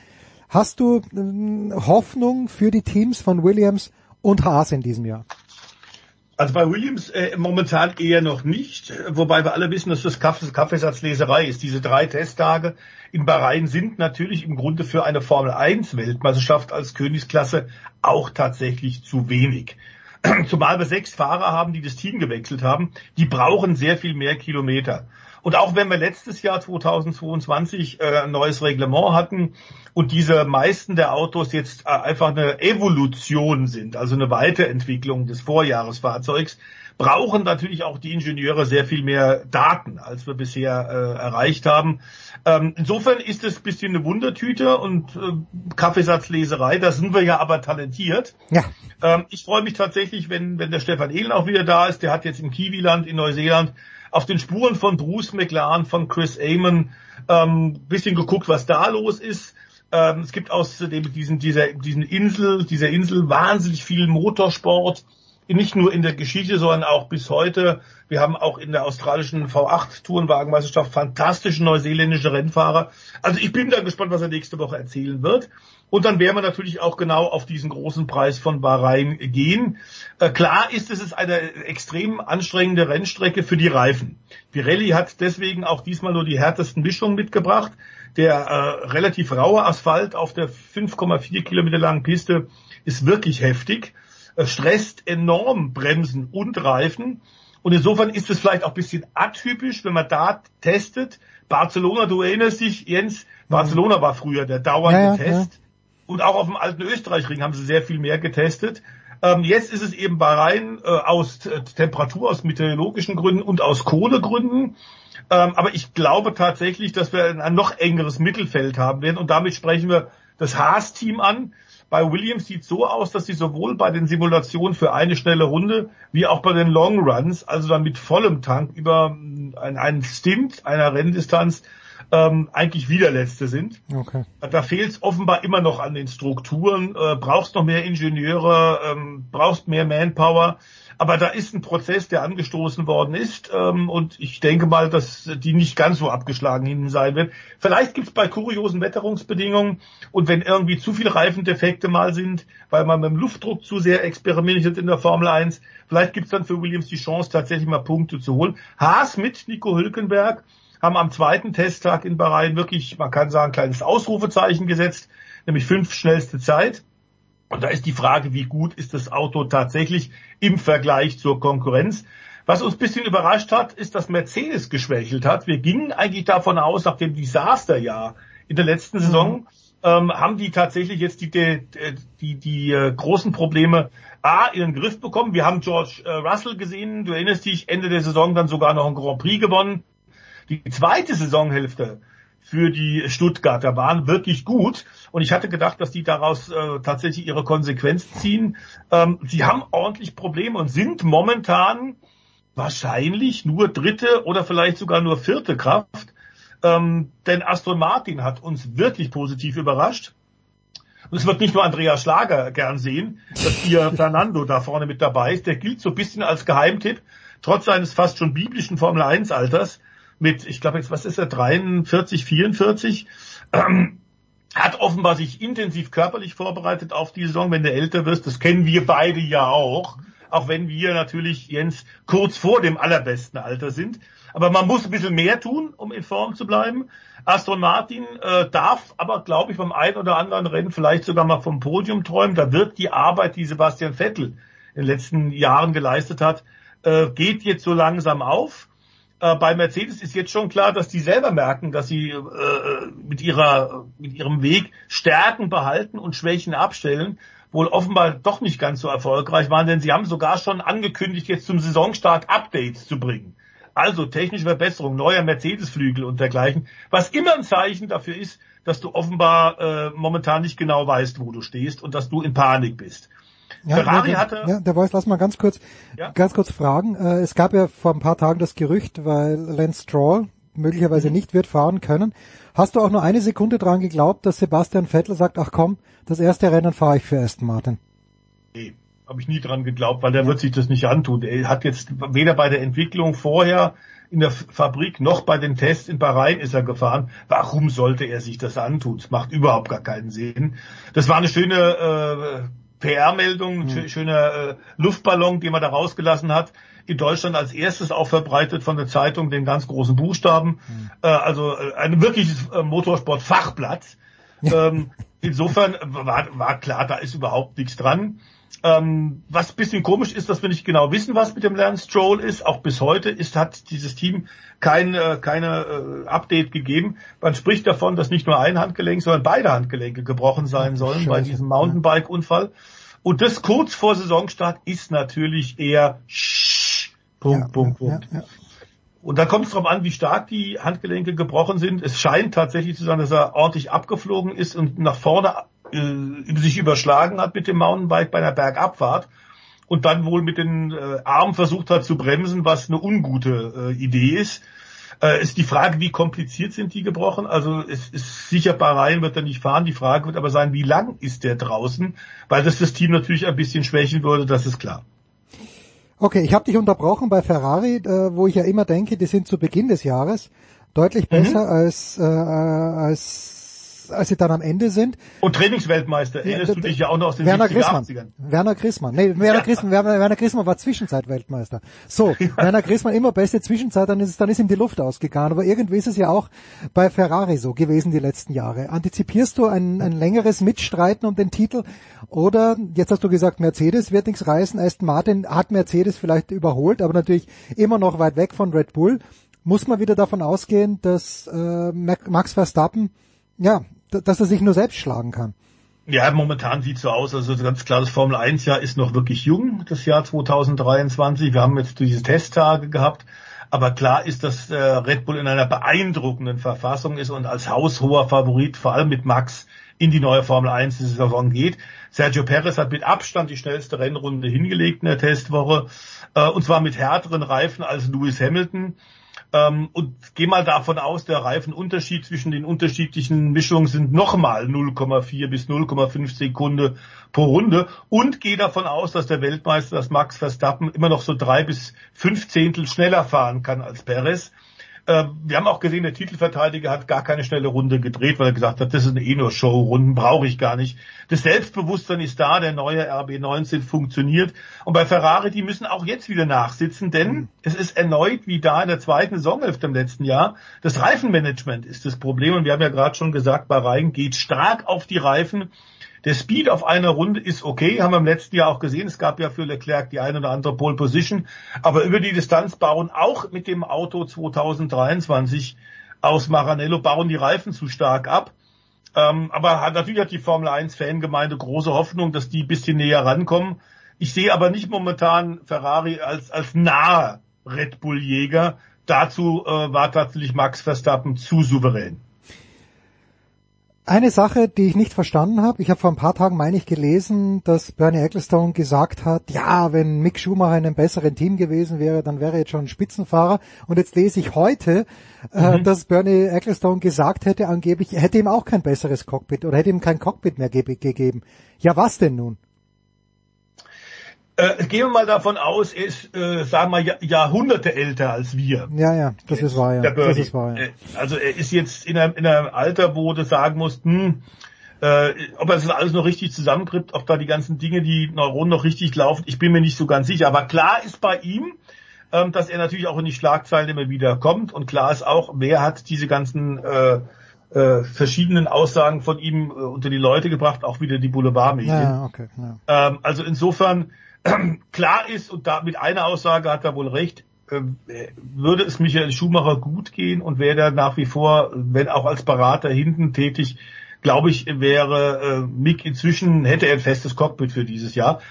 Hast du äh, Hoffnung für die Teams von Williams und Haas in diesem Jahr? Also bei Williams äh, momentan eher noch nicht, wobei wir alle wissen, dass das Kaffee, Kaffeesatzleserei ist. Diese drei Testtage in Bahrain sind natürlich im Grunde für eine Formel 1 Weltmeisterschaft als Königsklasse auch tatsächlich zu wenig. Zumal wir sechs Fahrer haben, die das Team gewechselt haben, die brauchen sehr viel mehr Kilometer. Und auch wenn wir letztes Jahr 2022 äh, ein neues Reglement hatten und diese meisten der Autos jetzt äh, einfach eine Evolution sind, also eine Weiterentwicklung des Vorjahresfahrzeugs, brauchen natürlich auch die Ingenieure sehr viel mehr Daten, als wir bisher äh, erreicht haben. Ähm, insofern ist es ein bisschen eine Wundertüte und äh, Kaffeesatzleserei, da sind wir ja aber talentiert. Ja. Ähm, ich freue mich tatsächlich, wenn, wenn der Stefan Ehlen auch wieder da ist. Der hat jetzt im Kiwiland in Neuseeland auf den Spuren von Bruce McLaren, von Chris Amon, ähm, bisschen geguckt, was da los ist. Ähm, es gibt außerdem diesen, dieser, diesen Insel, dieser Insel wahnsinnig viel Motorsport nicht nur in der Geschichte, sondern auch bis heute. Wir haben auch in der australischen V8 Tourenwagenmeisterschaft fantastische neuseeländische Rennfahrer. Also ich bin da gespannt, was er nächste Woche erzählen wird. Und dann werden wir natürlich auch genau auf diesen großen Preis von Bahrain gehen. Äh, klar ist, es ist eine extrem anstrengende Rennstrecke für die Reifen. Pirelli hat deswegen auch diesmal nur die härtesten Mischungen mitgebracht. Der äh, relativ raue Asphalt auf der 5,4 Kilometer langen Piste ist wirklich heftig stresst enorm Bremsen und Reifen. Und insofern ist es vielleicht auch ein bisschen atypisch, wenn man da testet. Barcelona, du erinnerst dich, Jens, Barcelona war früher der dauernde Ja, Test. ja. Und auch auf dem alten Österreichring haben sie sehr viel mehr getestet. Ähm, jetzt ist es eben Bahrain äh, aus äh, Temperatur, aus meteorologischen Gründen und aus Kohlegründen. Ähm, aber ich glaube tatsächlich, dass wir ein, ein noch engeres Mittelfeld haben werden. Und damit sprechen wir das Haas-Team an. Bei Williams sieht so aus, dass sie sowohl bei den Simulationen für eine schnelle Runde wie auch bei den Long Runs, also dann mit vollem Tank über mm, ein- einen Stint einer Renndistanz, ähm, eigentlich wieder letzte sind. Okay. Da fehlt es offenbar immer noch an den Strukturen, äh, brauchst noch mehr Ingenieure, ähm, brauchst mehr Manpower. Aber da ist ein Prozess, der angestoßen worden ist ähm, und ich denke mal, dass die nicht ganz so abgeschlagen hinten sein wird. Vielleicht gibt es bei kuriosen Wetterungsbedingungen und wenn irgendwie zu viele Reifendefekte mal sind, weil man mit dem Luftdruck zu sehr experimentiert in der Formel 1, vielleicht gibt es dann für Williams die Chance, tatsächlich mal Punkte zu holen. Haas mit Nico Hülkenberg haben am zweiten Testtag in Bahrain wirklich, man kann sagen, ein kleines Ausrufezeichen gesetzt, nämlich fünf schnellste Zeit. Und da ist die Frage, wie gut ist das Auto tatsächlich im Vergleich zur Konkurrenz. Was uns ein bisschen überrascht hat, ist, dass Mercedes geschwächelt hat. Wir gingen eigentlich davon aus, nach dem Desasterjahr in der letzten Saison, ähm, haben die tatsächlich jetzt die, die, die, die äh, großen Probleme A, in den Griff bekommen. Wir haben George äh, Russell gesehen, du erinnerst dich, Ende der Saison dann sogar noch ein Grand Prix gewonnen. Die zweite Saisonhälfte für die Stuttgarter waren wirklich gut. Und ich hatte gedacht, dass die daraus äh, tatsächlich ihre Konsequenzen ziehen. Ähm, sie haben ordentlich Probleme und sind momentan wahrscheinlich nur dritte oder vielleicht sogar nur vierte Kraft. Ähm, denn Aston Martin hat uns wirklich positiv überrascht. Und es wird nicht nur Andreas Schlager gern sehen, dass ihr Fernando da vorne mit dabei ist. Der gilt so ein bisschen als Geheimtipp, trotz seines fast schon biblischen Formel 1 Alters mit, ich glaube jetzt, was ist er, 43, 44, ähm, hat offenbar sich intensiv körperlich vorbereitet auf die Saison, wenn du älter wirst. Das kennen wir beide ja auch. Auch wenn wir natürlich, Jens, kurz vor dem allerbesten Alter sind. Aber man muss ein bisschen mehr tun, um in Form zu bleiben. Aston Martin äh, darf aber, glaube ich, beim einen oder anderen Rennen vielleicht sogar mal vom Podium träumen. Da wird die Arbeit, die Sebastian Vettel in den letzten Jahren geleistet hat, äh, geht jetzt so langsam auf. Äh, bei Mercedes ist jetzt schon klar, dass die selber merken, dass sie äh, mit ihrer mit ihrem Weg Stärken behalten und Schwächen abstellen wohl offenbar doch nicht ganz so erfolgreich waren, denn sie haben sogar schon angekündigt, jetzt zum Saisonstart Updates zu bringen. Also technische Verbesserung, neuer Mercedes-Flügel und dergleichen, was immer ein Zeichen dafür ist, dass du offenbar äh, momentan nicht genau weißt, wo du stehst und dass du in Panik bist. Ja, Ferrari ja, hatte. Ja, der Voice, lass mal ganz kurz, ja? ganz kurz fragen. Äh, es gab ja vor ein paar Tagen das Gerücht, weil Lance Stroll möglicherweise nicht wird fahren können. Hast du auch nur eine Sekunde dran geglaubt, dass Sebastian Vettel sagt, ach komm, das erste Rennen fahre ich für Aston Martin? Nee, habe ich nie dran geglaubt, weil der wird sich das nicht antun. Er hat jetzt weder bei der Entwicklung vorher in der Fabrik noch bei den Tests in Bahrain ist er gefahren. Warum sollte er sich das antun? Das macht überhaupt gar keinen Sinn. Das war eine schöne äh, PR-Meldung, ein schöner äh, Luftballon, den man da rausgelassen hat in Deutschland als erstes auch verbreitet von der Zeitung den ganz großen Buchstaben. Mhm. Äh, also äh, ein wirkliches äh, Motorsport-Fachblatt. Ähm, insofern war, war klar, da ist überhaupt nichts dran. Ähm, was bisschen komisch ist, dass wir nicht genau wissen, was mit dem Lance Stroll ist. Auch bis heute ist, hat dieses Team kein äh, keine äh, Update gegeben. Man spricht davon, dass nicht nur ein Handgelenk, sondern beide Handgelenke gebrochen sein sollen Scheiße. bei diesem Mountainbike-Unfall. Und das kurz vor Saisonstart ist natürlich eher Punkt, ja, Punkt, Punkt. Ja, ja. Und da kommt es darauf an, wie stark die Handgelenke gebrochen sind. Es scheint tatsächlich zu sein, dass er ordentlich abgeflogen ist und nach vorne äh, sich überschlagen hat mit dem Mountainbike bei einer Bergabfahrt und dann wohl mit den äh, Armen versucht hat zu bremsen, was eine ungute äh, Idee ist. Äh, ist die Frage, wie kompliziert sind die gebrochen? Also es ist sicher Bahrain wird er nicht fahren. Die Frage wird aber sein, wie lang ist der draußen? Weil das das Team natürlich ein bisschen schwächen würde, das ist klar. Okay, ich habe dich unterbrochen bei Ferrari, äh, wo ich ja immer denke, die sind zu Beginn des Jahres deutlich mhm. besser mhm. als, äh, als als sie dann am Ende sind. Und Trainingsweltmeister, erinnerst ja, du dich ja auch noch aus den Werner 70er, Grissmann. 80ern. Werner Grissmann. Nee, Werner, ja. Grissmann, Werner, Werner Grissmann war Zwischenzeitweltmeister. So, ja. Werner Grissmann immer beste Zwischenzeit, dann ist, dann ist ihm die Luft ausgegangen. Aber irgendwie ist es ja auch bei Ferrari so gewesen die letzten Jahre. Antizipierst du ein, ein längeres Mitstreiten um den Titel? Oder, jetzt hast du gesagt, Mercedes wird nichts reißen. Aston Martin hat Mercedes vielleicht überholt, aber natürlich immer noch weit weg von Red Bull. Muss man wieder davon ausgehen, dass äh, Max Verstappen ja, dass er sich nur selbst schlagen kann. Ja, momentan sieht so aus, also ganz klar, das Formel 1 Jahr ist noch wirklich jung, das Jahr 2023. Wir haben jetzt diese Testtage gehabt, aber klar ist, dass äh, Red Bull in einer beeindruckenden Verfassung ist und als haushoher Favorit, vor allem mit Max, in die neue Formel 1 diese Saison geht. Sergio Perez hat mit Abstand die schnellste Rennrunde hingelegt in der Testwoche, äh, und zwar mit härteren Reifen als Lewis Hamilton. Ähm, und geh mal davon aus, der Reifenunterschied zwischen den unterschiedlichen Mischungen sind nochmal 0,4 bis 0,5 Sekunde pro Runde. Und geh davon aus, dass der Weltmeister, das Max Verstappen, immer noch so drei bis fünf Zehntel schneller fahren kann als Perez. Äh, wir haben auch gesehen, der Titelverteidiger hat gar keine schnelle Runde gedreht, weil er gesagt hat, das ist eine eh nur Show, Runden brauche ich gar nicht. Das Selbstbewusstsein ist da, der neue RB19 funktioniert. Und bei Ferrari, die müssen auch jetzt wieder nachsitzen, denn mhm. es ist erneut wie da in der zweiten Saisonhälfte im letzten Jahr. Das Reifenmanagement ist das Problem und wir haben ja gerade schon gesagt, bei Reihen geht stark auf die Reifen. Der Speed auf einer Runde ist okay, haben wir im letzten Jahr auch gesehen. Es gab ja für Leclerc die eine oder andere Pole Position. Aber über die Distanz bauen auch mit dem Auto 2023 aus Maranello bauen die Reifen zu stark ab. Ähm, aber hat, natürlich hat die Formel 1 Fangemeinde große Hoffnung, dass die ein bisschen näher rankommen. Ich sehe aber nicht momentan Ferrari als, als nahe Red Bull Jäger. Dazu äh, war tatsächlich Max Verstappen zu souverän. Eine Sache, die ich nicht verstanden habe, ich habe vor ein paar Tagen, meine ich, gelesen, dass Bernie Ecclestone gesagt hat, ja, wenn Mick Schumacher in einem besseren Team gewesen wäre, dann wäre er jetzt schon ein Spitzenfahrer. Und jetzt lese ich heute, äh, mhm. dass Bernie Ecclestone gesagt hätte, angeblich, er hätte ihm auch kein besseres Cockpit oder hätte ihm kein Cockpit mehr ge gegeben. Ja, was denn nun? Äh, gehen wir mal davon aus, er ist, äh, sagen wir, Jahrhunderte älter als wir. Ja, ja, das ist wahr, ja. Das ist wahr, ja. Äh, also er ist jetzt in einem, in einem Alter, wo du sagen musst, hm, äh, ob er das alles noch richtig zusammenkriegt, ob da die ganzen Dinge, die Neuronen noch richtig laufen, ich bin mir nicht so ganz sicher. Aber klar ist bei ihm, ähm, dass er natürlich auch in die Schlagzeilen immer wieder kommt. Und klar ist auch, wer hat diese ganzen äh, äh, verschiedenen Aussagen von ihm äh, unter die Leute gebracht, auch wieder die Boulevardmedien. Ja, okay, ja. Ähm, also insofern, klar ist, und da mit einer Aussage hat er wohl recht, äh, würde es Michael Schumacher gut gehen und wäre er nach wie vor, wenn auch als Berater hinten tätig, glaube ich, wäre äh, Mick inzwischen, hätte er ein festes Cockpit für dieses Jahr.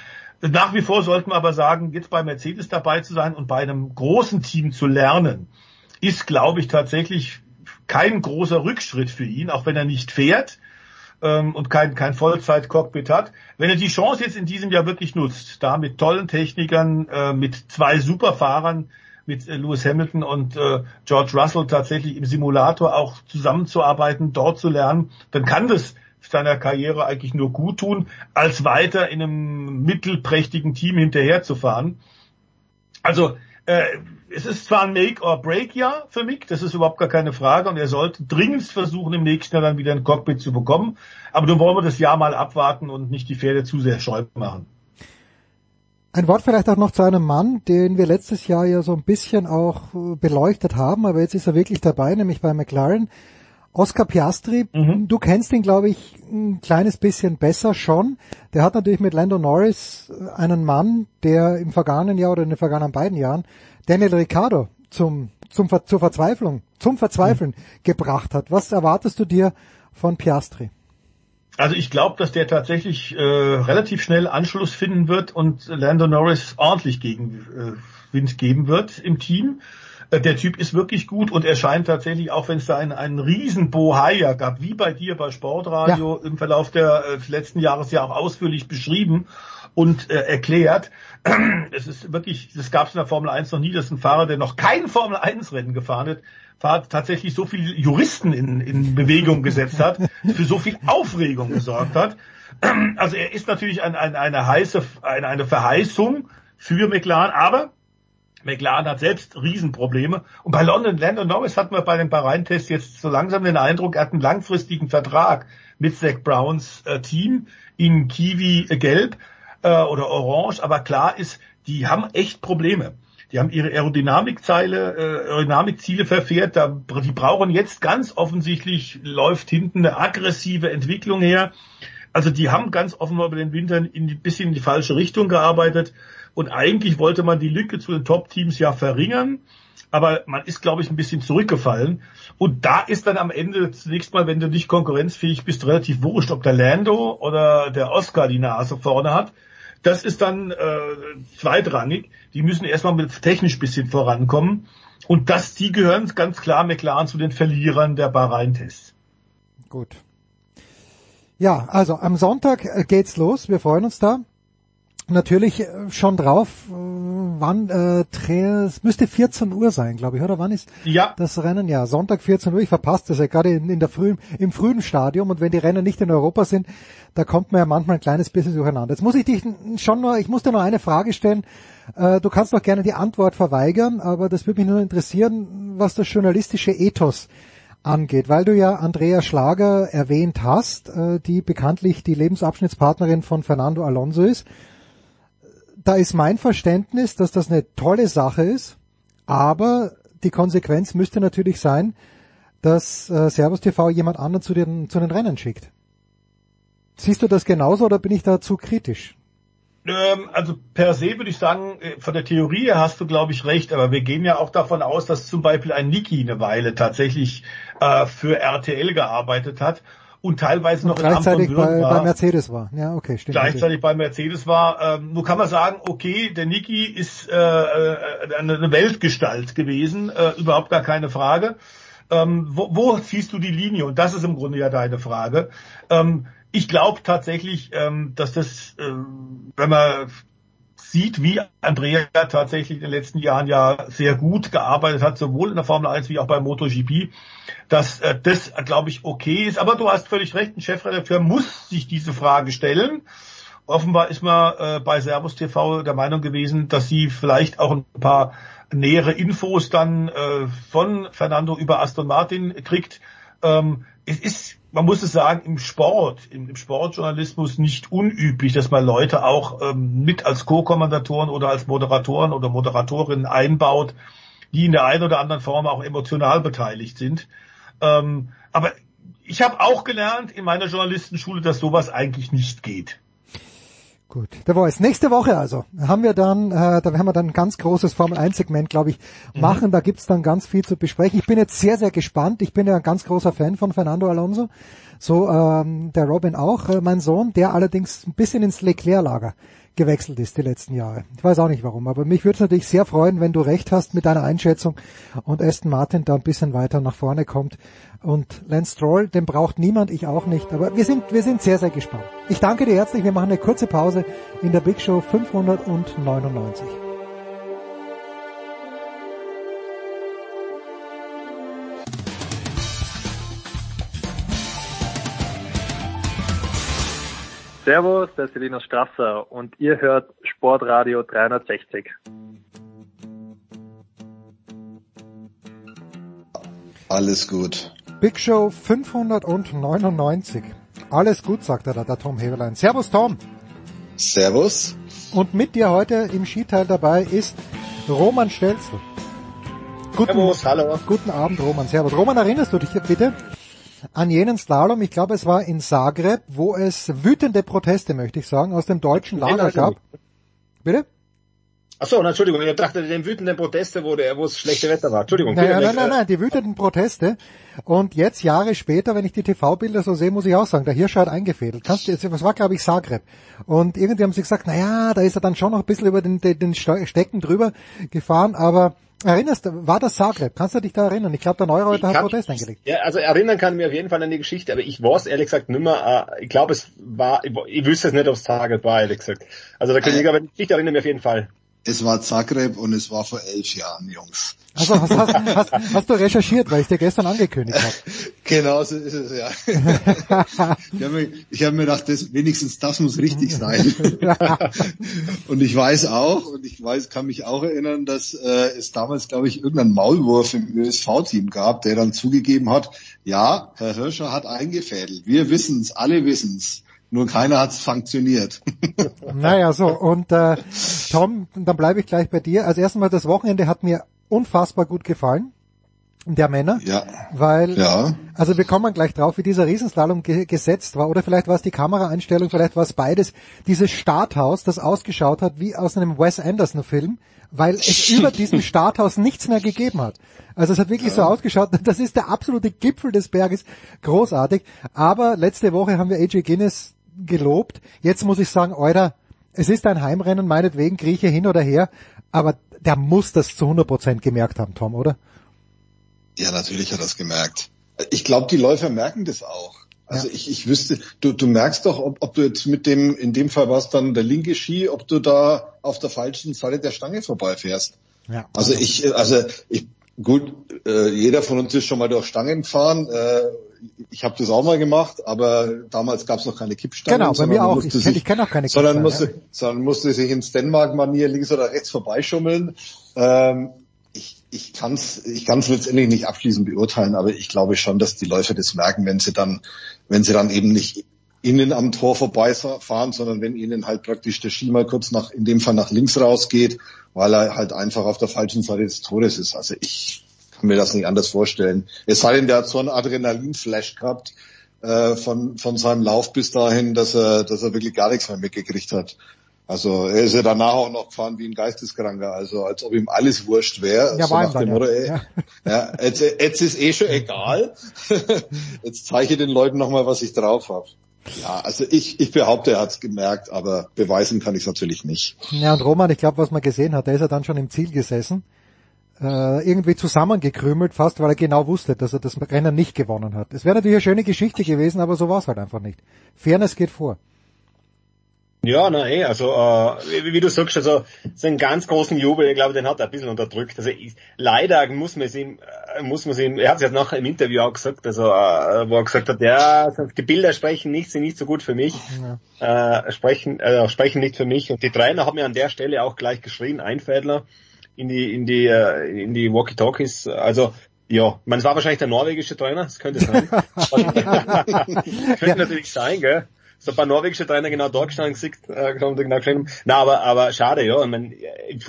Nach wie vor sollten wir aber sagen, jetzt bei Mercedes dabei zu sein und bei einem großen Team zu lernen, ist, glaube ich, tatsächlich kein großer Rückschritt für ihn, auch wenn er nicht fährt ähm, und kein, kein Vollzeit-Cockpit hat. Wenn er die Chance jetzt in diesem Jahr wirklich nutzt, da mit tollen Technikern, äh, mit zwei Superfahrern, mit äh, Lewis Hamilton und äh, George Russell tatsächlich im Simulator auch zusammenzuarbeiten, dort zu lernen, dann kann das seiner Karriere eigentlich nur gut tun, als weiter in einem mittelprächtigen Team hinterherzufahren. Also äh, es ist zwar ein Make-or-Break-Jahr für Mick, das ist überhaupt gar keine Frage und er sollte dringendst versuchen, im nächsten Jahr dann wieder ein Cockpit zu bekommen. Aber nun wollen wir das Jahr mal abwarten und nicht die Pferde zu sehr scheu machen. Ein Wort vielleicht auch noch zu einem Mann, den wir letztes Jahr ja so ein bisschen auch äh, beleuchtet haben, aber jetzt ist er wirklich dabei, nämlich bei McLaren. Oscar Piastri, mhm. du kennst ihn, glaube ich, ein kleines bisschen besser schon. Der hat natürlich mit Lando Norris äh, einen Mann, der im vergangenen Jahr oder in den vergangenen beiden Jahren Daniel Ricciardo zum, zum, zur Verzweiflung, zum Verzweifeln mhm. gebracht hat. Was erwartest du dir von Piastri? Also ich glaube, dass der tatsächlich äh, relativ schnell Anschluss finden wird und Lando Norris ordentlich Gegenwind äh, geben wird im Team. Äh, der Typ ist wirklich gut und er scheint tatsächlich, auch wenn es da einen, einen riesen Bohaya gab, wie bei dir bei Sportradio ja. im Verlauf der, äh, des letzten Jahres ja auch ausführlich beschrieben und äh, erklärt, es ist wirklich, das gab es in der Formel 1 noch nie, dass ein Fahrer, der noch kein Formel 1 Rennen gefahren hat, tatsächlich so viele Juristen in, in Bewegung gesetzt hat, für so viel Aufregung gesorgt hat. Also er ist natürlich ein, ein, eine heiße, eine, eine Verheißung für McLaren, aber McLaren hat selbst Riesenprobleme. Und bei London Landon Norris hatten wir bei dem Bahrain-Test jetzt so langsam den Eindruck, er hat einen langfristigen Vertrag mit Zach Browns äh, Team in Kiwi äh, Gelb äh, oder Orange. Aber klar ist, die haben echt Probleme. Die haben ihre Aerodynamikzeile, äh, Aerodynamikziele verfehlt. Da, die brauchen jetzt ganz offensichtlich, läuft hinten eine aggressive Entwicklung her. Also die haben ganz offenbar über den Winter in die, bisschen in die falsche Richtung gearbeitet. Und eigentlich wollte man die Lücke zu den Top-Teams ja verringern. Aber man ist, glaube ich, ein bisschen zurückgefallen. Und da ist dann am Ende zunächst mal, wenn du nicht konkurrenzfähig bist, relativ wurscht, ob der Lando oder der Oscar die Nase vorne hat. Das ist dann äh, zweitrangig. Die müssen erstmal mit technisch bisschen vorankommen. Und das, die gehören ganz klar McLaren zu den Verlierern der Bahrain-Tests. Gut. Ja, also am Sonntag äh, geht's los. Wir freuen uns da natürlich äh, schon drauf, äh, wann äh, es müsste 14 Uhr sein, glaube ich, oder wann ist ja. das Rennen? Ja, Sonntag 14 Uhr. Ich verpasse das ja gerade in, in der frühen, im frühen Stadium und wenn die Rennen nicht in Europa sind, da kommt man ja manchmal ein kleines bisschen durcheinander. Jetzt muss ich dich schon nur, ich muss dir noch eine Frage stellen. Äh, du kannst doch gerne die Antwort verweigern, aber das würde mich nur interessieren, was das journalistische Ethos angeht, weil du ja Andrea Schlager erwähnt hast, äh, die bekanntlich die Lebensabschnittspartnerin von Fernando Alonso ist da ist mein Verständnis, dass das eine tolle Sache ist, aber die Konsequenz müsste natürlich sein, dass äh, Servus TV jemand anderen zu den, zu den Rennen schickt. Siehst du das genauso oder bin ich da zu kritisch? Ähm, also per se würde ich sagen, äh, von der Theorie her hast du, glaube ich, recht, aber wir gehen ja auch davon aus, dass zum Beispiel ein Niki eine Weile tatsächlich äh, für RTL gearbeitet hat und teilweise noch und gleichzeitig in bei, war. bei Mercedes war. Ja, okay, stimmt. Gleichzeitig bei Mercedes war. Ähm, nur kann man sagen, okay, der Niki ist äh, äh, eine Weltgestalt gewesen, äh, überhaupt gar keine Frage. Ähm, wo, wo ziehst du die Linie? Und das ist im Grunde ja deine Frage. Ähm, ich glaube tatsächlich, ähm, dass das, äh, wenn man sieht, wie Andrea tatsächlich in den letzten Jahren ja sehr gut gearbeitet hat, sowohl in der Formel 1 wie auch bei MotoGP, dass äh, das, glaube ich, okay ist. Aber du hast völlig recht, ein Chefredakteur muss sich diese Frage stellen. Offenbar ist man äh, bei Servus TV der Meinung gewesen, dass sie vielleicht auch ein paar nähere Infos dann äh, von Fernando über Aston Martin kriegt. Ähm, es ist man muss es sagen, im Sport, im, im Sportjournalismus nicht unüblich, dass man Leute auch ähm, mit als Co-Kommandatoren oder als Moderatoren oder Moderatorinnen einbaut, die in der einen oder anderen Form auch emotional beteiligt sind. Ähm, aber ich habe auch gelernt in meiner Journalistenschule, dass sowas eigentlich nicht geht. Gut, der Voice. Nächste Woche also haben wir dann, äh, da werden wir dann ein ganz großes Formel 1 Segment, glaube ich, Mhm. machen. Da gibt's dann ganz viel zu besprechen. Ich bin jetzt sehr, sehr gespannt. Ich bin ja ein ganz großer Fan von Fernando Alonso. So ähm, der Robin auch, äh, mein Sohn, der allerdings ein bisschen ins Leclerc-Lager gewechselt ist die letzten Jahre. Ich weiß auch nicht warum, aber mich würde es natürlich sehr freuen, wenn du recht hast mit deiner Einschätzung und Aston Martin da ein bisschen weiter nach vorne kommt. Und Lance Stroll, den braucht niemand, ich auch nicht, aber wir sind, wir sind sehr, sehr gespannt. Ich danke dir herzlich, wir machen eine kurze Pause in der Big Show 599. Servus, der ist Linus Strasser und ihr hört Sportradio 360. Alles gut. Big Show 599. Alles gut, sagt er da, der Tom Heberlein. Servus Tom. Servus. Und mit dir heute im Skiteil dabei ist Roman Stelzl. Guten, Servus, hallo. Guten Abend, Roman. Servus. Roman, erinnerst du dich bitte an jenen Slalom, ich glaube es war in Zagreb, wo es wütende Proteste, möchte ich sagen, aus dem deutschen Lager gab. Bitte? Achso, Entschuldigung, ich dachte, den wütenden Proteste, wo, der, wo es schlechte Wetter war. Entschuldigung. Naja, nein, nein, nein, die wütenden Proteste. Und jetzt, Jahre später, wenn ich die TV-Bilder so sehe, muss ich auch sagen, der Hirsch hat eingefädelt. Kannst du, das war, glaube ich, Zagreb. Und irgendwie haben sie gesagt, naja, da ist er dann schon noch ein bisschen über den, den, den Stecken drüber gefahren, aber Erinnerst du, war das Zagreb? Kannst du dich da erinnern? Ich glaube, der Neureuter hat Protest eingelegt. Ja, also erinnern kann ich mich auf jeden Fall an die Geschichte, aber ich weiß ehrlich gesagt nimmer, äh, ich glaube es war, ich, ich wüsste es nicht, ob es Target war, ehrlich gesagt. Also da kann ich, aber die Geschichte erinnert mich auf jeden Fall. Es war Zagreb und es war vor elf Jahren, Jungs. Also hast, hast, hast, hast du recherchiert, weil ich dir gestern angekündigt habe. Genau so ist es, ja. ich habe mir, ich hab mir gedacht, das, wenigstens das muss richtig sein. und ich weiß auch, und ich weiß, kann mich auch erinnern, dass äh, es damals, glaube ich, irgendeinen Maulwurf im ÖSV-Team gab, der dann zugegeben hat, ja, Herr Hirscher hat eingefädelt. Wir wissen's, alle wissen's. Nur keiner hat's sanktioniert. Naja, so, und äh, Tom, dann bleibe ich gleich bei dir. Also erstmal, das Wochenende hat mir unfassbar gut gefallen, der Männer. Ja. Weil, Ja. also wir kommen gleich drauf, wie dieser Riesenslalom ge gesetzt war. Oder vielleicht war es die Kameraeinstellung, vielleicht war es beides. Dieses Starthaus, das ausgeschaut hat wie aus einem Wes Anderson-Film, weil es über diesem Starthaus nichts mehr gegeben hat. Also es hat wirklich so ausgeschaut, das ist der absolute Gipfel des Berges, großartig. Aber letzte Woche haben wir AJ Guinness gelobt. Jetzt muss ich sagen, Euer, es ist ein Heimrennen, meinetwegen Grieche hin oder her, aber der muss das zu 100% gemerkt haben, Tom, oder? Ja, natürlich hat er das gemerkt. Ich glaube, die Läufer merken das auch. Also ich, ich wüsste, du, du merkst doch, ob, ob du jetzt mit dem, in dem Fall war es dann der linke Ski, ob du da auf der falschen Seite der Stange vorbeifährst. Ja. Also ich, also ich, gut, äh, jeder von uns ist schon mal durch Stangen gefahren. Äh, ich habe das auch mal gemacht, aber damals gab es noch keine Kippstangen. Genau, bei mir auch. Ich sich- ich kenn auch keine sondern Kippstangen, musste, sondern musste sich in Stenmark-Manier links oder rechts vorbeischummeln. Ähm, ich, ich kann es ich kann's letztendlich nicht abschließend beurteilen, aber ich glaube schon, dass die Läufer das merken, wenn sie dann, wenn sie dann eben nicht innen am Tor vorbeifahren, sondern wenn ihnen halt praktisch der Ski mal kurz nach, in dem Fall nach links rausgeht, weil er halt einfach auf der falschen Seite des Tores ist. Also ich kann mir das nicht anders vorstellen. Es sei denn, der hat so einen Adrenalin-Flash gehabt äh, von, von seinem Lauf bis dahin, dass er, dass er wirklich gar nichts mehr mitgekriegt hat. Also er ist ja danach auch noch gefahren wie ein Geisteskranker, also als ob ihm alles wurscht wäre. Ja, so nach dem. Motto, Ja. ja, jetzt, jetzt ist eh schon egal. jetzt zeige ich den Leuten nochmal, was ich drauf habe. Ja, also ich, ich behaupte, er hat's gemerkt, aber beweisen kann ich es natürlich nicht. Ja, und Roman, ich glaube, was man gesehen hat, da ist er dann schon im Ziel gesessen, äh, irgendwie zusammengekrümelt fast, weil er genau wusste, dass er das Rennen nicht gewonnen hat. Es wäre natürlich eine schöne Geschichte gewesen, aber so war es halt einfach nicht. Fairness geht vor. Ja, na eh, also äh, wie, wie du sagst, also so einen ganz großen Jubel, ich glaube, den hat er ein bisschen unterdrückt. Also ich, leider muss man es ihm, äh, muss man es ihm, er hat es jetzt nachher im Interview auch gesagt, also äh, wo er gesagt hat, ja, die Bilder sprechen nicht, sind nicht so gut für mich, äh, sprechen, äh, sprechen nicht für mich. Und die Trainer haben mir an der Stelle auch gleich geschrien, Einfädler in die, in die, äh, in die Walkie-Talkies. Also ja, man, es war wahrscheinlich der norwegische Trainer, das könnte sein. könnte natürlich sein, gell? so ein paar norwegische Trainer genau da gestanden gesagt, äh, genau geschrieben. Na, aber, aber schade, ja. Ich mein,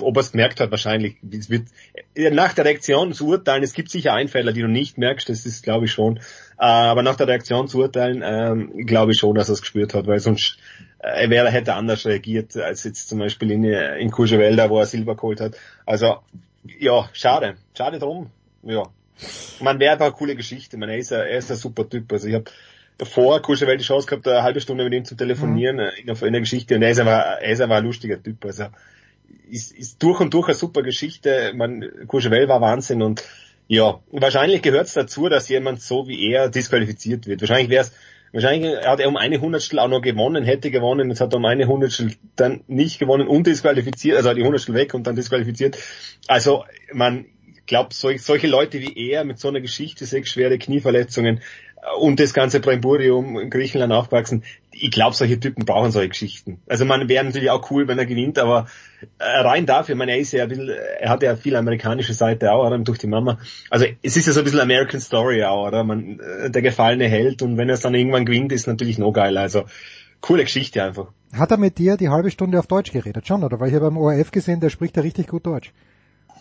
ob er es gemerkt hat, wahrscheinlich. Es wird, nach der Reaktion zu urteilen, es gibt sicher Einfälle, die du nicht merkst, das ist, glaube ich, schon. Äh, aber nach der Reaktion zu urteilen, ähm, glaube ich schon, dass er es gespürt hat, weil sonst äh, er wäre, hätte anders reagiert, als jetzt zum Beispiel in, in Courchevel, wo er Silber geholt hat. Also, ja, schade. Schade drum. Ja. Man wäre einfach eine coole Geschichte. Man, er ist ein, er ist ein super Typ. Also ich habe vor Courchevel die Chance gehabt, eine halbe Stunde mit ihm zu telefonieren mhm. in, in der Geschichte und er ist einfach, er ist einfach ein lustiger Typ. Also ist, ist durch und durch eine super Geschichte. Man, Courchevel war Wahnsinn und ja, wahrscheinlich gehört es dazu, dass jemand so wie er disqualifiziert wird. Wahrscheinlich wäre es Wahrscheinlich hat er um eine Hundertstel auch noch gewonnen, hätte gewonnen, jetzt hat er um eine Hundertstel dann nicht gewonnen und disqualifiziert, also die Hundertstel weg und dann disqualifiziert. Also man glaubt, solch, solche Leute wie er mit so einer Geschichte, sechs schwere Knieverletzungen äh, und das ganze Brimborium in Griechenland aufgewachsen, ich glaube, solche Typen brauchen solche Geschichten. Also man wäre natürlich auch cool, wenn er gewinnt, aber äh, rein dafür, ich meine, er ist ja ein bisschen, er hat ja viel amerikanische Seite auch, oder, durch die Mama. Also es ist ja so ein bisschen American Story auch, oder? Man, äh, der gefallene Held und wenn er es dann irgendwann gewinnt, ist natürlich noch geiler. Also coole Geschichte einfach. Hat er mit dir die halbe Stunde auf Deutsch geredet, schon, oder? Weil ich habe beim ORF gesehen, der spricht ja richtig gut Deutsch.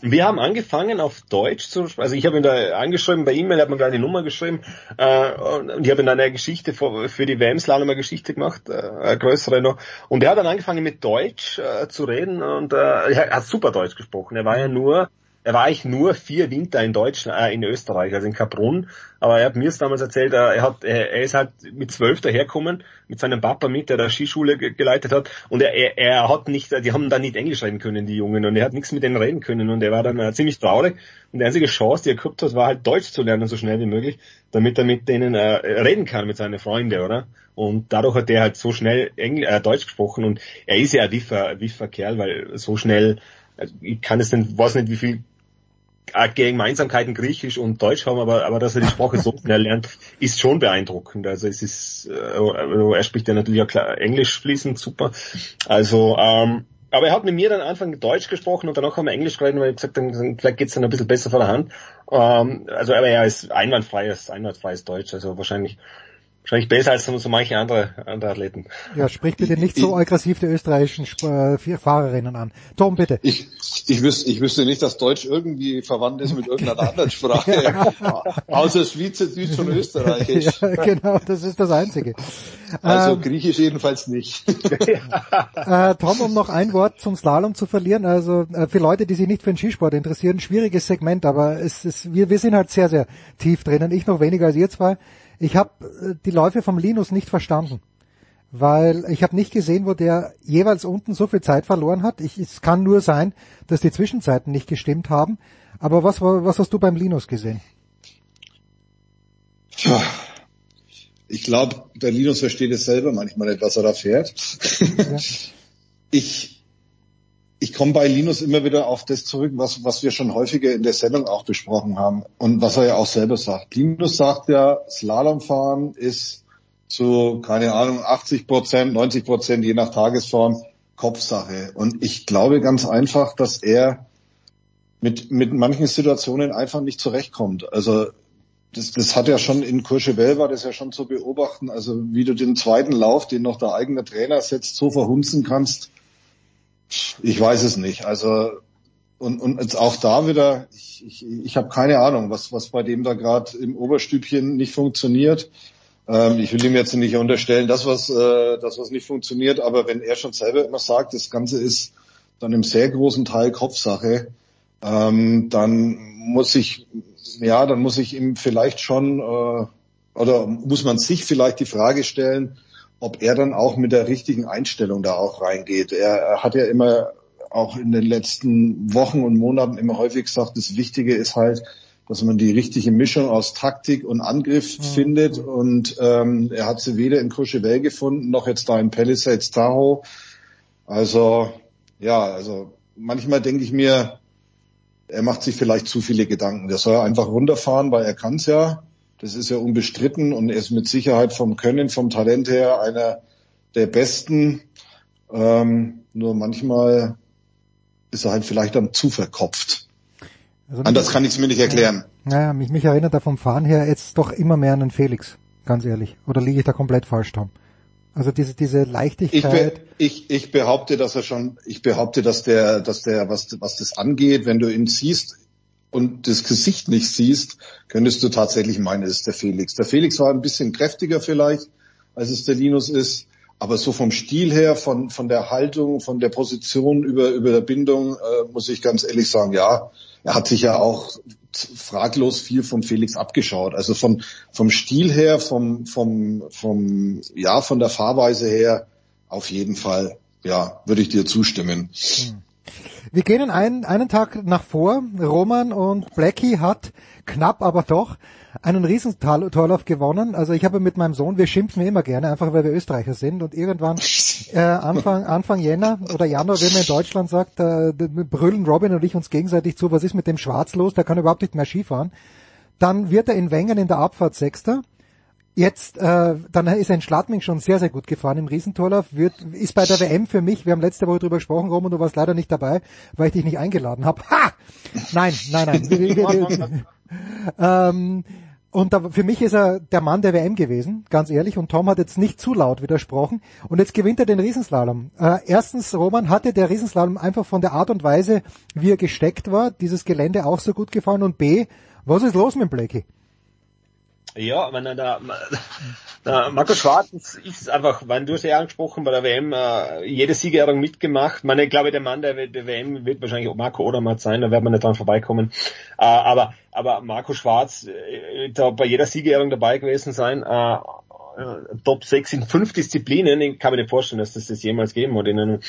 Wir haben angefangen auf Deutsch zu sprechen. Also ich habe ihn da angeschrieben, bei E-Mail hat man gleich die Nummer geschrieben äh, und ich habe dann eine Geschichte für, für die WM-Slalom eine Geschichte gemacht, äh, eine größere noch. Und er hat dann angefangen mit Deutsch äh, zu reden und äh, er hat super Deutsch gesprochen. Er war ja nur er war eigentlich nur vier Winter in Deutschland, äh, in Österreich, also in Kaprun. Aber er hat mir es damals erzählt, er hat, er ist halt mit zwölf daherkommen, mit seinem Papa mit, der da Skischule geleitet hat. Und er, er, er hat nicht, die haben dann nicht Englisch reden können, die Jungen. Und er hat nichts mit denen reden können. Und er war dann äh, ziemlich traurig. Und die einzige Chance, die er gehabt hat, war halt Deutsch zu lernen, so schnell wie möglich, damit er mit denen äh, reden kann, mit seinen Freunden, oder? Und dadurch hat er halt so schnell Engl äh, Deutsch gesprochen. Und er ist ja ein wiffer, wiffer Kerl, weil so schnell, also ich kann es denn, weiß nicht, wie viel Gemeinsamkeiten Griechisch und Deutsch haben, aber, aber dass er die Sprache so schnell lernt, ist schon beeindruckend. Also es ist, äh, er spricht ja natürlich auch klar Englisch fließend, super. Also, ähm, aber er hat mit mir dann Anfang Deutsch gesprochen und danach haben wir Englisch geredet, weil ich gesagt dann vielleicht geht's dann ein bisschen besser vor der Hand. Ähm, also aber er ist einwandfreies, einwandfreies Deutsch, also wahrscheinlich Wahrscheinlich besser als so manche andere, andere Athleten. Ja, sprich bitte nicht so aggressiv die österreichischen äh, Fahrerinnen an. Tom, bitte. Ich, ich, wüsste, ich wüsste nicht, dass Deutsch irgendwie verwandt ist mit irgendeiner anderen Sprache. ja. Außer Schweizerdeutsch und Österreichisch. Ja, genau, das ist das Einzige. Also ähm, Griechisch jedenfalls nicht. äh, Tom, um noch ein Wort zum Slalom zu verlieren. Also äh, für Leute, die sich nicht für den Skisport interessieren, schwieriges Segment, aber es ist, wir, wir sind halt sehr, sehr tief drinnen. Ich noch weniger als ihr zwei. Ich habe äh, die Läufe vom Linus nicht verstanden, weil ich habe nicht gesehen, wo der jeweils unten so viel Zeit verloren hat. Ich, es kann nur sein, dass die Zwischenzeiten nicht gestimmt haben. Aber was, was hast du beim Linus gesehen? Tja, ich glaube, der Linus versteht es selber manchmal nicht, was er da fährt. Ja. ich ich komme bei Linus immer wieder auf das zurück, was, was wir schon häufiger in der Sendung auch besprochen haben und was er ja auch selber sagt. Linus sagt ja, Slalomfahren ist zu, keine Ahnung, 80 Prozent, 90 Prozent, je nach Tagesform, Kopfsache. Und ich glaube ganz einfach, dass er mit, mit manchen Situationen einfach nicht zurechtkommt. Also das, das hat ja schon in Courchevel war das ja schon zu beobachten. Also wie du den zweiten Lauf, den noch der eigene Trainer setzt, so verhunzen kannst, ich weiß es nicht. Also und, und jetzt auch da wieder, ich, ich, ich habe keine Ahnung, was, was bei dem da gerade im Oberstübchen nicht funktioniert. Ähm, ich will ihm jetzt nicht unterstellen, das was, äh, das was nicht funktioniert, aber wenn er schon selber immer sagt, das Ganze ist dann im sehr großen Teil Kopfsache, ähm, dann muss ich, ja, dann muss ich ihm vielleicht schon äh, oder muss man sich vielleicht die Frage stellen, ob er dann auch mit der richtigen Einstellung da auch reingeht. Er, hat ja immer auch in den letzten Wochen und Monaten immer häufig gesagt, das Wichtige ist halt, dass man die richtige Mischung aus Taktik und Angriff mhm. findet. Und ähm, er hat sie weder in Courchevel gefunden, noch jetzt da in Palisades Tahoe. Also ja, also manchmal denke ich mir, er macht sich vielleicht zu viele Gedanken. Der soll einfach runterfahren, weil er kann es ja. Das ist ja unbestritten und er ist mit Sicherheit vom Können, vom Talent her einer der Besten. Ähm, nur manchmal ist er halt vielleicht dann zu verkopft. Also Anders kann ich es mir nicht erklären. Naja, mich, mich erinnert er vom Fahren her jetzt doch immer mehr an den Felix, ganz ehrlich. Oder liege ich da komplett falsch, Tom? Also diese, diese Ich, Leichtigkeit. be ich, ich behaupte, dass er schon, ich behaupte, dass der, dass der, was, was das angeht, wenn du ihn siehst und das Gesicht nicht siehst, könntest du tatsächlich meinen, es ist der Felix. Der Felix war ein bisschen kräftiger vielleicht, als es der Linus ist. Aber so vom Stil her, von, von der Haltung, von der Position über, über der Bindung, äh, muss ich ganz ehrlich sagen, ja, er hat sich ja auch fraglos viel vom Felix abgeschaut. Also von, vom Stil her, vom, vom, vom, ja, von der Fahrweise her, auf jeden Fall, ja, würde ich dir zustimmen. Wir gehen in einen, einen Tag nach vor. Roman und Blackie hat knapp, aber doch einen Riesentorlauf gewonnen. Also ich habe mit meinem Sohn, wir schimpfen immer gerne, einfach weil wir Österreicher sind und irgendwann äh, Anfang, Anfang Jänner oder Januar, wenn man in Deutschland sagt, äh, brüllen Robin und ich uns gegenseitig zu, was ist mit dem Schwarz los, der kann überhaupt nicht mehr Skifahren. Dann wird er in Wengen in der Abfahrt Sechster. Jetzt, äh, dann ist er in Schladming schon sehr, sehr gut gefahren im Riesentorlauf, wird, ist bei der WM für mich, wir haben letzte Woche drüber gesprochen, Roman, du warst leider nicht dabei, weil ich dich nicht eingeladen habe. Ha! Nein, nein, nein. ähm, und da, für mich ist er der Mann der WM gewesen, ganz ehrlich. Und Tom hat jetzt nicht zu laut widersprochen. Und jetzt gewinnt er den Riesenslalom. Äh, erstens, Roman, hatte der Riesenslalom einfach von der Art und Weise, wie er gesteckt war, dieses Gelände auch so gut gefallen. Und B, was ist los mit dem Blackie? Ja, wenn er da, Marco Schwarz ist einfach, wenn du hast ja angesprochen bei der WM, äh, jede Siegerehrung mitgemacht. Ich meine, ich glaube, der Mann der, WM wird wahrscheinlich auch Marco Odermatt sein, da wird man nicht dran vorbeikommen. Äh, aber, aber Marco Schwarz, äh, da bei jeder Siegerehrung dabei gewesen sein, äh, äh, Top 6 in fünf Disziplinen. Ich kann mir nicht vorstellen, dass das das jemals geben hat in einem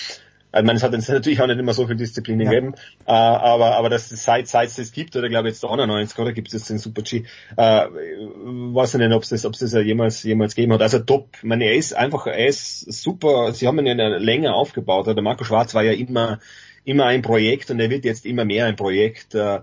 ich meine, es hat jetzt natürlich auch nicht immer so viele Disziplinen ja. gegeben, äh, aber, aber das seit, seit es das gibt, oder glaube ich jetzt der 91, oder gibt es jetzt den Super G, äh, weiß ich nicht, ob es das, ob es das ja jemals, jemals gegeben hat. Also top. Ich meine, er ist einfach, er ist super, sie haben ihn ja länger aufgebaut. Der Marco Schwarz war ja immer, immer ein Projekt und er wird jetzt immer mehr ein Projekt. Äh,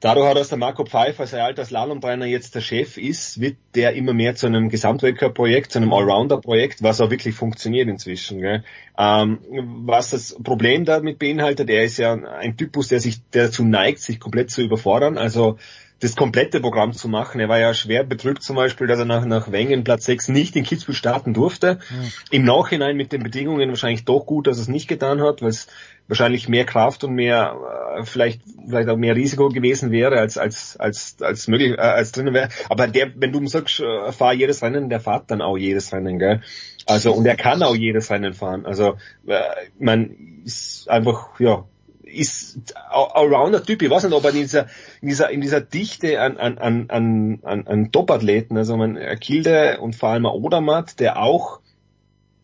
Dadurch, dass der Marco Pfeiffer, sein alter Slalomtrainer, jetzt der Chef ist, wird der immer mehr zu einem Gesamtweltcup-Projekt, zu einem Allrounder-Projekt, was auch wirklich funktioniert inzwischen. Gell. Ähm, was das Problem damit beinhaltet, er ist ja ein Typus, der sich dazu neigt, sich komplett zu überfordern. Also das komplette Programm zu machen. Er war ja schwer betrübt zum Beispiel, dass er nach, nach Wengen Platz 6 nicht in Kitzbühel starten durfte. Mhm. Im Nachhinein mit den Bedingungen wahrscheinlich doch gut, dass er es nicht getan hat, weil es wahrscheinlich mehr Kraft und mehr äh, vielleicht vielleicht auch mehr Risiko gewesen wäre als als als als möglich äh, als drinnen wäre. Aber der, wenn du ihm sagst, äh, fahr jedes Rennen, der fährt dann auch jedes Rennen, gell? Also und er kann auch jedes Rennen fahren. Also äh, man ist einfach ja ist Allrounder-Typ. Ich weiß nicht, ob er in dieser, in dieser, in dieser Dichte an, an, an, an, an Top-Athleten, also man Kilde und vor allem Odermatt, der auch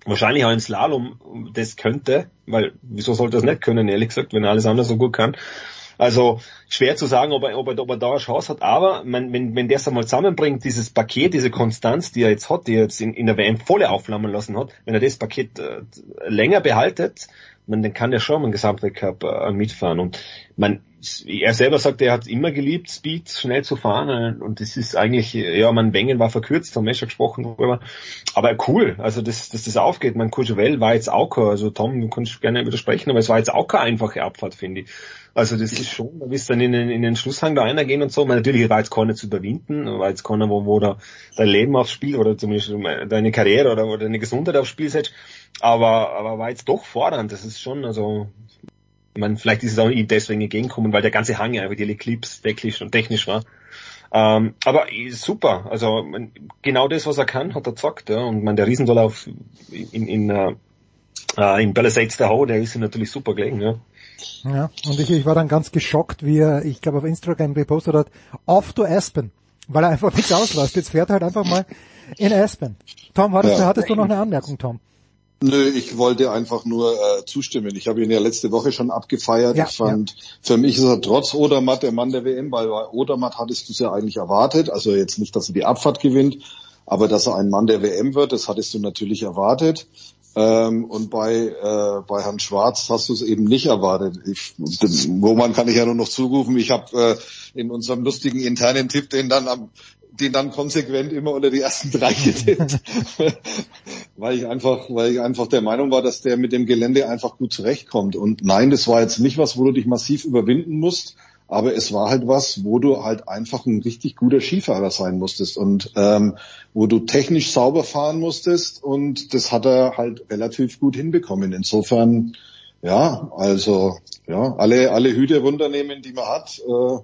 wahrscheinlich auch im Slalom das könnte, weil wieso sollte er das nicht können, ehrlich gesagt, wenn er alles andere so gut kann. Also schwer zu sagen, ob er, ob er, ob er da eine Chance hat, aber man, wenn, wenn der es einmal zusammenbringt, dieses Paket, diese Konstanz, die er jetzt hat, die er jetzt in, in der WM volle aufflammen lassen hat, wenn er das Paket äh, länger behaltet, man, kann der schon im Gesamtweltcup äh, mitfahren. Und man, er selber sagt, er hat immer geliebt, Speed schnell zu fahren. Und das ist eigentlich, ja, man Wengen war verkürzt, haben wir schon gesprochen darüber. Aber cool, also dass, dass das aufgeht. Man Courchevel war jetzt auch, also Tom, du kannst gerne widersprechen, aber es war jetzt auch keine einfache Abfahrt, finde ich. Also das ist schon, da wirst du dann in, den, in den Schlusshang da reingehen und so. Man, natürlich war jetzt keiner zu überwinden, war jetzt keiner, wo, wo da dein Leben aufs Spiel oder zumindest deine Karriere oder, oder deine Gesundheit aufs Spiel setzt. Aber, aber war jetzt doch fordernd. Das ist schon, also, meine, vielleicht ist es auch ihm deswegen entgegengekommen, weil der ganze Hang einfach die Eclipse technisch und technisch war. Ähm, aber super, also genau das, was er kann, hat er gesagt. Ja. Und man, der Riesendorlauf in, in, uh, in Palisades der Ho, der ist ihm natürlich super gelegen. Ja. Ja, und ich, ich war dann ganz geschockt, wie er, ich glaube auf Instagram gepostet hat, off to Aspen, weil er einfach nichts auslässt. Jetzt fährt er halt einfach mal in Aspen. Tom, hattest, ja. hattest du noch eine Anmerkung, Tom? Nö, ich wollte einfach nur äh, zustimmen. Ich habe ihn ja letzte Woche schon abgefeiert. Ja, ich fand, ja. für mich ist er trotz Odermatt der Mann der WM, weil bei Odermatt hattest du es ja eigentlich erwartet. Also jetzt nicht, dass er die Abfahrt gewinnt, aber dass er ein Mann der WM wird, das hattest du natürlich erwartet. Ähm, und bei, äh, bei Herrn Schwarz hast du es eben nicht erwartet. Ich, Roman kann ich ja nur noch zurufen. Ich habe äh, in unserem lustigen internen Tipp den dann am den dann konsequent immer unter die ersten drei getippt. weil ich einfach, weil ich einfach der Meinung war, dass der mit dem Gelände einfach gut zurechtkommt. Und nein, das war jetzt nicht was, wo du dich massiv überwinden musst. Aber es war halt was, wo du halt einfach ein richtig guter Skifahrer sein musstest und ähm, wo du technisch sauber fahren musstest und das hat er halt relativ gut hinbekommen. Insofern, ja, also ja, alle alle Hüte runternehmen, die man hat äh,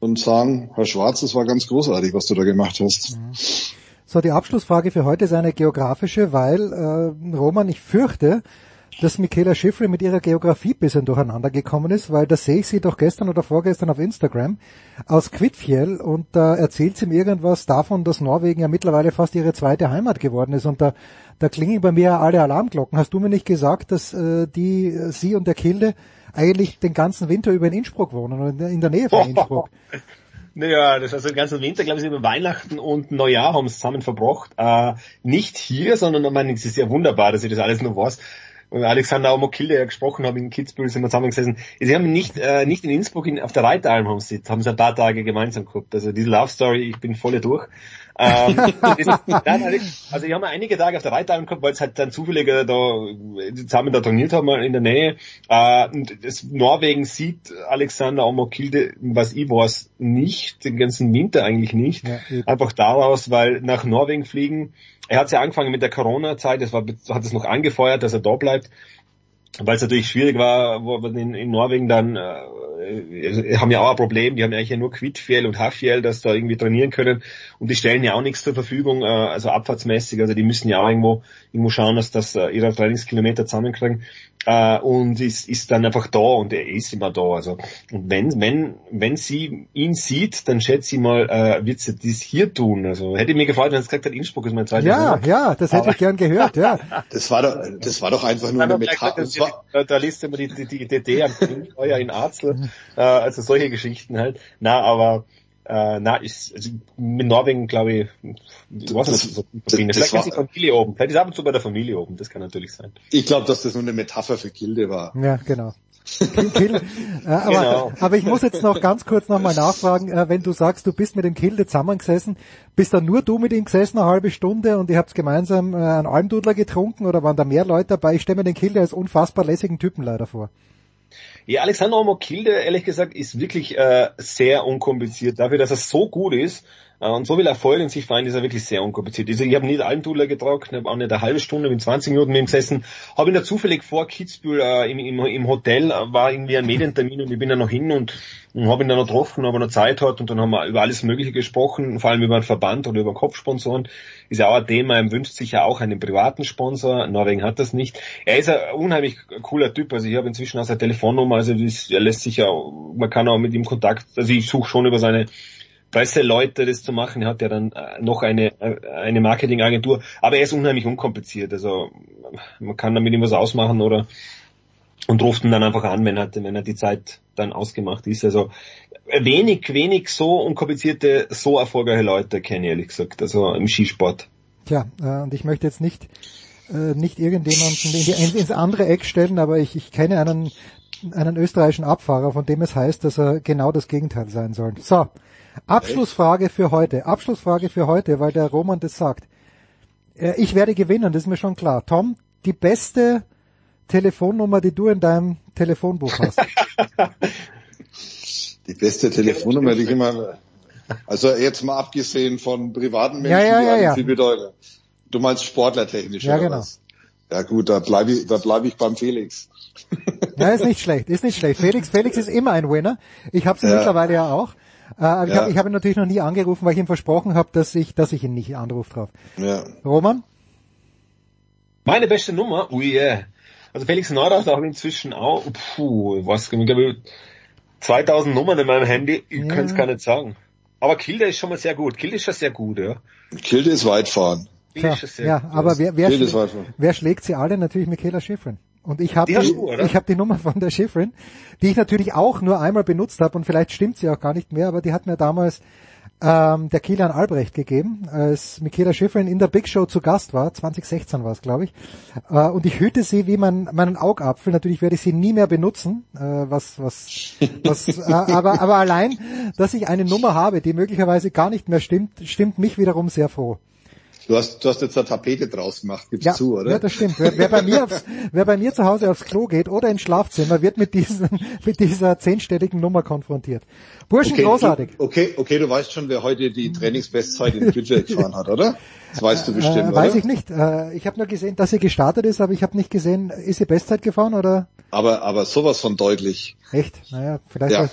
und sagen, Herr Schwarz, das war ganz großartig, was du da gemacht hast. So, die Abschlussfrage für heute ist eine geografische, weil äh, Roman, ich fürchte, dass Michaela Schiffrin mit ihrer Geografie bisschen durcheinander gekommen ist, weil da sehe ich sie doch gestern oder vorgestern auf Instagram aus Kvitfjell und da erzählt sie mir irgendwas davon, dass Norwegen ja mittlerweile fast ihre zweite Heimat geworden ist und da, da klingen bei mir alle Alarmglocken. Hast du mir nicht gesagt, dass äh, die, äh, sie und der Kilde eigentlich den ganzen Winter über in Innsbruck wohnen oder in der Nähe von Innsbruck? Naja, das heißt, den ganzen Winter, glaube ich, über Weihnachten und Neujahr haben sie zusammen verbracht. Äh, nicht hier, sondern ich meine, es ist ja wunderbar, dass ich das alles noch weiß und Alexander Omokilde ja gesprochen haben in Kitzbühel, sind wir zusammengesessen. Sie haben nicht, äh, nicht in Innsbruck, in, auf der Reiteralm haben sie, haben sie ein paar Tage gemeinsam gehabt. Also diese Love Story, ich bin voll durch. ähm, das, also ich habe einige Tage auf der Reiteralm gehabt, weil es halt dann zufälliger da zusammen da trainiert haben in der Nähe. Äh, und das Norwegen sieht Alexander Omokilde, was ich weiß, nicht, den ganzen Winter eigentlich nicht. Ja, Einfach daraus, weil nach Norwegen fliegen, er hat ja angefangen mit der Corona-Zeit, das war, hat es noch angefeuert, dass er da bleibt, weil es natürlich schwierig war, wo in, in Norwegen dann, äh, haben ja auch ein Problem, die haben ja eigentlich nur Quidfjell und Hafjell, dass da irgendwie trainieren können. Und die stellen ja auch nichts zur Verfügung, äh, also abfahrtsmäßig, also die müssen ja auch irgendwo, irgendwo schauen, dass das äh, ihre Trainingskilometer zusammenkriegen äh, und ist, ist dann einfach da und er ist immer da. Also und wenn wenn wenn sie ihn sieht, dann schätze ich mal, äh, wird sie das hier tun. Also hätte mir gefallen, wenn es gesagt hat, Innsbruck ist mein zweites Ja, Monat. ja, das hätte Aber- ich gern gehört. Ja, Das war doch, das war doch einfach nur eine Metapher. Da liest immer die, die, die DD am Feuer in Arzel, äh, also solche Geschichten halt. Na, aber äh, na, ist, also mit Norwegen glaube ich, ich weiß nicht, so das Vielleicht war- ist die Familie oben. Vielleicht ist ab und zu bei der Familie oben. Das kann natürlich sein. ich glaube, dass das nur eine Metapher für Gilde war. ja, genau. Kill. Äh, aber, Genau. aber ich muss jetzt noch ganz kurz nochmal nachfragen, äh, wenn du sagst, du bist mit dem Kilde zusammengesessen, bist da nur du mit ihm gesessen eine halbe Stunde und ihr habt gemeinsam äh, einen Almdudler getrunken oder waren da mehr Leute dabei? Ich stelle mir den Kilde als unfassbar lässigen Typen leider vor. Ja, Alexander Omokilde, ehrlich gesagt, ist wirklich äh, sehr unkompliziert. Dafür, dass er so gut ist und so viel Erfolg in sich vereint, ist er wirklich sehr unkompliziert. Also ich habe nie einen Tuller getragen, habe auch nicht eine halbe Stunde, bin 20 Minuten mit ihm gesessen, habe ihn da zufällig vor Kitzbühel äh, im, im, im Hotel, äh, war irgendwie ein Medientermin und ich bin da noch hin und, und habe ihn dann noch getroffen, ob er noch Zeit hat und dann haben wir über alles Mögliche gesprochen, vor allem über den Verband oder über Kopfsponsoren. Ist ja auch ein Thema, er wünscht sich ja auch einen privaten Sponsor, Norwegen hat das nicht. Er ist ein unheimlich cooler Typ, also ich habe inzwischen auch seine Telefonnummer, also das, er lässt sich ja, man kann auch mit ihm Kontakt, also ich suche schon über seine Presseleute das zu machen. Er hat ja dann äh, noch eine, äh, eine Marketingagentur. Aber er ist unheimlich unkompliziert. Also man kann da mit ihm was ausmachen oder und ruft ihn dann einfach an, wenn er, wenn er die Zeit dann ausgemacht ist. Also wenig, wenig so unkomplizierte, so erfolgreiche Leute kenne ich ehrlich gesagt. Also im Skisport. Tja, äh, und ich möchte jetzt nicht, äh, nicht irgendjemanden ins andere Eck stellen, aber ich, ich kenne einen, einen österreichischen Abfahrer, von dem es heißt, dass er genau das Gegenteil sein soll. So, Abschlussfrage für heute. Abschlussfrage für heute, weil der Roman das sagt. Äh, ich werde gewinnen, das ist mir schon klar. Tom, die beste Telefonnummer, die du in deinem Telefonbuch hast. Die beste Telefonnummer, die ich immer, also jetzt mal abgesehen von privaten Menschen, Ja, ja, die ja, einem ja. viel bedeuten. Du meinst sportlertechnisch, Ja, oder genau. was? Ja gut, da bleibe ich, da bleibe ich beim Felix. Ja, ist nicht schlecht, ist nicht schlecht. Felix, Felix ist immer ein Winner. Ich habe sie Ja. mittlerweile ja auch. Äh, ich Ja. habe hab ihn natürlich noch nie angerufen, weil ich ihm versprochen habe, dass ich, dass ich ihn nicht anrufe drauf. Ja. Roman? Meine beste Nummer? Ui, yeah. Also Felix Neurath habe ich inzwischen auch, puh, ich weiß gar nicht, ich glaube 2000 Nummern in meinem Handy, ich Ja. kann es gar nicht sagen. Aber Kilde ist schon mal sehr gut. Kilde ist schon sehr gut, ja. Kilde ist weit fahren. Kilde ist schon sehr ja, gut. aber wer, wer, schon. wer schlägt sie alle? Natürlich Michaela Schifrin. Und ich habe Die die, hast du, oder? ich habe die Nummer von der Schifrin, die ich natürlich auch nur einmal benutzt habe und vielleicht stimmt sie auch gar nicht mehr, aber die hat mir damals ähm, der Kilian Albrecht gegeben, als Michaela Schifrin in der Big Show zu Gast war, 2016 war es, glaube ich. Äh, und ich hüte sie wie mein, meinen Augapfel. Natürlich werde ich sie nie mehr benutzen, äh, was, was, was, äh, aber, aber allein, dass ich eine Nummer habe, die möglicherweise gar nicht mehr stimmt, stimmt mich wiederum sehr froh. Du hast, du hast jetzt eine Tapete draus gemacht, gibst Ja, zu, oder? ja, das stimmt. Wer, wer, bei mir aufs, wer bei mir zu Hause aufs Klo geht oder ins Schlafzimmer, wird mit, diesen, mit dieser zehnstelligen Nummer konfrontiert. Burschen, okay, großartig. Du, okay, okay, du weißt schon, wer heute die Trainingsbestzeit in Twitter gefahren hat, oder? Das weißt du bestimmt, äh, weiß oder? ich nicht. Äh, ich habe nur gesehen, dass sie gestartet ist, aber ich habe nicht gesehen, ist sie Bestzeit gefahren oder? Aber, aber sowas von deutlich. Echt? Naja, vielleicht. Ja.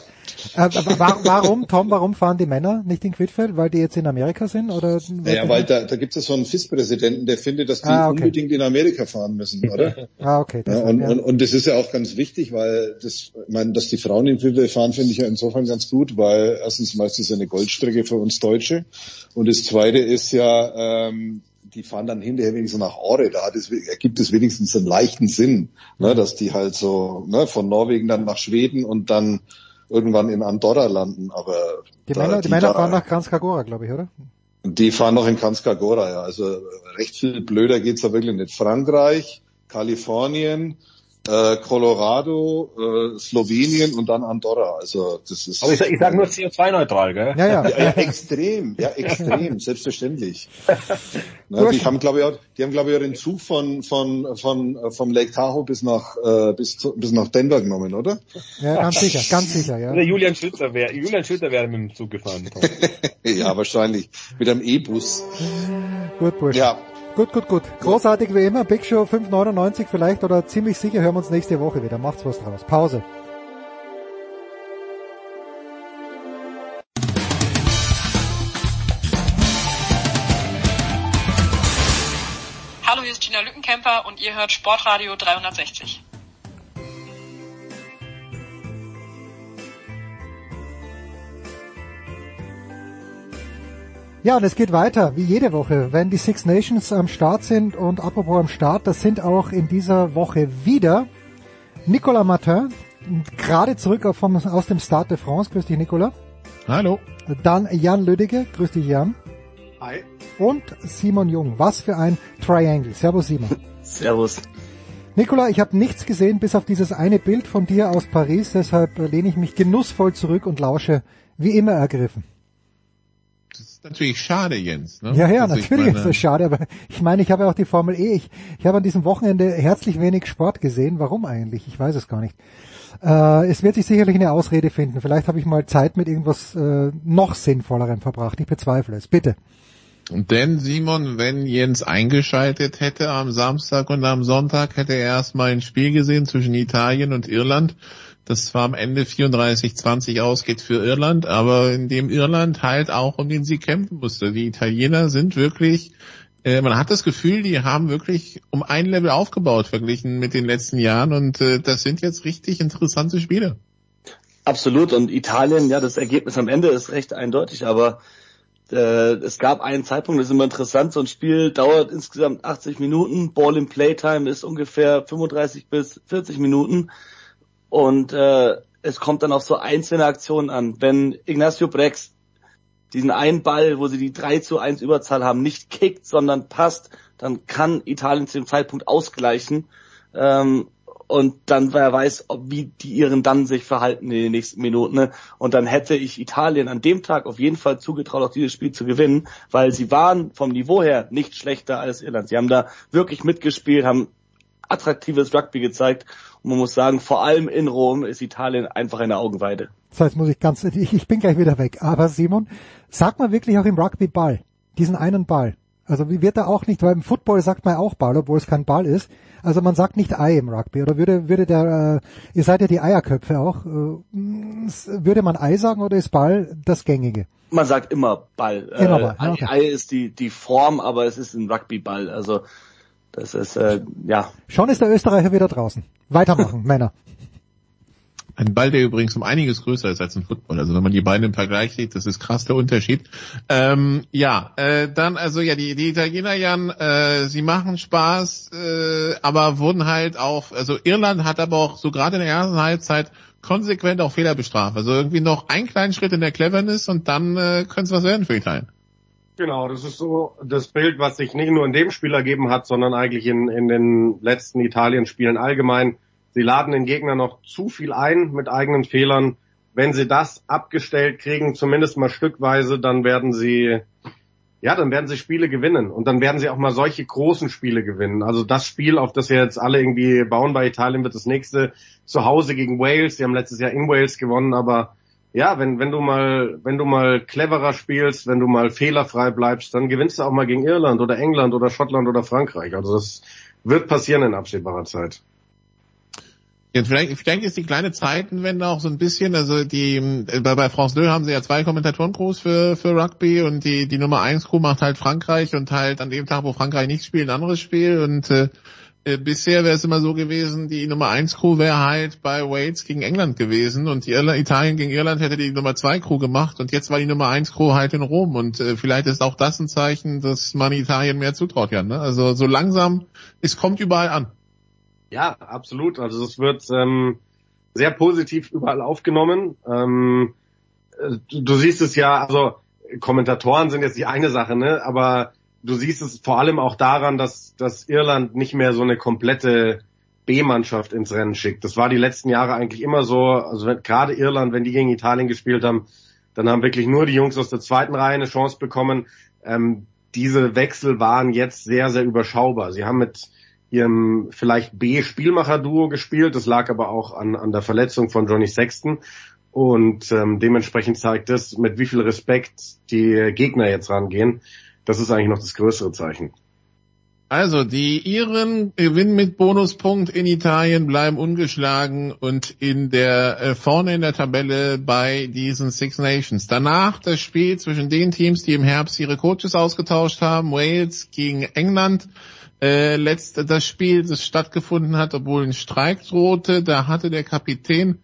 Äh, wa- warum, Tom, warum fahren die Männer nicht in Quidfeld? Weil die jetzt in Amerika sind? Oder? Naja, weil da, da gibt es so einen FIS-Präsidenten, der findet, dass die Ah, okay. unbedingt in Amerika fahren müssen, oder? Ah, okay. Ja, und, ja. und, und das ist ja auch ganz wichtig, weil das, ich meine, dass die Frauen in Quidfeld fahren, finde ich ja insofern ganz gut, weil erstens mal ist das eine Goldstrecke für uns Deutsche und das zweite ist ja, ähm, die fahren dann hinterher wenigstens nach Ore, da es, ergibt es wenigstens einen leichten Sinn, ne, dass die halt so ne, von Norwegen dann nach Schweden und dann irgendwann in Andorra landen, aber die da- Männer, die Männer da- fahren nach Kranskagora, glaube ich, oder? die fahren noch in Kanskagora, ja. Also recht viel blöder geht's da wirklich nicht. Frankreich, Kalifornien, äh, Colorado, äh, Slowenien und dann Andorra. Also das ist. Aber ich, sag- ich sag nur CO2-neutral, gell? Ja, ja. ja, ja, extrem, ja, extrem, selbstverständlich. Wurscht. die haben, glaube ich, auch, die haben, glaube ich, auch den Zug von, von, von, vom Lake Tahoe bis nach, äh, bis, zu, bis nach Denver genommen, oder? Ja, ganz sicher, ganz sicher, ja. Oder Julian Schützer wäre, Julian Schützer wäre mit dem Zug gefahren. ja, wahrscheinlich. Mit einem E-Bus. Gut, Bursch. Ja. Gut, gut, gut. Großartig wie immer. Big Show 599 vielleicht oder ziemlich sicher hören wir uns nächste Woche wieder. Macht's was draus. Pause. Hallo, hier ist Gina Lückenkämper und ihr hört Sportradio 360. Ja, und es geht weiter, wie jede Woche, wenn die Six Nations am Start sind und apropos am Start, das sind auch in dieser Woche wieder Nicolas Martin, gerade zurück vom, aus dem Stade de France. Grüß dich, Nicolas. Hallo. Dann Jan Lüdecke. Grüß dich, Jan. Hi. Und Simon Jung. Was für ein Triangle. Servus, Simon. Servus. Nikola, ich habe nichts gesehen, bis auf dieses eine Bild von dir aus Paris, deshalb lehne ich mich genussvoll zurück und lausche, wie immer ergriffen. Ist natürlich schade, Jens. Ne? Ja, ja, Also ich natürlich meine, ist das schade, aber ich meine, ich habe ja auch die Formel E. Ich, ich habe an diesem Wochenende herzlich wenig Sport gesehen. Warum eigentlich? Ich weiß es gar nicht. Äh, es wird sich sicherlich eine Ausrede finden. Vielleicht habe ich mal Zeit mit irgendwas äh, noch Sinnvollerem verbracht. Ich bezweifle es. Bitte. Denn Simon, wenn Jens eingeschaltet hätte am Samstag und am Sonntag, hätte er erstmal ein Spiel gesehen zwischen Italien und Irland. Das zwar am Ende 34-20 ausgeht für Irland, aber in dem Irland halt auch um den Sieg kämpfen musste. Die Italiener sind wirklich, äh, man hat das Gefühl, die haben wirklich um ein Level aufgebaut verglichen mit den letzten Jahren und äh, das sind jetzt richtig interessante Spiele. Absolut. Und Italien, ja, das Ergebnis am Ende ist recht eindeutig, aber äh, es gab einen Zeitpunkt, das ist immer interessant, so ein Spiel dauert insgesamt 80 Minuten, Ball in Playtime ist ungefähr 35 bis 40 Minuten und äh, es kommt dann auf so einzelne Aktionen an. Wenn Ignacio Brex diesen einen Ball, wo sie die 3 zu 1 Überzahl haben, nicht kickt, sondern passt, dann kann Italien zu dem Zeitpunkt ausgleichen. Ähm, und dann wer weiß, ob, wie die Iren dann sich verhalten in den nächsten Minuten. Ne? Und dann hätte ich Italien an dem Tag auf jeden Fall zugetraut, auch dieses Spiel zu gewinnen, weil sie waren vom Niveau her nicht schlechter als Irland. Sie haben da wirklich mitgespielt, haben attraktives Rugby gezeigt. Und man muss sagen, vor allem in Rom ist Italien einfach eine Augenweide. So, jetzt muss ich ganz, ich, ich bin gleich wieder weg. Aber Simon, sag mal wirklich auch im Rugby Ball. Diesen einen Ball. Also wie wird er auch nicht, weil im Football sagt man auch Ball, obwohl es kein Ball ist. Also man sagt nicht Ei im Rugby. Oder würde, würde der, äh, ihr seid ja die Eierköpfe auch, äh, würde man Ei sagen oder ist Ball das Gängige? Man sagt immer Ball. Immer äh, Ball, ah, okay. Ei ist die, die Form, aber es ist ein Rugby-Ball. Also das ist, äh, ja, Schon ist der Österreicher wieder draußen. Weitermachen, Männer. Ein Ball, der übrigens um einiges größer ist als ein Football. Also wenn man die beiden im Vergleich sieht, das ist krass der Unterschied. Ähm, ja, äh, dann also ja die, die Italiener Jan, äh, sie machen Spaß, äh, aber wurden halt auch, also Irland hat aber auch so gerade in der ersten Halbzeit konsequent auch Fehler bestraft. Also irgendwie noch einen kleinen Schritt in der Cleverness und dann äh, könnte es was werden für Italien. Genau, das ist so das Bild, was sich nicht nur in dem Spiel ergeben hat, sondern eigentlich in, in den letzten Italien-Spielen allgemein. Sie laden den Gegner noch zu viel ein mit eigenen Fehlern. Wenn sie das abgestellt kriegen, zumindest mal stückweise, dann werden sie ja, dann werden sie Spiele gewinnen und dann werden sie auch mal solche großen Spiele gewinnen. Also das Spiel, auf das wir jetzt alle irgendwie bauen bei Italien, wird das nächste zu Hause gegen Wales. Sie haben letztes Jahr in Wales gewonnen, aber ja, wenn, wenn du mal, wenn du mal cleverer spielst, wenn du mal fehlerfrei bleibst, dann gewinnst du auch mal gegen Irland oder England oder Schottland oder Frankreich. Also das wird passieren in absehbarer Zeit. Jetzt vielleicht, vielleicht ist die kleine Zeitenwende auch so ein bisschen, also die bei, bei France 2 haben sie ja zwei Kommentatoren-Crews für, für Rugby und die, die Nummer 1 Crew macht halt Frankreich und halt an dem Tag, wo Frankreich nicht spielt, ein anderes Spiel und äh, äh bisher wäre es immer so gewesen, die Nummer 1 Crew wäre halt bei Wales gegen England gewesen und Irland, Italien gegen Irland hätte die Nummer 2 Crew gemacht und jetzt war die Nummer 1 Crew halt in Rom und äh, vielleicht ist auch das ein Zeichen, dass man Italien mehr zutraut, ja. Ne? Also so langsam, es kommt überall an. Ja, absolut. Also es wird ähm, sehr positiv überall aufgenommen. Ähm, äh, du, du siehst es ja, also Kommentatoren sind jetzt die eine Sache, ne? Aber du siehst es vor allem auch daran, dass, dass Irland nicht mehr so eine komplette B-Mannschaft ins Rennen schickt. Das war die letzten Jahre eigentlich immer so. Also wenn, gerade Irland, wenn die gegen Italien gespielt haben, dann haben wirklich nur die Jungs aus der zweiten Reihe eine Chance bekommen. Ähm, diese Wechsel waren jetzt sehr, sehr überschaubar. Sie haben mit ihrem vielleicht B-Spielmacher-Duo gespielt. Das lag aber auch an, an der Verletzung von Johnny Sexton. Und ähm, dementsprechend zeigt es, mit wie viel Respekt die Gegner jetzt rangehen. Das ist eigentlich noch das größere Zeichen. Also, die Iren gewinnen mit Bonuspunkt in Italien, bleiben ungeschlagen und in der äh, vorne in der Tabelle bei diesen Six Nations. Danach das Spiel zwischen den Teams, die im Herbst ihre Coaches ausgetauscht haben, Wales gegen England äh, letzte, das Spiel, das stattgefunden hat, obwohl ein Streik drohte, da hatte der Kapitän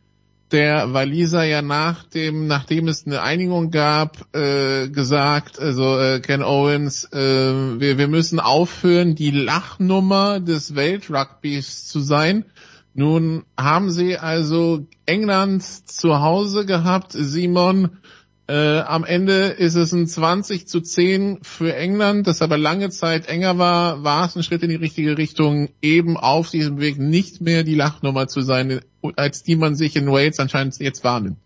der Waliser ja nach dem, nachdem es eine Einigung gab, äh, gesagt, also äh, Ken Owens, äh, wir, wir müssen aufhören, die Lachnummer des Weltrugbys zu sein. Nun haben sie also England zu Hause gehabt, Simon, äh, am Ende ist es ein 20 zu 10 für England, das aber lange Zeit enger war, war es ein Schritt in die richtige Richtung, eben auf diesem Weg nicht mehr die Lachnummer zu sein, als die man sich in Wales anscheinend jetzt wahrnimmt.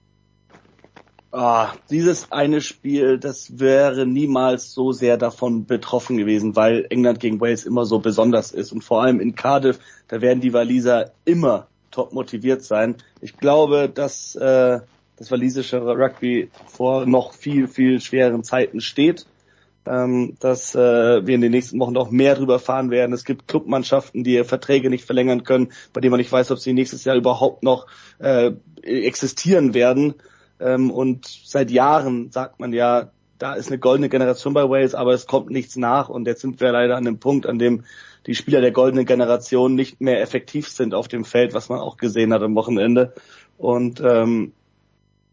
Ah, dieses eine Spiel, das wäre niemals so sehr davon betroffen gewesen, weil England gegen Wales immer so besonders ist. Und vor allem in Cardiff, da werden die Waliser immer top motiviert sein. Ich glaube, dass äh, das walisische Rugby vor noch viel, viel schwereren Zeiten steht. Ähm, dass äh, wir in den nächsten Wochen noch mehr drüber fahren werden. Es gibt Clubmannschaften, die Verträge nicht verlängern können, bei denen man nicht weiß, ob sie nächstes Jahr überhaupt noch äh, existieren werden. Ähm, und seit Jahren sagt man ja, da ist eine goldene Generation bei Wales, aber es kommt nichts nach. Und jetzt sind wir leider an dem Punkt, an dem die Spieler der goldenen Generation nicht mehr effektiv sind auf dem Feld, was man auch gesehen hat am Wochenende. Und ähm,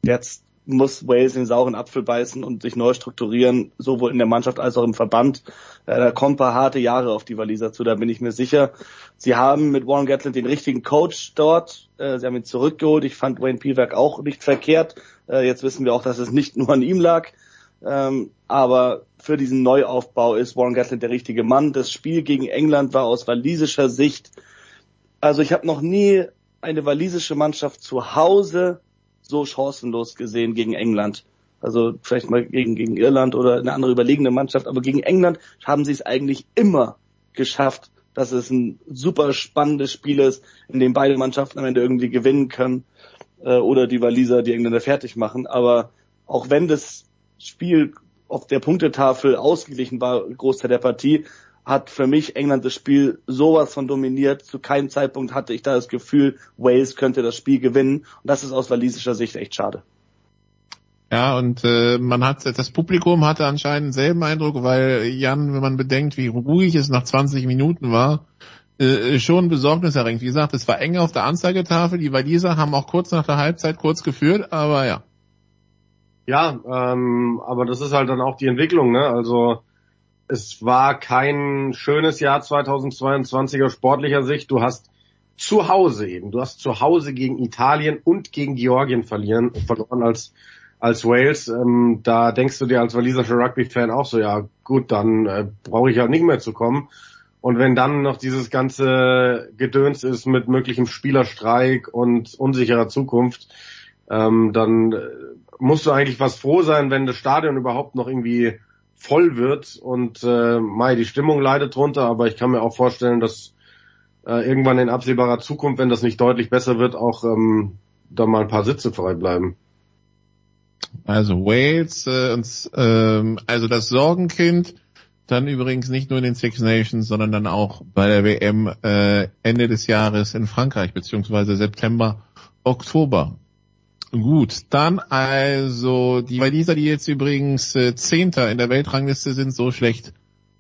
Jetzt muss Wales den sauren Apfel beißen und sich neu strukturieren, sowohl in der Mannschaft als auch im Verband. Äh, da kommen ein paar harte Jahre auf die Waliser zu, da bin ich mir sicher. Sie haben mit Warren Gatland den richtigen Coach dort. Äh, sie haben ihn zurückgeholt. Ich fand Wayne Pielwerk auch nicht verkehrt. Äh, jetzt wissen wir auch, dass es nicht nur an ihm lag. Ähm, aber für diesen Neuaufbau ist Warren Gatland der richtige Mann. Das Spiel gegen England war aus walisischer Sicht, also ich habe noch nie eine walisische Mannschaft zu Hause so chancenlos gesehen gegen England. Also vielleicht mal gegen, gegen Irland oder eine andere überlegene Mannschaft, aber gegen England haben sie es eigentlich immer geschafft, dass es ein super spannendes Spiel ist, in dem beide Mannschaften am Ende irgendwie gewinnen können äh, oder die Waliser die Engländer fertig machen. Aber auch wenn das Spiel auf der Punktetafel ausgeglichen war, Großteil der Partie, hat für mich England das Spiel sowas von dominiert. Zu keinem Zeitpunkt hatte ich da das Gefühl, Wales könnte das Spiel gewinnen. Und das ist aus walisischer Sicht echt schade. Ja, und äh, man hat das Publikum hatte anscheinend denselben Eindruck, weil Jan, wenn man bedenkt, wie ruhig es nach 20 Minuten war, äh, schon besorgniserregend. Wie gesagt, es war eng auf der Anzeigetafel. Die Waliser haben auch kurz nach der Halbzeit kurz geführt, aber ja. Ja, ähm, aber das ist halt dann auch die Entwicklung, ne? Also es war kein schönes Jahr 2022 aus sportlicher Sicht. Du hast zu Hause eben, du hast zu Hause gegen Italien und gegen Georgien verlieren, verloren als, als Wales. Ähm, da denkst du dir als walisischer Rugby-Fan auch so, ja gut, dann äh, brauche ich ja nicht mehr zu kommen. Und wenn dann noch dieses ganze Gedöns ist mit möglichem Spielerstreik und unsicherer Zukunft, ähm, dann äh, musst du eigentlich was froh sein, wenn das Stadion überhaupt noch irgendwie voll wird und äh, Mai, die Stimmung leidet drunter, aber ich kann mir auch vorstellen, dass äh, irgendwann in absehbarer Zukunft, wenn das nicht deutlich besser wird, auch ähm, da mal ein paar Sitze frei bleiben. Also Wales, äh, uns, ähm, also das Sorgenkind, dann übrigens nicht nur in den Six Nations, sondern dann auch bei der WM äh, Ende des Jahres in Frankreich, beziehungsweise September, Oktober. Gut, dann also die Waliser, die jetzt übrigens äh, Zehnter in der Weltrangliste sind, so schlecht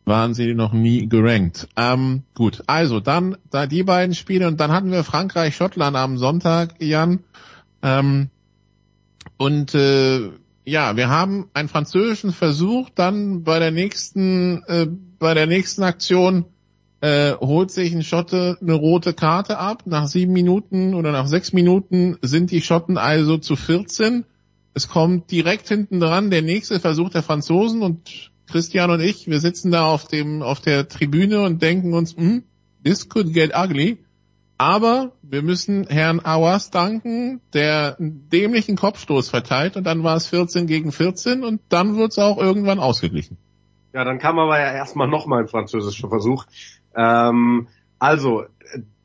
waren sie noch nie gerankt. Ähm, gut, also dann da die beiden Spiele und dann hatten wir Frankreich, Schottland am Sonntag, Jan. Ähm, und äh, ja, wir haben einen französischen Versuch, dann bei der nächsten, äh, bei der nächsten Aktion äh, holt sich ein Schotte eine rote Karte ab. Nach sieben Minuten oder nach sechs Minuten sind die Schotten also zu 14. Es kommt direkt hinten dran der nächste Versuch der Franzosen und Christian und ich, wir sitzen da auf dem, auf der Tribüne und denken uns, hm, this could get ugly. Aber wir müssen Herrn Awas danken, der einen dämlichen Kopfstoß verteilt und dann war es 14 gegen 14 und dann wird es auch irgendwann ausgeglichen. Ja, dann kam aber ja erstmal nochmal ein französischer Versuch. Ähm, also,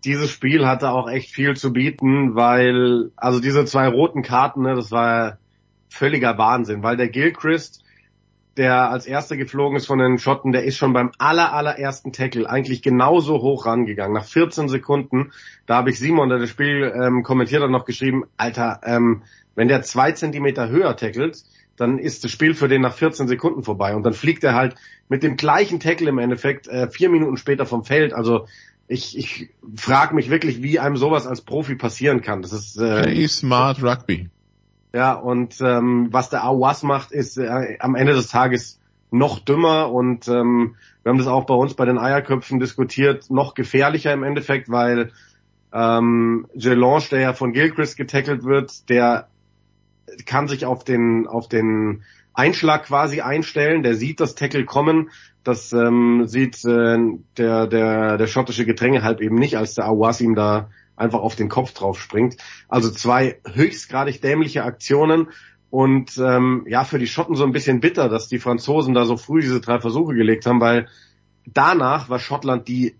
dieses Spiel hatte auch echt viel zu bieten, weil, also diese zwei roten Karten, ne, das war völliger Wahnsinn, weil der Gilchrist der als erster geflogen ist von den Schotten, der ist schon beim aller, allerersten Tackle eigentlich genauso hoch rangegangen. Nach 14 Sekunden, da habe ich Simon, der das Spiel ähm, kommentiert hat, noch geschrieben, Alter, ähm, wenn der zwei Zentimeter höher tackelt, dann ist das Spiel für den nach 14 Sekunden vorbei. Und dann fliegt er halt mit dem gleichen Tackle im Endeffekt äh, vier Minuten später vom Feld. Also ich, ich frage mich wirklich, wie einem sowas als Profi passieren kann. Das ist äh, Play smart Rugby. Ja, und ähm, was der Awas macht, ist äh, am Ende des Tages noch dümmer und ähm, wir haben das auch bei uns bei den Eierköpfen diskutiert, noch gefährlicher im Endeffekt, weil ähm, Gelange, der ja von Gilchrist getackelt wird, der kann sich auf den auf den Einschlag quasi einstellen, der sieht das Tackle kommen, das ähm, sieht äh, der der der schottische Gedränge halt eben nicht, als der Awas ihm da einfach auf den Kopf drauf springt. Also zwei höchstgradig dämliche Aktionen und ähm, ja, für die Schotten so ein bisschen bitter, dass die Franzosen da so früh diese drei Versuche gelegt haben, weil danach war Schottland die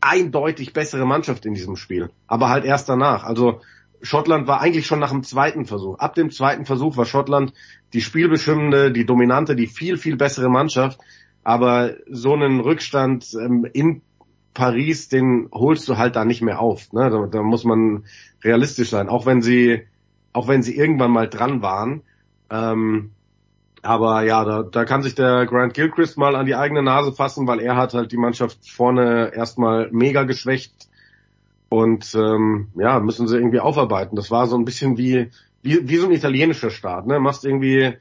eindeutig bessere Mannschaft in diesem Spiel. Aber halt erst danach. Also Schottland war eigentlich schon nach dem zweiten Versuch. Ab dem zweiten Versuch war Schottland die spielbestimmende, die dominante, die viel, viel bessere Mannschaft. Aber so einen Rückstand ähm, in Paris, den holst du halt da nicht mehr auf. Ne? Da, da muss man realistisch sein, auch wenn sie, auch wenn sie irgendwann mal dran waren. Ähm, aber ja, da, da kann sich der Grant Gilchrist mal an die eigene Nase fassen, weil er hat halt die Mannschaft vorne erstmal mega geschwächt. Und ähm, ja, müssen sie irgendwie aufarbeiten. Das war so ein bisschen wie, wie, wie so ein italienischer Start. Ne? Machst irgendwie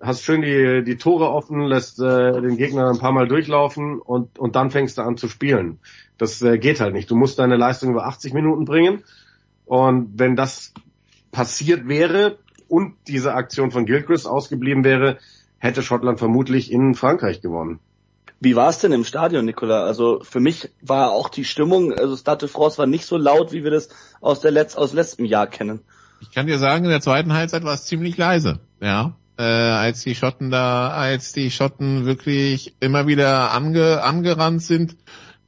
hast schön die, die Tore offen, lässt äh, den Gegner ein paar Mal durchlaufen und, und dann fängst du an zu spielen. Das äh, geht halt nicht. Du musst deine Leistung über 80 Minuten bringen. Und wenn das passiert wäre und diese Aktion von Gilchrist ausgeblieben wäre, hätte Schottland vermutlich in Frankreich gewonnen. Wie war es denn im Stadion, Nicola? Also für mich war auch die Stimmung, also Stade de France war nicht so laut, wie wir das aus der Letz aus letztem Jahr kennen. Ich kann dir sagen, in der zweiten Halbzeit war es ziemlich leise. Ja, äh, als die Schotten da, als die Schotten wirklich immer wieder ange, angerannt sind.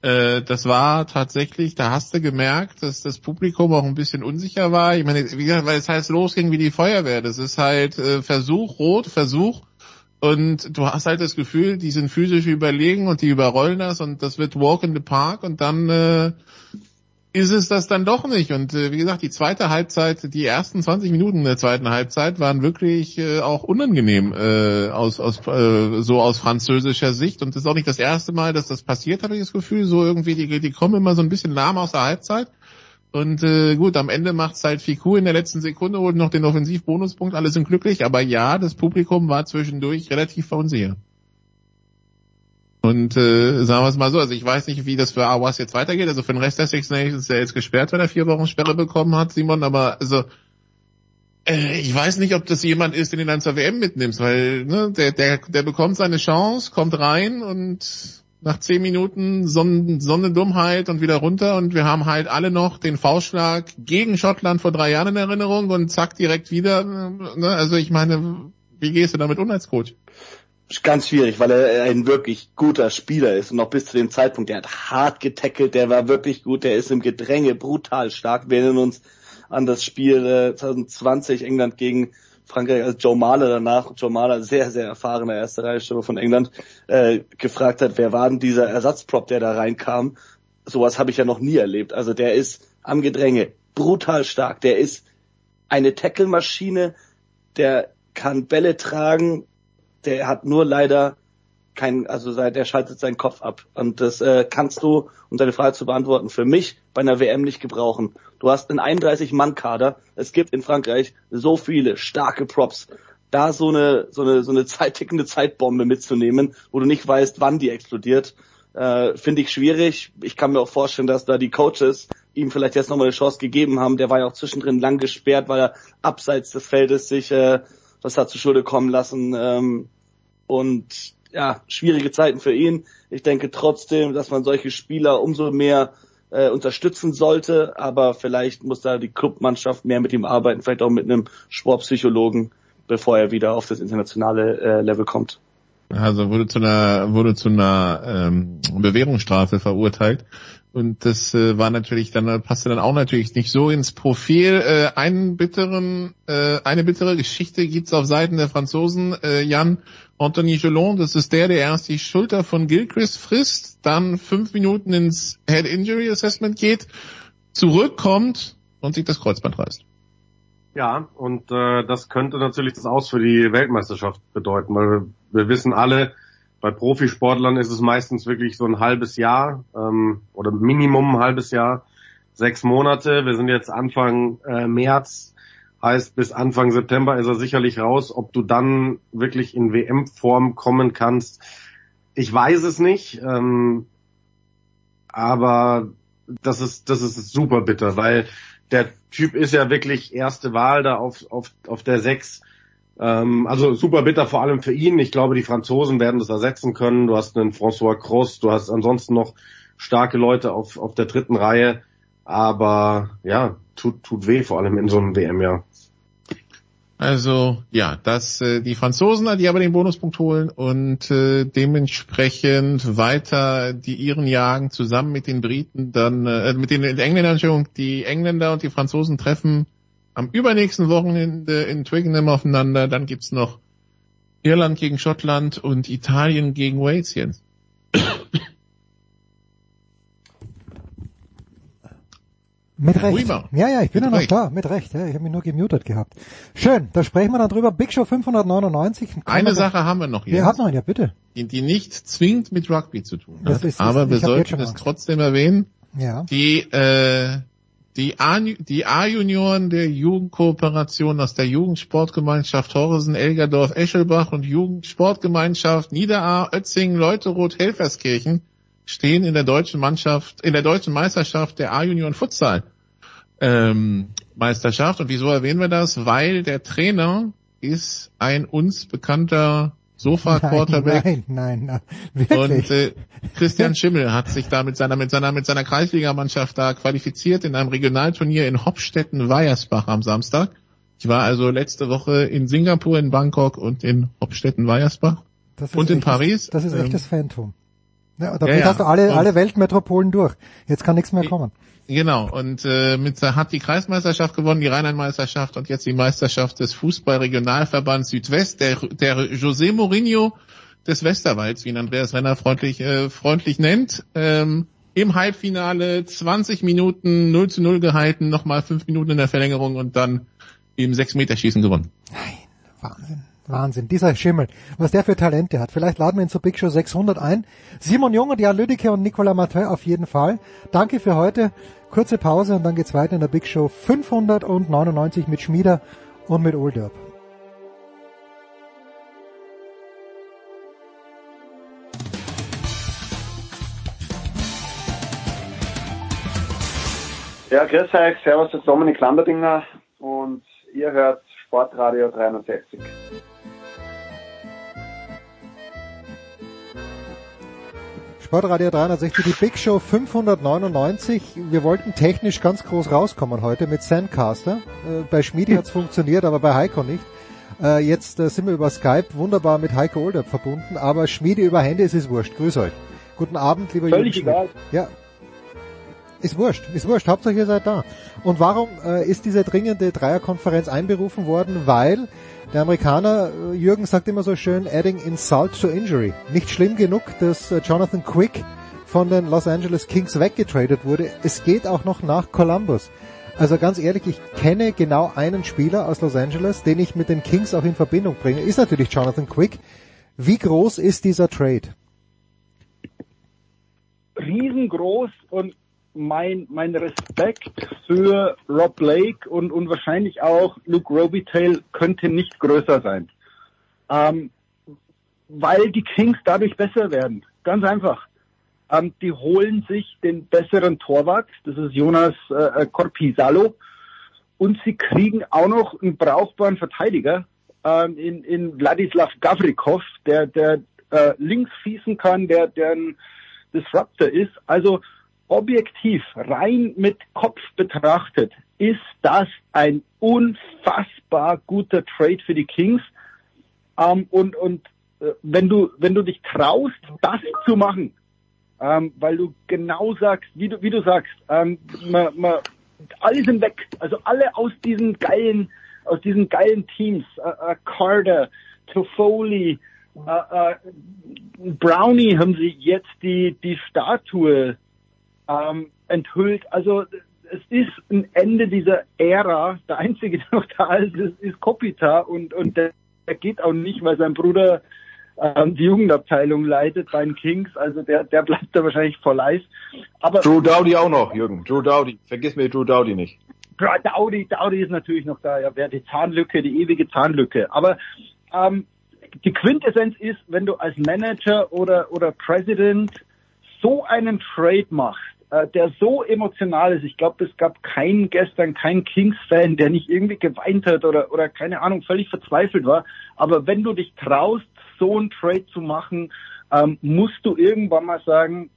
Äh, das war tatsächlich, da hast du gemerkt, dass das Publikum auch ein bisschen unsicher war. Ich meine, wie gesagt, weil es heißt losging wie die Feuerwehr. Das ist halt äh, Versuch, Rot, Versuch. Und du hast halt das Gefühl, die sind physisch überlegen und die überrollen das und das wird Walk in the Park und dann äh, ist es das dann doch nicht. Und äh, wie gesagt, die zweite Halbzeit, die ersten 20 Minuten der zweiten Halbzeit waren wirklich äh, auch unangenehm äh, aus, aus äh, so aus französischer Sicht. Und das ist auch nicht das erste Mal, dass das passiert, habe ich das Gefühl. So irgendwie, die, die kommen immer so ein bisschen lahm aus der Halbzeit. Und äh, gut, am Ende macht's halt Fiku in der letzten Sekunde, holt noch den Offensivbonuspunkt, alle sind glücklich. Aber ja, das Publikum war zwischendurch relativ verunsichert. Und äh, sagen wir es mal so, also ich weiß nicht, wie das für Awas jetzt weitergeht. Also für den Rest der Six Nations, der jetzt gesperrt, weil er vier Wochen Sperre bekommen hat, Simon, aber also äh, ich weiß nicht, ob das jemand ist, den du dann zur WM mitnimmst, weil ne, der, der, der bekommt seine Chance, kommt rein und nach zehn Minuten so, so eine Dummheit und wieder runter und wir haben halt alle noch den V-Schlag gegen Schottland vor drei Jahren in Erinnerung und zack direkt wieder. Ne? Also ich meine, wie gehst du damit um als Coach? ganz schwierig, weil er ein wirklich guter Spieler ist und noch bis zu dem Zeitpunkt, der hat hart getackelt, der war wirklich gut, der ist im Gedränge brutal stark. Wir erinnern uns an das Spiel äh, 2020 England gegen Frankreich, als Joe Mahler danach, Joe Mahler, sehr, sehr erfahrener erste Reihe von England, äh, gefragt hat, wer war denn dieser Ersatzprop, der da reinkam? Sowas habe ich ja noch nie erlebt. Also der ist am Gedränge brutal stark, der ist eine Tackle-Maschine, der kann Bälle tragen, der hat nur leider kein, also der schaltet seinen Kopf ab. Und das äh, kannst du, um deine Frage zu beantworten, für mich bei einer WM nicht gebrauchen. Du hast einen 31-Mann-Kader. Es gibt in Frankreich so viele starke Props. Da so eine, so eine, so eine zeittickende Zeitbombe mitzunehmen, wo du nicht weißt, wann die explodiert, äh, finde ich schwierig. Ich kann mir auch vorstellen, dass da die Coaches ihm vielleicht jetzt nochmal eine Chance gegeben haben. Der war ja auch zwischendrin lang gesperrt, weil er abseits des Feldes sich äh, was hat zu Schulde kommen lassen. Ähm, und ja, schwierige Zeiten für ihn. Ich denke trotzdem, dass man solche Spieler umso mehr äh, unterstützen sollte, aber vielleicht muss da die Clubmannschaft mehr mit ihm arbeiten, vielleicht auch mit einem Sportpsychologen, bevor er wieder auf das internationale äh, Level kommt. Also wurde zu einer wurde zu einer ähm, Bewährungsstrafe verurteilt und das äh, war natürlich dann passte dann auch natürlich nicht so ins Profil. Äh, einen bitteren äh, eine bittere Geschichte gibt's auf Seiten der Franzosen. Äh, Jan Anthony Gelon, das ist der, der erst die Schulter von Gilchrist frisst, dann fünf Minuten ins Head Injury Assessment geht, zurückkommt und sich das Kreuzband reißt. Ja, und äh, das könnte natürlich das Aus für die Weltmeisterschaft bedeuten, weil wir, wir wissen alle, bei Profisportlern ist es meistens wirklich so ein halbes Jahr ähm, oder Minimum ein halbes Jahr, sechs Monate. Wir sind jetzt Anfang äh, März, heißt bis Anfang September ist er sicherlich raus. Ob du dann wirklich in WM-Form kommen kannst, ich weiß es nicht. Ähm, aber das ist das ist super bitter, weil der Typ ist ja wirklich erste Wahl da auf auf auf der sechs ähm, also super bitter vor allem für ihn. Ich glaube, die Franzosen werden das ersetzen können. Du hast einen François Cross, du hast ansonsten noch starke Leute auf, auf der dritten Reihe. Aber ja, tut, tut weh, vor allem in so einem WM-Jahr. Also ja, dass äh, die Franzosen, die aber den Bonuspunkt holen und äh, dementsprechend weiter die Iren jagen, zusammen mit den Briten, dann äh, mit den Engländern, Entschuldigung, die Engländer und die Franzosen treffen am übernächsten Wochenende in Twickenham aufeinander. Dann gibt's noch Irland gegen Schottland und Italien gegen Wales, Jens. Mit Recht. Ja, ja, ich bin ja noch Recht. da, mit Recht. Ja, ich habe mich nur gemutet gehabt. Schön, da sprechen wir dann drüber. Big Show 599. Kommen Eine wir- Sache haben wir noch hier. Wer hat noch einen? Ja, bitte. Die, die nicht zwingend mit Rugby zu tun Das hat. ist- aber wir sollten es trotzdem erwähnen. Ja. Die, äh, die A-Junioren der Jugendkooperation aus der Jugendsportgemeinschaft Horsen, Elgerdorf, Eschelbach und Jugendsportgemeinschaft Niederaar, Ötzing, Leuteroth, Helferskirchen stehen in der deutschen Mannschaft, in der deutschen Meisterschaft der A-Junioren Futsal ähm, Meisterschaft. Und wieso erwähnen wir das? Weil der Trainer ist ein uns bekannter Sofa-Quarterback. Nein, nein, nein. Wirklich. Und äh, Christian Schimmel hat sich da mit seiner mit seiner mit seiner Kreisligamannschaft da qualifiziert in einem Regionalturnier in Hopstetten-Weiersbach am Samstag. Ich war also letzte Woche in Singapur, in Bangkok und in Hopstetten-Weiersbach und in echtes- Paris. Das ist Ähm, echtes Phantom. Ja, damit ja, ja. hast du alle, Und- alle Weltmetropolen durch. Jetzt kann nichts mehr kommen. Genau, und äh, mit hat die Kreismeisterschaft gewonnen, die Rheinland-Meisterschaft und jetzt die Meisterschaft des Fußball-Regionalverbands Südwest, der, der José Mourinho des Westerwalds, wie ihn Andreas Renner freundlich, äh, freundlich nennt. Ähm, Im Halbfinale 20 Minuten 0 zu 0 gehalten, nochmal 5 Minuten in der Verlängerung und dann im 6-Meter-Schießen gewonnen. Wahnsinn. Wahnsinn, dieser Schimmel, was der für Talente hat. Vielleicht laden wir ihn zur Big Show 600 ein. Simon Jung und Jan Lüdecke und Nicolas Martin auf jeden Fall. Danke für heute. Kurze Pause und dann geht's weiter in der Big Show 599 mit Schmieder und mit Olderb. Ja, grüß euch, servus, das ist Dominik Lamberdinger und ihr hört Sportradio 360. Sportradio 360, die Big Show 599. Wir wollten technisch ganz groß rauskommen heute mit Sandcaster. Äh, bei Schmiedi hat's funktioniert, aber bei Heiko nicht. Äh, jetzt äh, sind wir über Skype wunderbar mit Heiko Older verbunden, aber Schmiede über Hände, es ist wurscht. Grüß euch. Guten Abend, lieber Völlig Jürgen egal. Ja. Ist wurscht, ist wurscht. Hauptsache ihr seid da. Und warum ist diese dringende Dreierkonferenz einberufen worden? Weil der Amerikaner, äh, Jürgen sagt immer so schön, adding insult to injury. Nicht schlimm genug, dass äh, Jonathan Quick von den Los Angeles Kings weggetradet wurde. Es geht auch noch nach Columbus. Also ganz ehrlich, ich kenne genau einen Spieler aus Los Angeles, den ich mit den Kings auch in Verbindung bringe. Ist natürlich Jonathan Quick. Wie groß ist dieser Trade? riesengroß und mein, mein Respekt für Rob Blake und, und wahrscheinlich auch Luke Robitaille könnte nicht größer sein. Ähm, weil die Kings dadurch besser werden. Ganz einfach. Ähm, die holen sich den besseren Torwart, das ist Jonas äh, Corpisalo, und sie kriegen auch noch einen brauchbaren Verteidiger ähm, in, in Wladislav Gavrikov, der, der äh, links schießen kann, der, der ein Disruptor ist. Also objektiv, rein mit Kopf betrachtet, ist das ein unfassbar guter Trade für die Kings. Ähm, und und äh, wenn du wenn du dich traust, das zu machen, ähm, weil du genau sagst, wie du wie du sagst, ähm, man, man, alle sind weg, also alle aus diesen geilen aus diesen geilen Teams, äh, äh, Carter, Toffoli, äh, äh, Brownie haben sie jetzt die die Statue ähm, enthüllt. Also es ist ein Ende dieser Ära. Der einzige, der noch da ist, ist, ist Kopita und und der, der geht auch nicht, weil sein Bruder ähm, die Jugendabteilung leitet bei den Kings. Also der der bleibt da wahrscheinlich voll Eis. Aber Drew Dowdy auch noch, Jürgen. Drew Dowdy. Vergiss mir Drew Dowdy nicht. Dowdy, Dowdy ist natürlich noch da. Ja, wer die Zahnlücke, die ewige Zahnlücke. Aber ähm, die Quintessenz ist, wenn du als Manager oder oder President so einen Trade machst, äh, der so emotional ist. Ich glaube, es gab keinen gestern, keinen Kings-Fan, der nicht irgendwie geweint hat oder, oder keine Ahnung, völlig verzweifelt war. Aber wenn du dich traust, so einen Trade zu machen, ähm, musst du irgendwann mal sagen,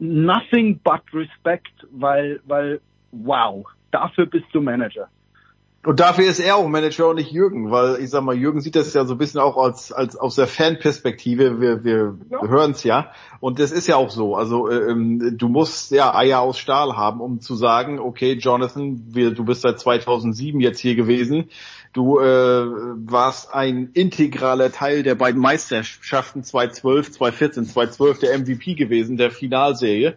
nothing but respect, weil, weil, wow, dafür bist du Manager. Und dafür ist er auch Manager und nicht Jürgen, weil ich sag mal, Jürgen sieht das ja so ein bisschen auch als, als aus der Fanperspektive, wir, wir ja. hören es ja. Und das ist ja auch so. Also ähm, du musst ja Eier aus Stahl haben, um zu sagen, okay, Jonathan, wir, du bist seit 2007 jetzt hier gewesen. Du äh, warst ein integraler Teil der beiden Meisterschaften 2012, 2014, 2012 der MVP gewesen, der Finalserie.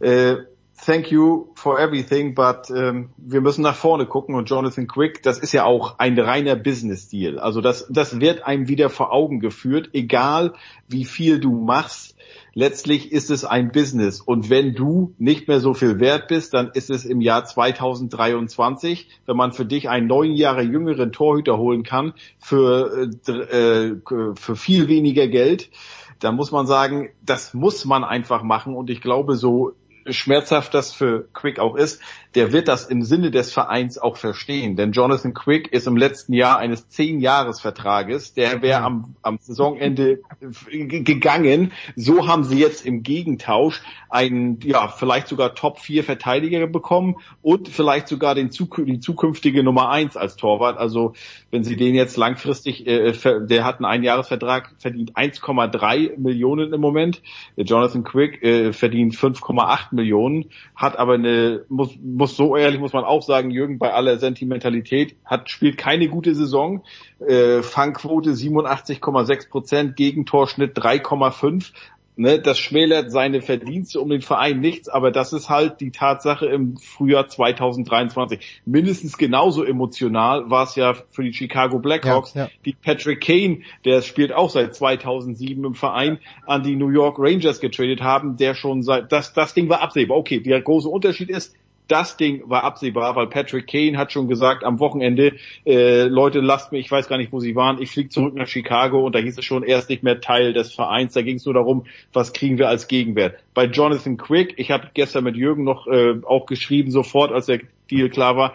Äh, thank you for everything, but ähm, wir müssen nach vorne gucken und Jonathan Quick, das ist ja auch ein reiner Business-Deal. Also das, das wird einem wieder vor Augen geführt, egal wie viel du machst. Letztlich ist es ein Business und wenn du nicht mehr so viel wert bist, dann ist es im Jahr 2023, wenn man für dich einen neun Jahre jüngeren Torhüter holen kann für, äh, für viel weniger Geld, dann muss man sagen, das muss man einfach machen und ich glaube, so schmerzhaft das für Quick auch ist, der wird das im Sinne des Vereins auch verstehen. Denn Jonathan Quick ist im letzten Jahr eines Zehn-Jahres-Vertrages, der wäre am, am Saisonende gegangen. So haben sie jetzt im Gegentausch einen, ja, vielleicht sogar Top-4-Verteidiger bekommen und vielleicht sogar den, die zukünftige Nummer eins als Torwart. Also wenn sie den jetzt langfristig, äh, der hat einen Einjahresvertrag, verdient 1,3 Millionen im Moment. Jonathan Quick äh, verdient 5,8 Millionen, hat aber eine, muss, muss so ehrlich muss man auch sagen, Jürgen bei aller Sentimentalität hat spielt keine gute Saison. Äh, Fangquote 87,6 Prozent, Gegentorschnitt 3,5. Ne, das schmälert seine Verdienste um den Verein nichts, aber das ist halt die Tatsache im Frühjahr 2023. Mindestens genauso emotional war es ja für die Chicago Blackhawks, ja, ja. die Patrick Kane, der spielt auch seit 2007 im Verein, an die New York Rangers getradet haben, der schon seit, das, das Ding war absehbar. Okay, der große Unterschied ist, das Ding war absehbar, weil Patrick Kane hat schon gesagt am Wochenende, äh, Leute, lasst mich, ich weiß gar nicht, wo sie waren, ich fliege zurück nach Chicago und da hieß es schon, er ist nicht mehr Teil des Vereins, da ging es nur darum, was kriegen wir als Gegenwert. Bei Jonathan Quick, ich habe gestern mit Jürgen noch äh, auch geschrieben, sofort, als der Deal klar war,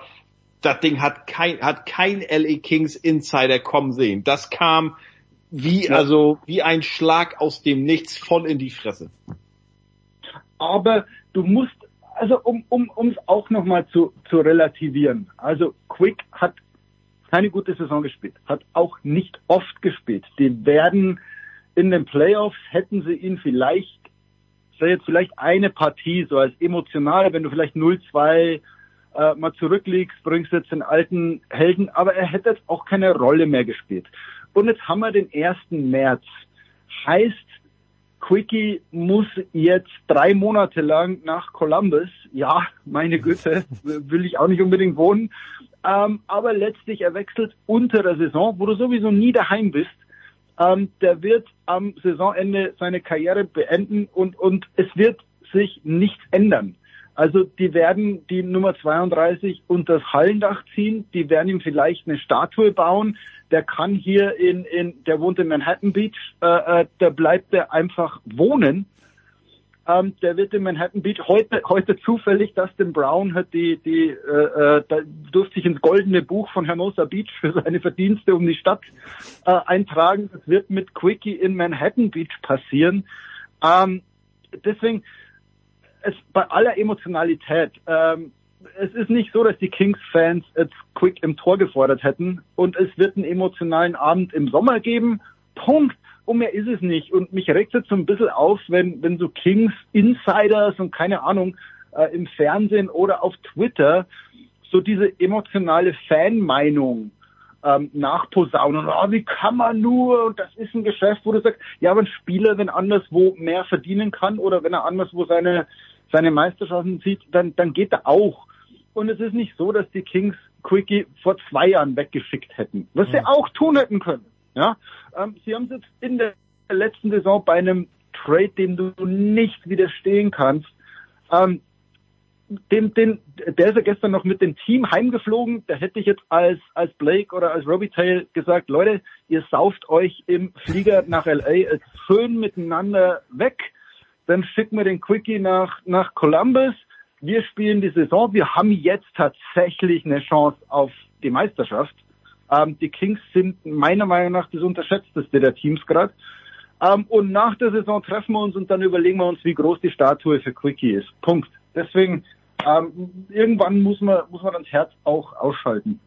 das Ding hat kein, hat kein LA Kings Insider kommen sehen. Das kam wie, also, wie ein Schlag aus dem Nichts voll in die Fresse. Aber du musst also um um um es auch nochmal zu zu relativieren. Also Quick hat keine gute Saison gespielt, hat auch nicht oft gespielt. Die werden in den Playoffs, hätten sie ihn vielleicht, sei jetzt vielleicht eine Partie, so als emotionale, wenn du vielleicht 0-2 äh, mal zurückliegst, bringst jetzt den alten Helden, aber er hätte jetzt auch keine Rolle mehr gespielt. Und jetzt haben wir den 1. März. Heißt, Quickie muss jetzt drei Monate lang nach Columbus. Ja, meine Güte, will ich auch nicht unbedingt wohnen. Ähm, aber letztlich er wechselt unter der Saison, wo du sowieso nie daheim bist. Ähm, der wird am Saisonende seine Karriere beenden und, und es wird sich nichts ändern. Also die werden die Nummer 32 unter das Hallendach ziehen, die werden ihm vielleicht eine Statue bauen, der kann hier in, in der wohnt in Manhattan Beach, äh, äh, da bleibt er einfach wohnen. Ähm, der wird in Manhattan Beach heute heute zufällig Dustin Brown hat die die äh, äh, da durfte sich ins goldene Buch von Hermosa Beach für seine Verdienste um die Stadt äh, eintragen. Das wird mit Quickie in Manhattan Beach passieren. Ähm, deswegen es bei aller Emotionalität, ähm, es ist nicht so, dass die Kings-Fans jetzt Quick im Tor gefordert hätten und es wird einen emotionalen Abend im Sommer geben. Punkt. Und mehr ist es nicht. Und mich regt es so ein bisschen auf, wenn, wenn so Kings Insiders und keine Ahnung äh, im Fernsehen oder auf Twitter so diese emotionale Fanmeinung ähm, nachposaunen. Oh, wie kann man nur? Und das ist ein Geschäft, wo du sagst, ja, aber ein Spieler, wenn anderswo mehr verdienen kann oder wenn er anderswo seine seine Meisterschaften zieht, dann, dann geht er auch. Und es ist nicht so, dass die Kings Quickie vor zwei Jahren weggeschickt hätten, was sie auch tun hätten können. Ja, ähm, sie haben es jetzt in der letzten Saison bei einem Trade, dem du nicht widerstehen kannst, ähm, dem, den, der ist ja gestern noch mit dem Team heimgeflogen. Da hätte ich jetzt als, als Blake oder als Robbie Tail gesagt, Leute, ihr sauft euch im Flieger nach LA schön miteinander weg. Dann schicken wir den Quickie nach, nach Columbus wir spielen die Saison, wir haben jetzt tatsächlich eine Chance auf die Meisterschaft. Ähm, die Kings sind meiner Meinung nach das unterschätzteste der Teams gerade. Ähm, und nach der Saison treffen wir uns und dann überlegen wir uns, wie groß die Statue für Quickie ist. Punkt. Deswegen, ähm, irgendwann muss man, muss man das Herz auch ausschalten.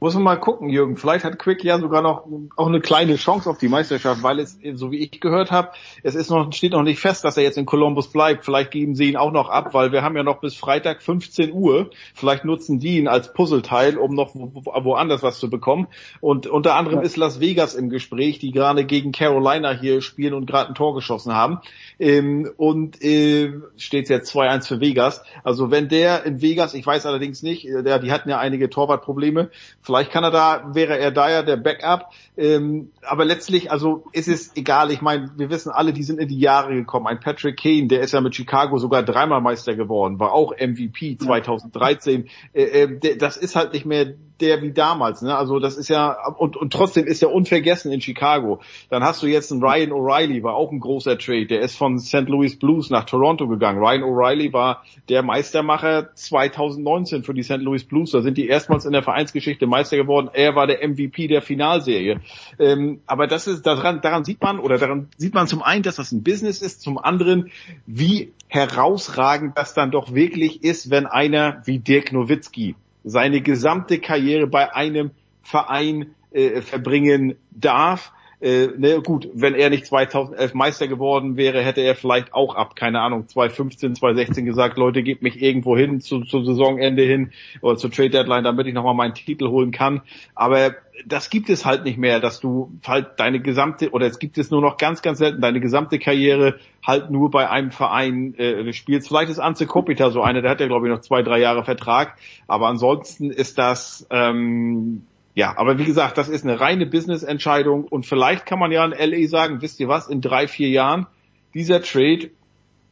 Muss man mal gucken, Jürgen. Vielleicht hat Quick ja sogar noch auch eine kleine Chance auf die Meisterschaft, weil es, so wie ich gehört habe, es ist noch, steht noch nicht fest, dass er jetzt in Columbus bleibt. Vielleicht geben sie ihn auch noch ab, weil wir haben ja noch bis Freitag 15 Uhr. Vielleicht nutzen die ihn als Puzzleteil, um noch wo, woanders was zu bekommen. Und unter anderem ist Las Vegas im Gespräch, die gerade gegen Carolina hier spielen und gerade ein Tor geschossen haben. Ähm, und äh, steht jetzt 2-1 für Vegas. Also wenn der in Vegas, ich weiß allerdings nicht, äh, der, die hatten ja einige Torwartprobleme, Vielleicht kann er da, wäre er da ja der Backup. Ähm, aber letztlich, also ist es egal. Ich meine, wir wissen alle, die sind in die Jahre gekommen. Ein Patrick Kane, der ist ja mit Chicago sogar dreimal Meister geworden, war auch MVP 2013. Äh, äh, das ist halt nicht mehr der wie damals. Ne? Also das ist ja und, und trotzdem ist er unvergessen in Chicago. Dann hast du jetzt einen Ryan O'Reilly, war auch ein großer Trade. Der ist von St. Louis Blues nach Toronto gegangen. Ryan O'Reilly war der Meistermacher 2019 für die St. Louis Blues. Da sind die erstmals in der Vereinsgeschichte Meister geworden. Er war der MVP der Finalserie. Ähm, aber das ist daran, daran sieht man oder daran sieht man zum einen, dass das ein Business ist, zum anderen, wie herausragend das dann doch wirklich ist, wenn einer wie Dirk Nowitzki seine gesamte Karriere bei einem Verein äh, verbringen darf. Äh, ne, gut, wenn er nicht 2011 Meister geworden wäre, hätte er vielleicht auch ab, keine Ahnung, 2015, 2016 gesagt, Leute, gebt mich irgendwo hin zu, zu Saisonende hin oder zur Trade Deadline, damit ich nochmal meinen Titel holen kann. Aber das gibt es halt nicht mehr, dass du halt deine gesamte, oder es gibt es nur noch ganz, ganz selten, deine gesamte Karriere halt nur bei einem Verein äh, spielst. Vielleicht ist Anze Kopita so einer, der hat ja glaube ich noch zwei, drei Jahre Vertrag, aber ansonsten ist das ähm, ja, aber wie gesagt, das ist eine reine Business-Entscheidung und vielleicht kann man ja in LA sagen, wisst ihr was, in drei, vier Jahren, dieser Trade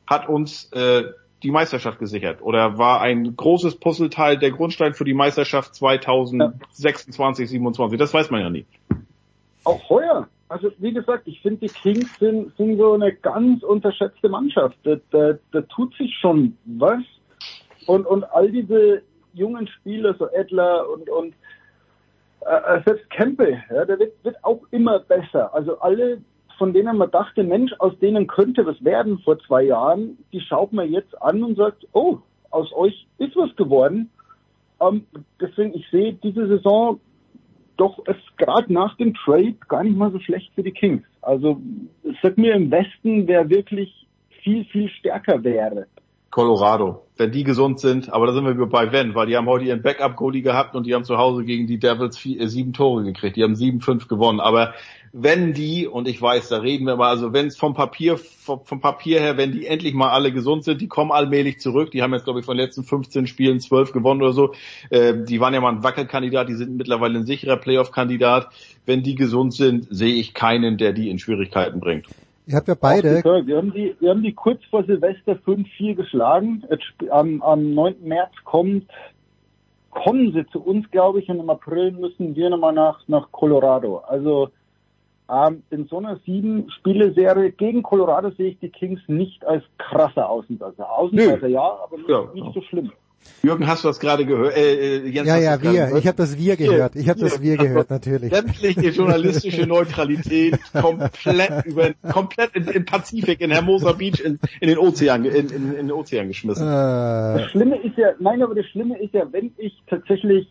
hat uns äh, die Meisterschaft gesichert oder war ein großes Puzzleteil der Grundstein für die Meisterschaft 2026, 27. Das weiß man ja nie. Auch heuer. Also wie gesagt, ich finde die Kings sind, sind so eine ganz unterschätzte Mannschaft. Da, da, da tut sich schon was. Und, und all diese jungen Spieler, so Edler und, und äh, äh, selbst Campbell, ja, der wird, wird auch immer besser. Also alle, von denen man dachte, Mensch, aus denen könnte was werden vor zwei Jahren, die schaut man jetzt an und sagt, oh, aus euch ist was geworden. Ähm, deswegen, ich sehe diese Saison doch es gerade nach dem Trade gar nicht mal so schlecht für die Kings. Also sag mir im Westen, wer wirklich viel, viel stärker wäre. Colorado, wenn die gesund sind, aber da sind wir bei Wenn, weil die haben heute ihren Backup-Goalie gehabt und die haben zu Hause gegen die Devils vier, äh, sieben Tore gekriegt. Die haben sieben, fünf gewonnen. Aber wenn die, und ich weiß, da reden wir mal, also wenn es vom Papier, vom, vom, Papier her, wenn die endlich mal alle gesund sind, die kommen allmählich zurück. Die haben jetzt, glaube ich, von den letzten 15 Spielen 12 gewonnen oder so. Äh, die waren ja mal ein Wackelkandidat, die sind mittlerweile ein sicherer Playoff-Kandidat. Wenn die gesund sind, sehe ich keinen, der die in Schwierigkeiten bringt. Ihr habt ja beide. Wir haben die, wir haben die kurz vor Silvester 5-4 geschlagen. Am, am 9. März kommt, kommen sie zu uns, glaube ich, und im April müssen wir nochmal nach, nach Colorado. Also, ähm, in so einer sieben Spiele-Serie gegen Colorado sehe ich die Kings nicht als krasser Außenseiter. Außenseiter ja, aber nicht, Ja. nicht so schlimm. Jürgen, hast du das gerade gehört? Äh, äh, Jens, Ja, ja, wir. gehört? Ich habe das Wir gehört. Ich habe das Wir gehört, natürlich. Sämtliche journalistische Neutralität komplett über, komplett in, in Pazifik, in Hermosa Beach, in, in den Ozean, in, in, in den Ozean geschmissen. Äh, Das Schlimme ist ja, nein, aber das Schlimme ist ja, wenn ich tatsächlich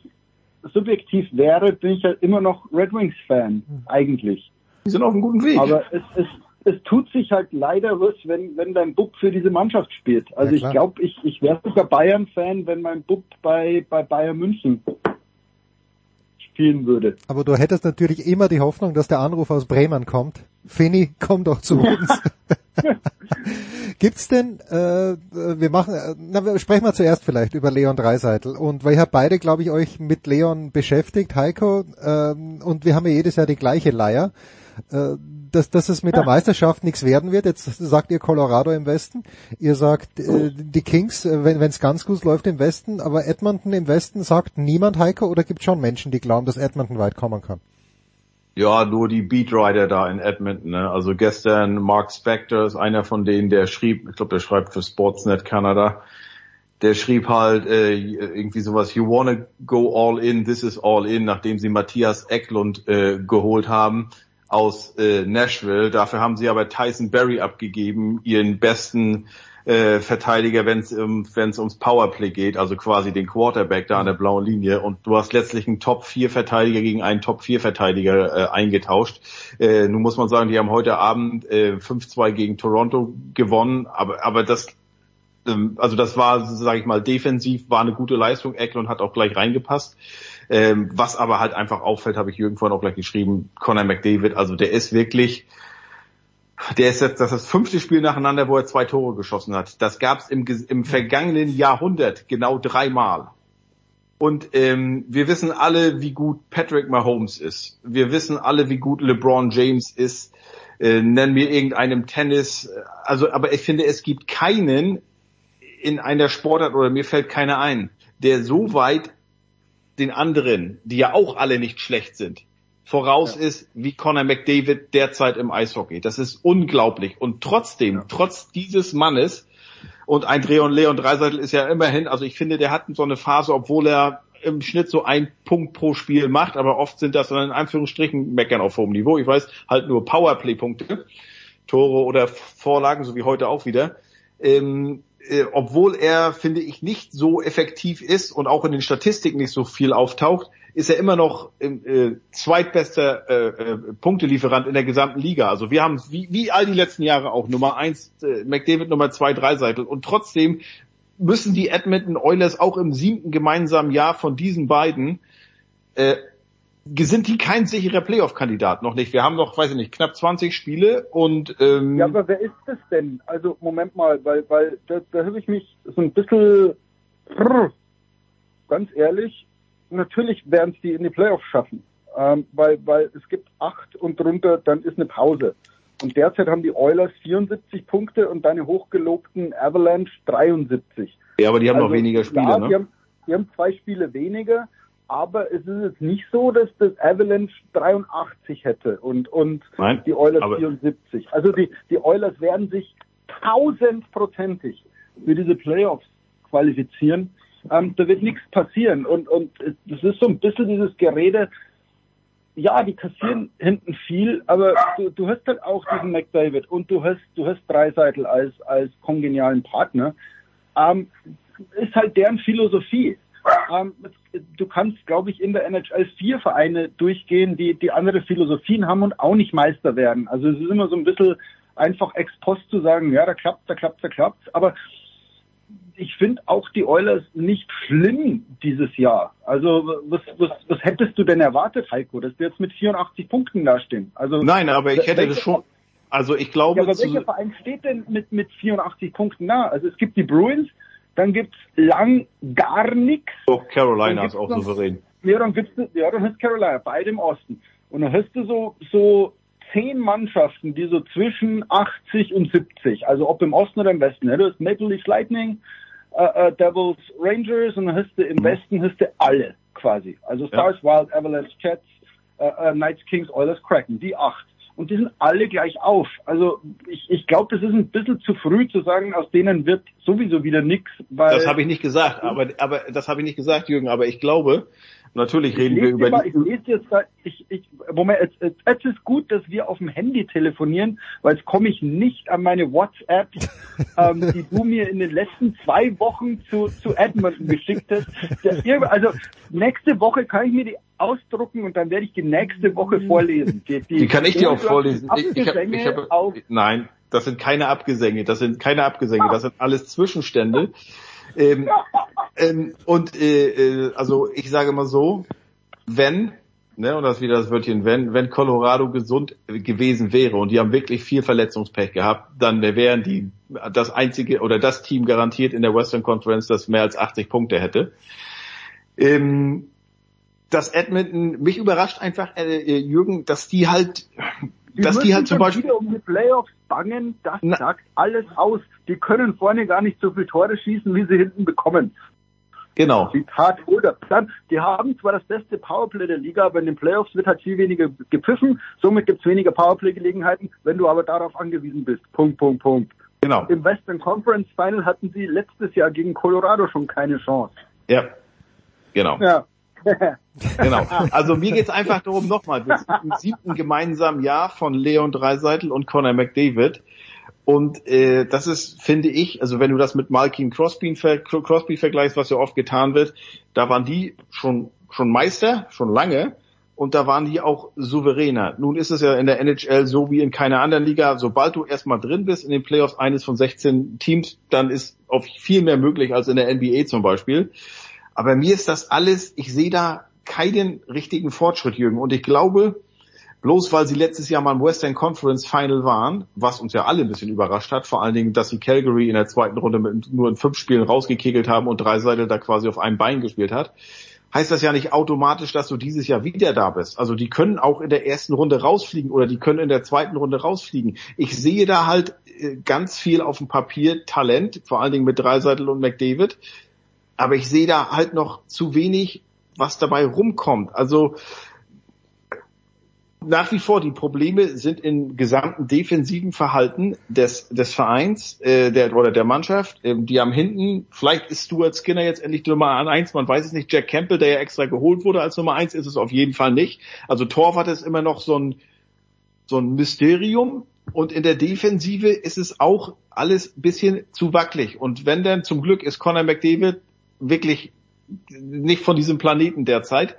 subjektiv wäre, bin ich ja immer noch Red Wings Fan, eigentlich. Die sind auf einem guten Weg. Aber es, es, es tut sich halt leider was, wenn, wenn dein Bub für diese Mannschaft spielt. Also Ja, ich glaube, ich, ich wäre sogar Bayern-Fan, wenn mein Bub bei, bei Bayern München spielen würde. aber du hättest natürlich immer die Hoffnung, dass der Anruf aus Bremen kommt. Finny, komm doch zu uns. Gibt's denn, äh, wir machen, äh, na, wir sprechen wir zuerst vielleicht über Leon Dreiseitel. Und weil ihr habt beide, glaube ich, euch mit Leon beschäftigt, Heiko, ähm, und wir haben ja jedes Jahr die gleiche Leier, dass, dass es mit der Meisterschaft nichts werden wird. Jetzt sagt ihr Colorado im Westen, ihr sagt äh, die Kings, äh, wenn es ganz gut läuft im Westen, aber Edmonton im Westen sagt niemand Heiko oder gibt schon Menschen, die glauben, dass Edmonton weit kommen kann? Ja, nur die Beatwriter da in Edmonton. Ne? Also gestern Mark Spector ist einer von denen, der schrieb, ich glaube, der schreibt für Sportsnet Canada, der schrieb halt äh, irgendwie sowas, you wanna go all in, this is all in, nachdem sie Matthias Eklund äh, geholt haben aus äh, Nashville. Dafür haben sie aber Tyson Berry abgegeben, ihren besten äh, Verteidiger, wenn es um, wenn's ums Powerplay geht, also quasi den Quarterback da an der blauen Linie. Und du hast letztlich einen Top-4-Verteidiger gegen einen Top-4-Verteidiger äh, eingetauscht. Äh, nun muss man sagen, die haben heute Abend äh, 5-2 gegen Toronto gewonnen, aber, aber das ähm, also das war, sage ich mal, defensiv war eine gute Leistung. Eklund hat auch gleich reingepasst. Ähm, was aber halt einfach auffällt, habe ich Jürgen vorhin auch gleich geschrieben, Conor McDavid, also der ist wirklich, der ist jetzt das, ist das fünfte Spiel nacheinander, wo er zwei Tore geschossen hat. Das gab es im, im vergangenen Jahrhundert genau dreimal. Und ähm, wir wissen alle, wie gut Patrick Mahomes ist. Wir wissen alle, wie gut LeBron James ist. Äh, nennen wir irgendeinem Tennis. Also, aber ich finde, es gibt keinen in einer Sportart oder mir fällt keiner ein, der so weit den anderen, die ja auch alle nicht schlecht sind, voraus ist wie Conor McDavid derzeit im Eishockey. Das ist unglaublich. Und trotzdem, trotz dieses Mannes, und ein Dreh und Leon Dreiseitel ist ja immerhin, also ich finde, der hat so eine Phase, obwohl er im Schnitt so ein Punkt pro Spiel macht, aber oft sind das dann in Anführungsstrichen meckern auf hohem Niveau. Ich weiß, halt nur Powerplay-Punkte, Tore oder Vorlagen, so wie heute auch wieder. Ähm, äh, obwohl er, finde ich, nicht so effektiv ist und auch in den Statistiken nicht so viel auftaucht, ist er immer noch äh, zweitbester äh, äh, Punktelieferant in der gesamten Liga. Also wir haben wie, wie all die letzten Jahre auch Nummer eins äh, McDavid, Nummer zwei Dreiseitel und trotzdem müssen die Edmonton Oilers auch im siebten gemeinsamen Jahr von diesen beiden äh, sind die kein sicherer Playoff-Kandidat noch nicht. Wir haben noch, weiß ich nicht, knapp 20 Spiele und ähm, Ja, aber wer ist das denn? Also Moment mal, weil weil da, da habe ich mich so ein bisschen ganz ehrlich, natürlich werden es die in die Playoffs schaffen. Ähm, weil, weil es gibt acht und drunter, dann ist eine Pause. Und derzeit haben die Oilers 74 Punkte und deine hochgelobten Avalanche 73. ja, aber die haben Also, noch weniger Spiele, ja, ne? Die haben, die haben zwei Spiele weniger, aber es ist jetzt nicht so, dass das Avalanche 83 hätte und, und Nein, die Oilers aber- 74. Also die, die Oilers werden sich tausendprozentig für diese Playoffs qualifizieren. Ähm, da wird nichts passieren und, und das ist so ein bisschen dieses Gerede, ja, die kassieren hinten viel, aber du, du hast halt auch diesen McDavid und du hast, du hast Dreiseitel als, als kongenialen Partner. Ähm, ist halt deren Philosophie. Ähm, du kannst, glaube ich, in der NHL vier Vereine durchgehen, die, die andere Philosophien haben und auch nicht Meister werden. Also es ist immer so ein bisschen einfach ex post zu sagen, ja, da klappt, da klappt, da klappt. Aber ich finde auch die Oilers nicht schlimm dieses Jahr. Also was, was, was hättest du denn erwartet, Heiko, dass wir jetzt mit 84 Punkten dastehen? Also Nein, aber ich hätte das schon, also ich glaube, ja, aber welcher Verein steht denn mit, mit 84 Punkten da? Also es gibt die Bruins, dann gibt's lang gar nichts. Oh, Carolina ist auch noch, souverän. Ja, dann gibt's, ja, dann hast Carolina, beide im Osten. Und dann hast du so, so zehn Mannschaften, die so zwischen 80 und 70, also ob im Osten oder im Westen. Ja, du hast Maple Leafs Lightning, äh, äh, Devils Rangers und dann hast du im Westen hast du alle quasi. Also Stars, ja. Wild, Avalanche, Jets, äh, äh, Knights, Kings, Oilers, Kraken, die acht. Und die sind alle gleich auf. Also ich, ich glaube, das ist ein bisschen zu früh zu sagen, aus denen wird sowieso wieder. Weil das habe ich nicht gesagt, aber, aber das habe ich nicht gesagt, Jürgen, aber ich glaube, Natürlich reden wir über mal, die. Ich lese jetzt da, ich, ich, Moment, jetzt, jetzt, jetzt ist gut, dass wir auf dem Handy telefonieren, weil jetzt komme ich nicht an meine WhatsApps, ähm, die du mir in den letzten zwei Wochen zu, zu Edmonton geschickt hast. Also nächste Woche kann ich mir die ausdrucken und dann werde ich die nächste Woche vorlesen. Die, die, die kann ich dir auch vorlesen. Ich, ich hab, ich hab, nein, das sind keine Abgesänge, das sind keine Abgesänge, das sind alles Zwischenstände. Ähm, ähm, und äh, äh, also ich sage mal so, wenn, ne, und das ist wieder das Wörtchen, wenn, wenn Colorado gesund gewesen wäre und die haben wirklich viel Verletzungspech gehabt, dann wären die das einzige oder das Team garantiert in der Western Conference, das mehr als 80 Punkte hätte. Ähm, dass Edmonton, mich überrascht einfach, äh, äh Jürgen, dass die halt die dass die halt zum Beispiel um die Playoffs bangen, das Na, sagt alles aus. Die können vorne gar nicht so viele Tore schießen, wie sie hinten bekommen. Genau. Zitat oder dann, die haben zwar das beste Powerplay der Liga, aber in den Playoffs wird halt viel weniger gepfiffen, somit gibt's weniger Powerplay-Gelegenheiten, wenn du aber darauf angewiesen bist. Punkt, Punkt, Punkt. Genau. Im Western Conference Final hatten sie letztes Jahr gegen Colorado schon keine Chance. Ja. Genau. Ja. genau. Also mir geht's einfach darum, nochmal, sind im siebten gemeinsamen Jahr von Leon Dreiseitel und Conor McDavid. Und äh, das ist, finde ich, also wenn du das mit Malkin Crosby, Crosby vergleichst, was ja oft getan wird, da waren die schon schon Meister, schon lange, und da waren die auch souveräner. Nun ist es ja in der NHL so wie in keiner anderen Liga, sobald du erstmal drin bist in den Playoffs eines von 16 Teams, dann ist auf viel mehr möglich als in der NBA zum Beispiel. Aber mir ist das alles, ich sehe da keinen richtigen Fortschritt, Jürgen. Und ich glaube, bloß weil sie letztes Jahr mal im Western Conference Final waren, was uns ja alle ein bisschen überrascht hat, vor allen Dingen, dass sie Calgary in der zweiten Runde mit, nur in fünf Spielen rausgekegelt haben und Dreiseitel da quasi auf einem Bein gespielt hat, heißt das ja nicht automatisch, dass du dieses Jahr wieder da bist. Also die können auch in der ersten Runde rausfliegen oder die können in der zweiten Runde rausfliegen. Ich sehe da halt äh, ganz viel auf dem Papier Talent, vor allen Dingen mit Dreiseitel und McDavid, aber ich sehe da halt noch zu wenig, was dabei rumkommt. Also nach wie vor die Probleme sind im gesamten defensiven Verhalten des des Vereins äh, der oder der Mannschaft. Ähm, die haben hinten, vielleicht ist Stuart Skinner jetzt endlich Nummer eins, man weiß es nicht. Jack Campbell, der ja extra geholt wurde als Nummer eins, ist es auf jeden Fall nicht. Also Torwart ist immer noch so ein so ein Mysterium. Und in der Defensive ist es auch alles bisschen zu wackelig. Und wenn dann zum Glück ist Conor McDavid wirklich nicht von diesem Planeten derzeit.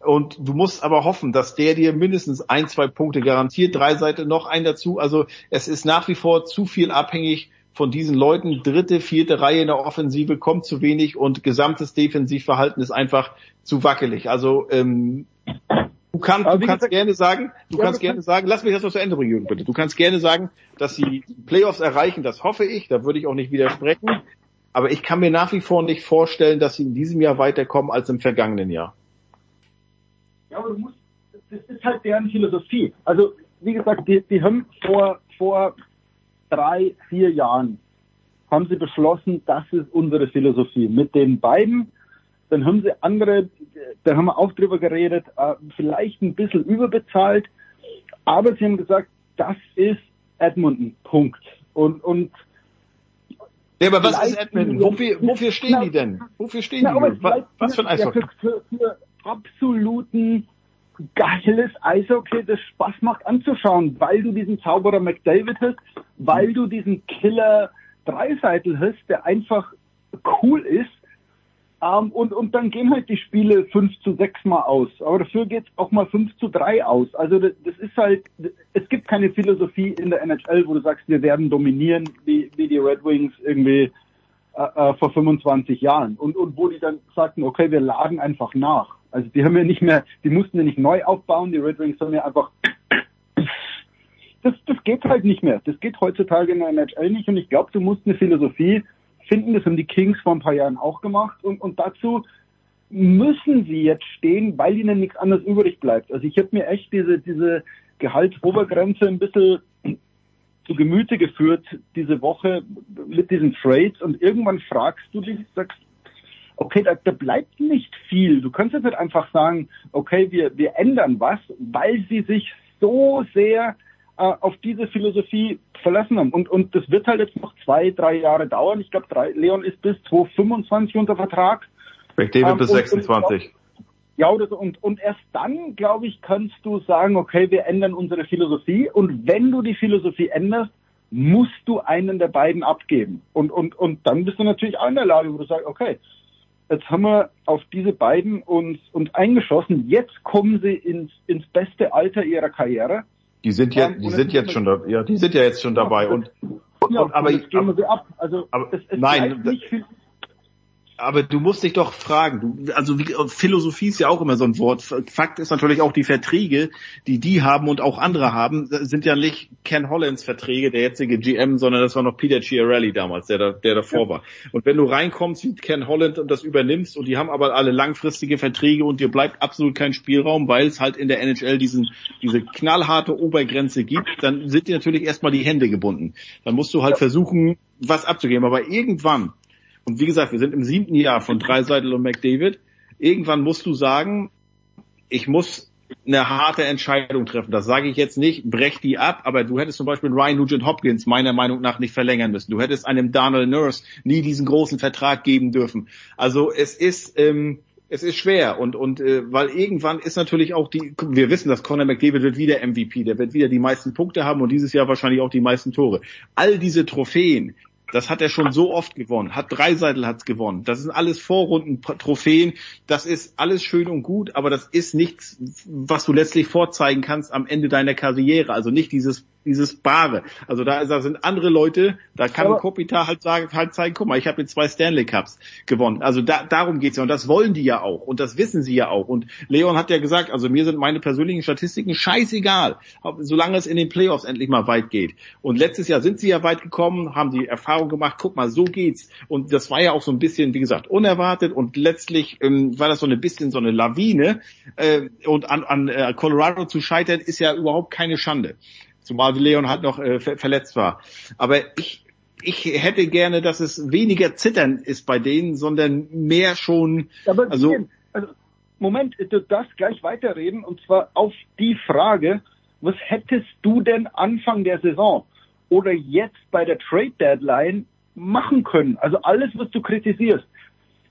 Und du musst aber hoffen, dass der dir mindestens ein, zwei Punkte garantiert, drei Seiten noch ein dazu. Also es ist nach wie vor zu viel abhängig von diesen Leuten. Dritte, vierte Reihe in der Offensive kommt zu wenig und gesamtes Defensivverhalten ist einfach zu wackelig. Also ähm, du, kann, du kannst gesagt, gerne sagen, du ja, kannst gerne sagen, lass mich das noch zu Ende bringen, Jürgen, bitte. Du kannst gerne sagen, dass sie Playoffs erreichen, das hoffe ich, da würde ich auch nicht widersprechen. Aber ich kann mir nach wie vor nicht vorstellen, dass sie in diesem Jahr weiterkommen als im vergangenen Jahr. Ja, aber du musst, das ist halt deren Philosophie. Also, wie gesagt, die, die haben vor, vor drei, vier Jahren haben sie beschlossen, das ist unsere Philosophie. Mit den beiden, dann haben sie andere, da haben wir auch drüber geredet, äh, vielleicht ein bisschen überbezahlt, aber sie haben gesagt, das ist Edmonton, Punkt. Und, und ja, aber was ist Edmonton? Wofür, wofür stehen na, die denn? Wofür stehen na, die? Was, was für ein Eishockey? Ja, für, für, für absoluten geiles Eishockey, das Spaß macht anzuschauen, weil du diesen Zauberer McDavid hast, weil du diesen Killer Dreiseitel hast, der einfach cool ist. Ähm, und, und dann gehen halt die Spiele 5 zu 6 mal aus. Aber dafür geht's auch mal 5 zu 3 aus. Also das, das ist halt, es gibt keine Philosophie in der NHL, wo du sagst, wir werden dominieren, wie, wie die Red Wings irgendwie äh, äh, vor 25 Jahren. Und, und wo die dann sagten, okay, wir laden einfach nach. Also die haben ja nicht mehr, die mussten ja nicht neu aufbauen, die Red Wings haben ja einfach das, das geht halt nicht mehr. Das geht heutzutage in der NHL nicht und ich glaube, du musst eine Philosophie finden, das haben die Kings vor ein paar Jahren auch gemacht und, und dazu müssen sie jetzt stehen, weil ihnen nichts anderes übrig bleibt. Also ich habe mir echt diese, diese Gehaltsobergrenze ein bisschen zu Gemüte geführt diese Woche mit diesen Trades und irgendwann fragst du dich, sagst, okay, da, da bleibt nicht viel. Du kannst jetzt nicht einfach sagen, okay, wir, wir ändern was, weil sie sich so sehr äh, auf diese Philosophie verlassen haben. Und, und das wird halt jetzt noch zwei, drei Jahre dauern. Ich glaube, Leon ist bis 2025 unter Vertrag. McDavid ähm, bis 26. Und, ja, oder so. Und, und erst dann, glaube ich, kannst du sagen, okay, wir ändern unsere Philosophie. Und wenn du die Philosophie änderst, musst du einen der beiden abgeben. Und, und, und dann bist du natürlich auch in der Lage, wo du sagst, okay, jetzt haben wir auf diese beiden uns, uns eingeschossen. Jetzt kommen sie ins, ins beste Alter ihrer Karriere. Die sind ja, die sind jetzt schon da, ja, die sind ja jetzt schon dabei und, ja, und aber ich gehen wir sie ab. Also aber, es, es nein, nicht viel, aber du musst dich doch fragen, du, also wie, Philosophie ist ja auch immer so ein Wort. Fakt ist natürlich auch die Verträge, die die haben und auch andere haben, sind ja nicht Ken Hollands Verträge, der jetzige GM, sondern das war noch Peter Chiarelli damals, der da, der davor ja. war. Und wenn du reinkommst wie Ken Holland und das übernimmst und die haben aber alle langfristige Verträge und dir bleibt absolut kein Spielraum, weil es halt in der NHL diesen, diese knallharte Obergrenze gibt, dann sind dir natürlich erstmal die Hände gebunden. Dann musst du halt ja. versuchen, was abzugeben. Aber irgendwann und wie gesagt, wir sind im siebten Jahr von Dreiseitel und McDavid. Irgendwann musst du sagen, ich muss eine harte Entscheidung treffen. Das sage ich jetzt nicht, brech die ab, aber du hättest zum Beispiel Ryan Nugent Hopkins meiner Meinung nach nicht verlängern müssen. Du hättest einem Donald Nurse nie diesen großen Vertrag geben dürfen. Also es ist, ähm, es ist schwer und und äh, weil irgendwann ist natürlich auch die wir wissen, dass Conor McDavid wird wieder MVP, der wird wieder die meisten Punkte haben und dieses Jahr wahrscheinlich auch die meisten Tore. All diese Trophäen, das hat er schon so oft gewonnen. Hat Dreiseitel hat's gewonnen. Das sind alles Vorrunden-Trophäen. Das ist alles schön und gut, aber das ist nichts, was du letztlich vorzeigen kannst am Ende deiner Karriere. Also nicht dieses dieses Bare. Also da, da sind andere Leute, da kann aber, Kopitar halt sagen, halt zeigen, guck mal, ich habe jetzt zwei Stanley Cups gewonnen. Also da, darum geht's ja und das wollen die ja auch und das wissen sie ja auch. Und Leon hat ja gesagt, also mir sind meine persönlichen Statistiken scheißegal, solange es in den Playoffs endlich mal weit geht. Und letztes Jahr sind sie ja weit gekommen, haben die Erfahrung gemacht, guck mal, so geht's. Und das war ja auch so ein bisschen, wie gesagt, unerwartet und letztlich ähm, war das so ein bisschen so eine Lawine. Äh, und an, an äh, Colorado zu scheitern ist ja überhaupt keine Schande. Zumal Leon halt noch äh, ver verletzt war. Aber ich, ich hätte gerne, dass es weniger Zittern ist bei denen, sondern mehr schon. Aber also, also Moment, du darfst gleich weiterreden und zwar auf die Frage, was hättest du denn Anfang der Saison oder jetzt bei der Trade Deadline machen können? Also alles, was du kritisierst,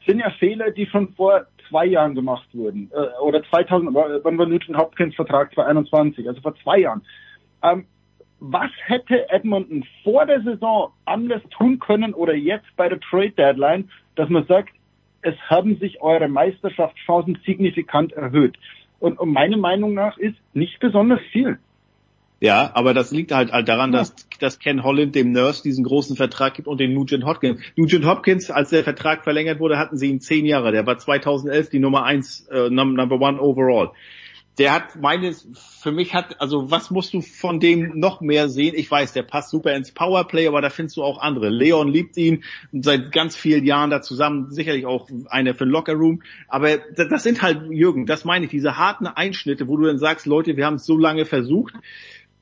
sind ja Fehler, die schon vor zwei Jahren gemacht wurden. Äh, oder 2000, wann war Newton Hopkins Vertrag 2021, also vor zwei Jahren. Ähm, was hätte Edmonton vor der Saison anders tun können oder jetzt bei der Trade Deadline, dass man sagt, es haben sich eure Meisterschaftschancen signifikant erhöht? Und, und meine Meinung nach ist nicht besonders viel. Ja, aber das liegt halt, halt daran, dass, dass Ken Holland dem Nurse diesen großen Vertrag gibt und den Nugent Hopkins. Nugent Hopkins, als der Vertrag verlängert wurde, hatten sie ihn zehn Jahre. Der war 2011 die Nummer eins, äh, Number One overall der hat meines, für mich hat, also was musst du von dem noch mehr sehen? Ich weiß, der passt super ins Powerplay, aber da findest du auch andere. Leon liebt ihn seit ganz vielen Jahren da zusammen, sicherlich auch einer für den Lockerroom. Aber das sind halt, Jürgen, das meine ich, diese harten Einschnitte, wo du dann sagst, Leute, wir haben es so lange versucht,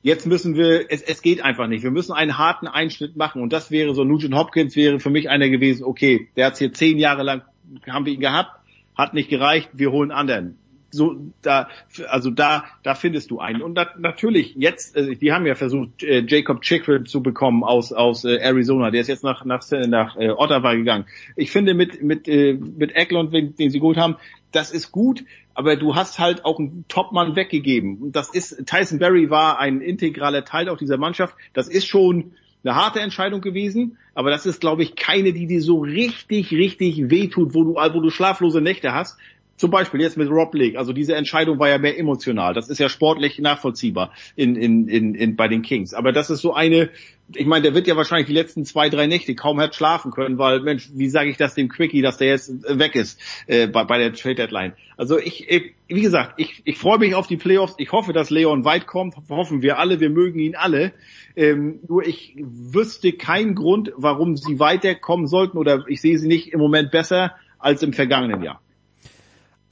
jetzt müssen wir, es, es geht einfach nicht. Wir müssen einen harten Einschnitt machen. Und das wäre so, Nugent Hopkins wäre für mich einer gewesen, okay, der hat hier zehn Jahre lang, haben wir ihn gehabt, hat nicht gereicht, wir holen anderen so da also da da findest du einen. Und da, natürlich jetzt äh, die haben ja versucht äh, Jacob Chickford zu bekommen aus aus äh, Arizona. Der ist jetzt nach nach nach äh, Ottawa gegangen. Ich finde mit mit äh, mit Eklund den, den sie gut haben das ist gut aber du hast halt auch einen Topmann weggegeben. Und das ist Tyson Berry war ein integraler Teil auch dieser Mannschaft. Das ist schon eine harte Entscheidung gewesen, aber das ist, glaube ich, keine, die dir so richtig, richtig wehtut, wo du, wo du schlaflose Nächte hast. Zum Beispiel jetzt mit Rob Lake. Also diese Entscheidung war ja mehr emotional. Das ist ja sportlich nachvollziehbar in, in, in, in, bei den Kings. Aber das ist so eine, ich meine, der wird ja wahrscheinlich die letzten zwei, drei Nächte kaum hat schlafen können, weil, Mensch, wie sage ich das dem Quickie, dass der jetzt weg ist äh, bei, bei der Trade Deadline. Also ich, ich wie gesagt, ich, ich freue mich auf die Playoffs. Ich hoffe, dass Leon weit kommt. Hoffen wir alle. Wir mögen ihn alle. Ähm, nur ich wüsste keinen Grund, warum sie weiterkommen sollten oder ich sehe sie nicht im Moment besser als im vergangenen Jahr.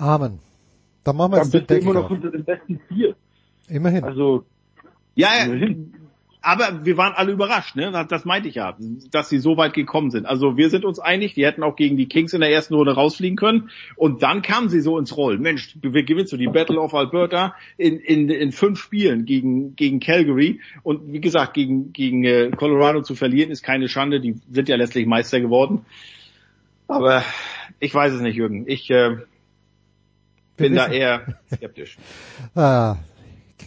Amen. Dann machen wir Dann jetzt den bist du Deckel immer noch unter den besten vier. Immerhin. Also, Ja, ja, aber wir waren alle überrascht, ne? Das- Das meinte ich ja, dass sie so weit gekommen sind. Also wir sind uns einig, die hätten auch gegen die Kings in der ersten Runde rausfliegen können. Und dann kamen sie so ins Rollen. Mensch, wir gewinnst du die Battle of Alberta in, in, in fünf Spielen gegen, gegen Calgary. Und wie gesagt, gegen, gegen äh, Colorado zu verlieren ist keine Schande. Die sind ja letztlich Meister geworden. Aber ich weiß es nicht, Jürgen. Ich äh, bin da eher skeptisch. Ah,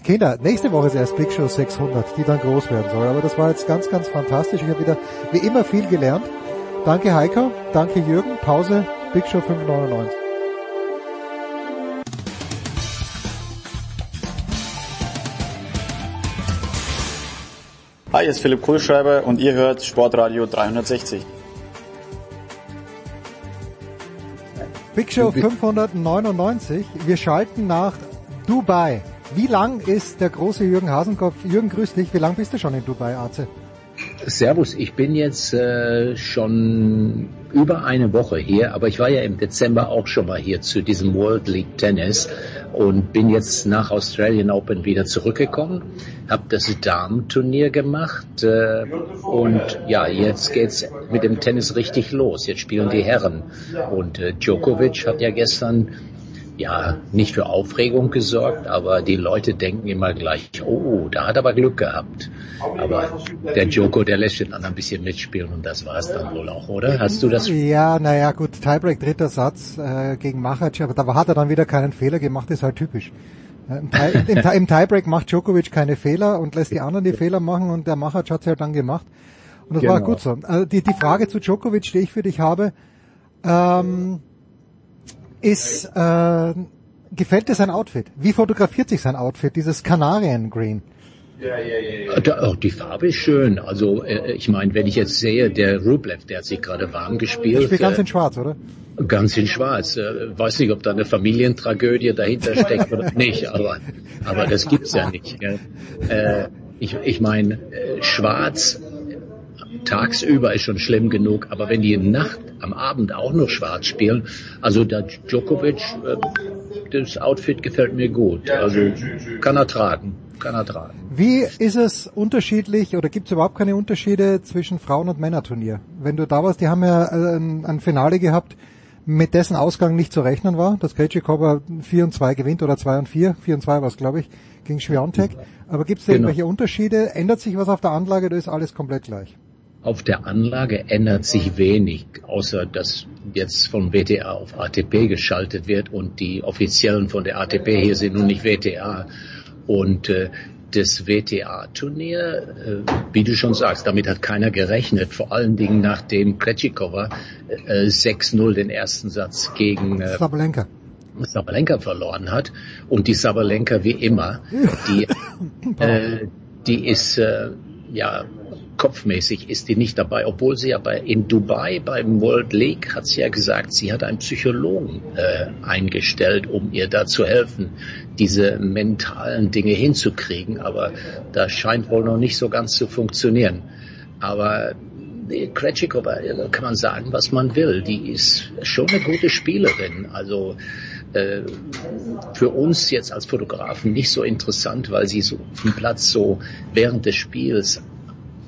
Kinder, nächste Woche ist erst Big Show 600, die dann groß werden soll. Aber das war jetzt ganz, ganz fantastisch. Ich habe wieder wie immer viel gelernt. Danke Heiko, danke Jürgen. Pause, Big Show 599. Hi, hier ist Philipp Kohlschreiber und ihr hört Sportradio 360. Big Show 599. Wir schalten nach Dubai. Wie lang ist der große Jürgen Hasenkopf? Jürgen, grüß dich. Wie lang bist du schon in Dubai, Arze? Servus, ich bin jetzt äh, schon über eine Woche hier, aber ich war ja im Dezember auch schon mal hier zu diesem World League Tennis und bin jetzt nach Australian Open wieder zurückgekommen, habe das Damenturnier gemacht äh, und ja, jetzt geht's mit dem Tennis richtig los. Jetzt spielen die Herren und äh, Djokovic hat ja gestern ja, nicht für Aufregung gesorgt, aber die Leute denken immer gleich, oh, da hat er aber Glück gehabt. Aber der Joko, der lässt den anderen ein bisschen mitspielen und das war es dann wohl auch, oder? Hast du das? Ja, naja, gut, Tiebreak dritter Satz äh, gegen Machac, aber da hat er dann wieder keinen Fehler gemacht, ist halt typisch. Äh, Im, im, Im Tiebreak macht Djokovic keine Fehler und lässt die anderen die Fehler machen und der Machac hat sie halt dann gemacht. Und das war Genau. gut so. Also die, die Frage zu Djokovic, die ich für dich habe, ähm, ist, äh, gefällt dir sein Outfit? Wie fotografiert sich sein Outfit, dieses Kanarien Green? Da, auch die Farbe ist schön. Also äh, ich meine, wenn ich jetzt sehe, der Rublev, der hat sich gerade warm gespielt. Ich spiele ganz äh, in schwarz, oder? Ganz in Schwarz. Äh, weiß nicht, ob da eine Familientragödie dahinter steckt oder nicht, aber, aber das gibt's ja nicht. Gell? Äh, ich ich meine, äh, Schwarz tagsüber ist schon schlimm genug, aber wenn die Nacht am Abend auch noch Schwarz spielen, also der Djokovic, äh, das Outfit gefällt mir gut. Also kann er tragen, kann er tragen. Wie ist es unterschiedlich oder gibt es überhaupt keine Unterschiede zwischen Frauen- und Männerturnier? Wenn du da warst, die haben ja äh, ein, ein Finale gehabt, mit dessen Ausgang nicht zu rechnen war, dass Krejcikova 4 und 2 gewinnt oder 2 und 4, 4 und 2 war es glaube ich, gegen Schwiontek. Aber gibt es da Genau. irgendwelche Unterschiede? Ändert sich was auf der Anlage oder ist alles komplett gleich? Auf der Anlage ändert sich wenig, außer dass jetzt von WTA auf ATP geschaltet wird und die Offiziellen von der ATP hier sind und nicht WTA. Und äh, das WTA-Turnier, äh, wie du schon sagst, damit hat keiner gerechnet, vor allen Dingen nachdem Krejcikova äh, 6-0 den ersten Satz gegen äh, Sabalenka. Sabalenka verloren hat. Und die Sabalenka wie immer, die, äh, die ist, äh, ja, kopfmäßig ist die nicht dabei, obwohl sie ja bei, in Dubai beim World League hat sie ja gesagt, sie hat einen Psychologen äh, eingestellt, um ihr da zu helfen, diese mentalen Dinge hinzukriegen. Aber das scheint wohl noch nicht so ganz zu funktionieren. Aber Krejcikova, da kann man sagen, was man will. Die ist schon eine gute Spielerin. Also äh, für uns jetzt als Fotografen nicht so interessant, weil sie so auf dem Platz so während des Spiels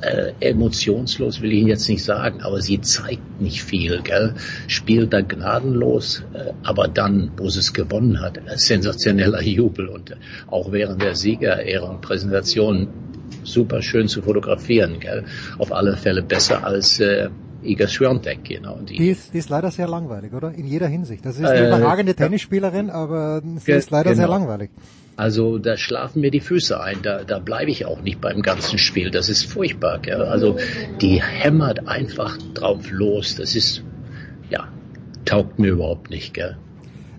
äh, emotionslos will ich jetzt nicht sagen, aber sie zeigt nicht viel, gell? Spielt da gnadenlos, äh, aber dann, wo sie es gewonnen hat, äh, sensationeller Jubel und äh, auch während der Siegerehrung-Präsentation super schön zu fotografieren, gell? Auf alle Fälle besser als äh, Iga Swiatek, genau. Die, die, ist, die ist leider sehr langweilig, oder? In jeder Hinsicht. Das ist eine äh, überragende Tennisspielerin, aber sie ist leider genau. sehr langweilig. Also da schlafen mir die Füße ein, da, da bleibe ich auch nicht beim ganzen Spiel. Das ist furchtbar. Gell? Also die hämmert einfach drauf los. Das ist, ja, taugt mir überhaupt nicht. Gell?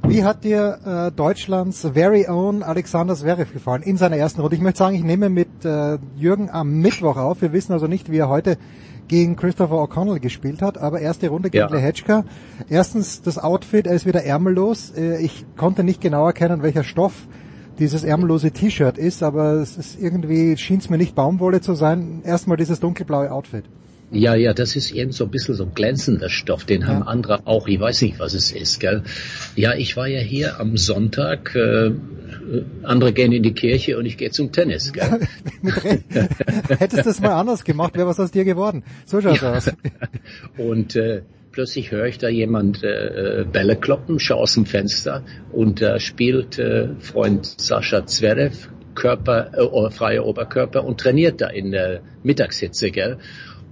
Wie hat dir äh, Deutschlands very own Alexander Zverev gefallen in seiner ersten Runde? Ich möchte sagen, ich nehme mit äh, Jürgen am Mittwoch auf. Wir wissen also nicht, wie er heute gegen Christopher O'Connell gespielt hat, aber erste Runde gegen ja. Lehechka. Erstens das Outfit, er ist wieder ärmellos. Äh, ich konnte nicht genau erkennen, welcher Stoff dieses ärmellose T-Shirt ist, aber es ist irgendwie, schien es mir nicht Baumwolle zu sein. Erstmal dieses dunkelblaue Outfit. Ja, ja, das ist eben so ein bisschen so ein glänzender Stoff, den ja. haben andere auch, ich weiß nicht, was es ist, gell. Ja, ich war ja hier am Sonntag, äh, andere gehen in die Kirche und ich gehe zum Tennis, gell. Hättest du das mal anders gemacht, wäre was aus dir geworden. So schaut's ja. aus. und äh, plötzlich höre ich da jemand äh, Bälle kloppen, schaue aus dem Fenster und da äh, spielt äh, Freund Sascha Zverev Körper, äh, freie Oberkörper und trainiert da in der Mittagshitze, gell.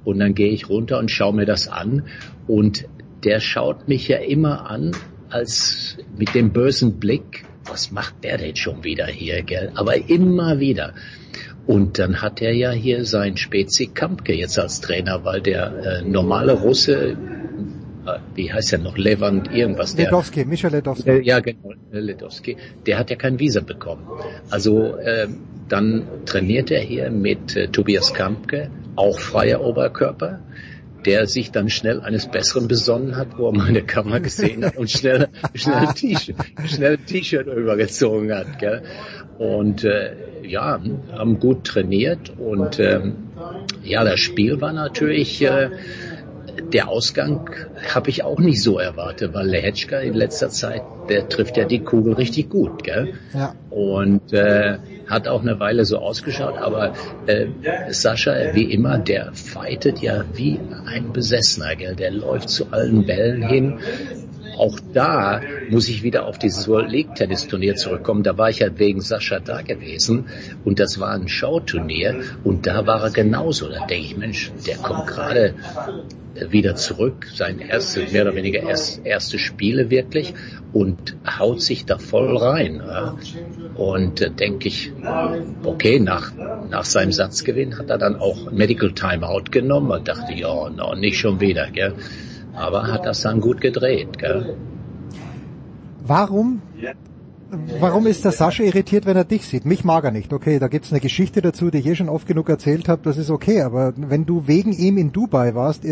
Und dann gehe ich runter und schaue mir das an. Und der schaut mich ja immer an, als mit dem bösen Blick, was macht der denn schon wieder hier, gell? Aber immer wieder. Und dann hat er ja hier seinen Spezi Kampke jetzt als Trainer, weil der äh, normale Russe, äh, wie heißt er noch, Levant irgendwas. Ledowski, Michael Ledowski. Äh, ja, genau, Ledowski. Der hat ja kein Visa bekommen. Also äh, dann trainiert er hier mit äh, Tobias Kampke, auch freier Oberkörper, der sich dann schnell eines Besseren besonnen hat, wo er meine Kamera gesehen hat und schnell schnell T-Shirt schnell T-Shirt übergezogen hat. Gell? Und äh, ja, haben gut trainiert und ähm, ja, das Spiel war natürlich äh, der Ausgang habe ich auch nicht so erwartet, weil Lehetschka in letzter Zeit, der trifft ja die Kugel richtig gut, gell? Ja. Und äh, hat auch eine Weile so ausgeschaut, aber äh, Sascha, wie immer, der fightet ja wie ein Besessener, gell? Der läuft zu allen Bällen hin auch da muss ich wieder auf dieses World League Tennis Turnier zurückkommen. Da war ich ja wegen Sascha da gewesen und das war ein Showturnier und da war er genauso. Da denke ich, Mensch, der kommt gerade wieder zurück, sein erste, mehr oder weniger erst, erste Spiele wirklich und haut sich da voll rein. Und äh, denke ich, okay, nach, nach seinem Satzgewinn hat er dann auch Medical Timeout genommen und dachte, ja, no, nicht schon wieder. Gell. Aber hat das dann gut gedreht. Gell? Warum? Warum ist der Sascha irritiert, wenn er dich sieht? Mich mag er nicht. Okay, da gibt's eine Geschichte dazu, die ich eh schon oft genug erzählt habe. Das ist okay. Aber wenn du wegen ihm in Dubai warst,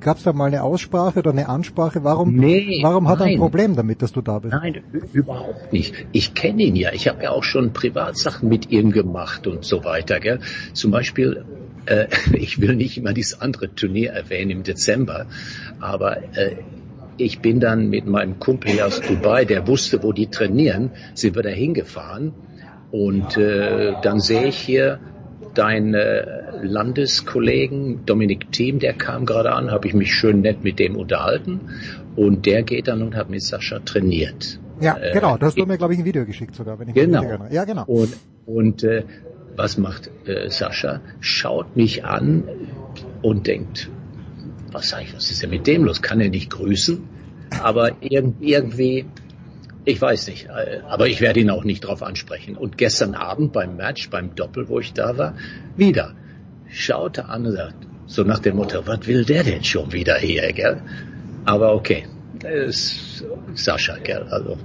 gab's da mal eine Aussprache oder eine Ansprache? Warum, nee, warum hat nein. er ein Problem damit, dass du da bist? Nein, überhaupt nicht. Ich kenne ihn ja. Ich habe ja auch schon Privatsachen mit ihm gemacht und so weiter. Gell? Zum Beispiel äh, ich will nicht immer dieses andere Turnier erwähnen im Dezember, aber äh, ich bin dann mit meinem Kumpel aus Dubai, der wusste, wo die trainieren, sind wir da hingefahren und äh, dann sehe ich hier deinen äh, Landeskollegen Dominik Thiem, der kam gerade an, habe ich mich schön nett mit dem unterhalten und der geht dann und hat mit Sascha trainiert. Ja, äh, genau, das hast du mir, glaube ich, ein Video geschickt sogar, wenn ich genau. mich erinnere. Ja, genau. Und, und äh, was macht äh, Sascha? Schaut mich an und denkt, was sag ich, was ist denn mit dem los? Kann er nicht grüßen? Aber irgendwie, ich weiß nicht, äh, aber ich werde ihn auch nicht drauf ansprechen. Und gestern Abend beim Match, beim Doppel, wo ich da war, wieder schaute an und sagte, so nach dem Motto, was will der denn schon wieder hier, gell? Aber okay, ist Sascha, gell, also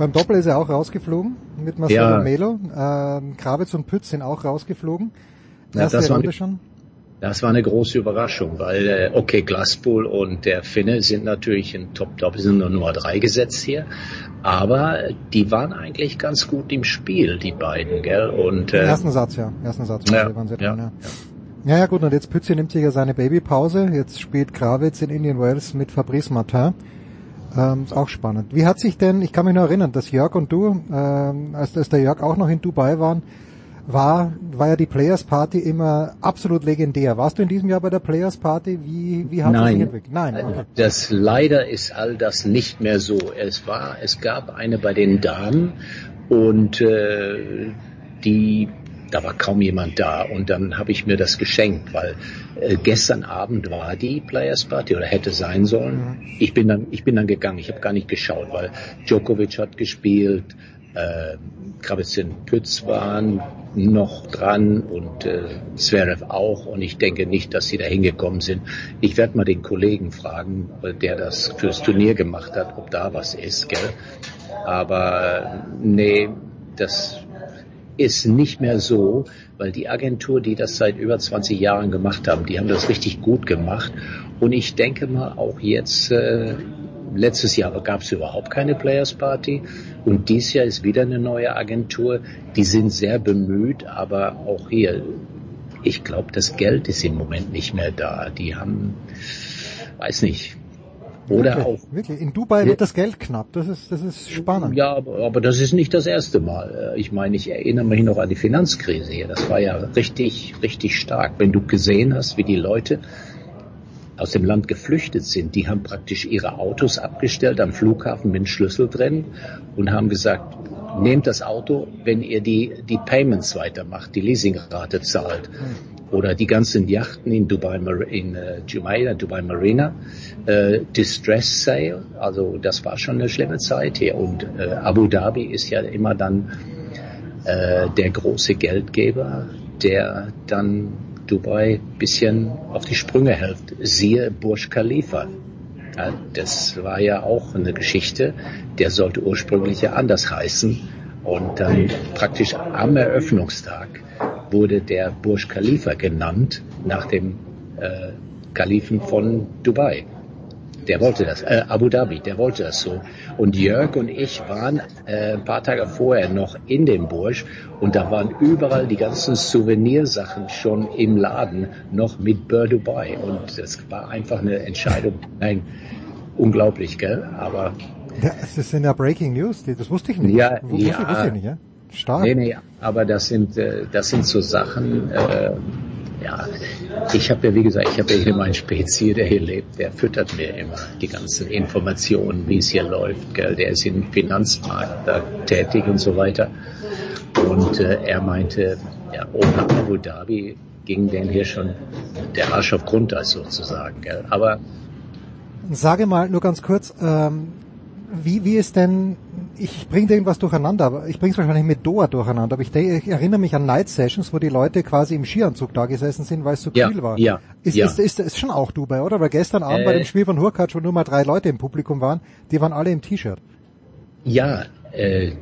beim Doppel ist er auch rausgeflogen mit Marcelo ja. Melo. Ähm, Kravitz und Pütz sind auch rausgeflogen. Ja, das, war eine, schon. das war eine große Überraschung, weil äh, okay, Glasspool und der Finne sind natürlich in Top Doppel, sind nur Nummer drei gesetzt hier, aber die waren eigentlich ganz gut im Spiel, die beiden, gell? Und äh, ersten Satz, ja, ersten Satz ja, waren sie ja. ja. Ja, gut, und jetzt Pützi nimmt sich ja seine Babypause. Jetzt spielt Kravitz in Indian Wells mit Fabrice Martin. Ähm, ist auch spannend. Wie hat sich denn, ich kann mich nur erinnern, dass Jörg und du, ähm, als, als der Jörg auch noch in Dubai waren, war, war ja die Players Party immer absolut legendär. Warst du in diesem Jahr bei der Players Party? Wie, wie hat Nein. sich entwickelt? Nein. Okay. Das leider ist all das nicht mehr so. Es war, es gab eine bei den Damen und äh, die da war kaum jemand da und dann habe ich mir das geschenkt, weil äh, gestern Abend war die Players Party oder hätte sein sollen. Ich bin dann, ich bin dann gegangen, ich habe gar nicht geschaut, weil Djokovic hat gespielt, äh, Kravitsin Pütz waren noch dran und äh, Zverev auch und ich denke nicht, dass sie da hingekommen sind. Ich werde mal den Kollegen fragen, der das fürs Turnier gemacht hat, ob da was ist, gell? Aber nee, das ist nicht mehr so, weil die Agentur, die das seit über 20 Jahren gemacht haben, die haben das richtig gut gemacht. Und ich denke mal auch jetzt, äh, letztes Jahr gab es überhaupt keine Players Party und dieses Jahr ist wieder eine neue Agentur. Die sind sehr bemüht, aber auch hier, ich glaube, das Geld ist im Moment nicht mehr da. Die haben, weiß nicht, oder wirklich, auch. Wirklich. In Dubai wird das Geld knapp. Das ist, das ist spannend. Ja, aber, aber das ist nicht das erste Mal. Ich meine, ich erinnere mich noch an die Finanzkrise hier. Das war ja richtig, richtig stark. Wenn du gesehen hast, wie die Leute aus dem Land geflüchtet sind, die haben praktisch ihre Autos abgestellt am Flughafen mit Schlüssel drin und haben gesagt, nehmt das Auto, wenn ihr die, die Payments weitermacht, die Leasingrate zahlt. Oder die ganzen Yachten in Dubai, in äh, Jumeirah, Dubai Marina, äh, Distress Sale, also das war schon eine schlimme Zeit hier. Und äh, Abu Dhabi ist ja immer dann äh, der große Geldgeber, der dann Dubai bisschen auf die Sprünge hilft. Siehe Burj Khalifa. Ja, das war ja auch eine Geschichte, der sollte ursprünglich ja anders heißen. Und dann praktisch am Eröffnungstag wurde der Burj Khalifa genannt nach dem äh, Kalifen von Dubai. Der wollte das, äh, Abu Dhabi, der wollte das so. Und Jörg und ich waren äh, ein paar Tage vorher noch in dem Burj und da waren überall die ganzen Souvenirsachen schon im Laden noch mit Bur Dubai. Und das war einfach eine Entscheidung. Nein, unglaublich, gell? Aber ja, es sind ja Breaking News, das wusste ich nicht. Ja, wusste, ja. wusste ich nicht, ja? Stark. Nee, nee, aber das sind, äh, das sind so Sachen, äh, ja, ich habe ja, wie gesagt, ich habe ja hier meinen Spezier, der hier lebt, der füttert mir immer die ganzen Informationen, wie es hier läuft, gell? der ist im Finanzmarkt da tätig und so weiter. Und äh, er meinte, ja, ohne Abu Dhabi ging denn hier schon der Arsch auf Grundeis sozusagen. Gell? Aber Sage mal nur ganz kurz, ähm, wie, wie ist denn, ich bringe irgendwas durcheinander, aber ich bringe es wahrscheinlich mit Doha durcheinander, aber ich, ich erinnere mich an Night Sessions, wo die Leute quasi im Skianzug da gesessen sind, weil es so Ja, kühl war. ja, ist, ja. Ist, ist, ist schon auch Dubai, oder? Weil gestern Abend bei Äh. dem Spiel von Hurkacz, wo nur mal drei Leute im Publikum waren, die waren alle im T-Shirt. Ja, äh,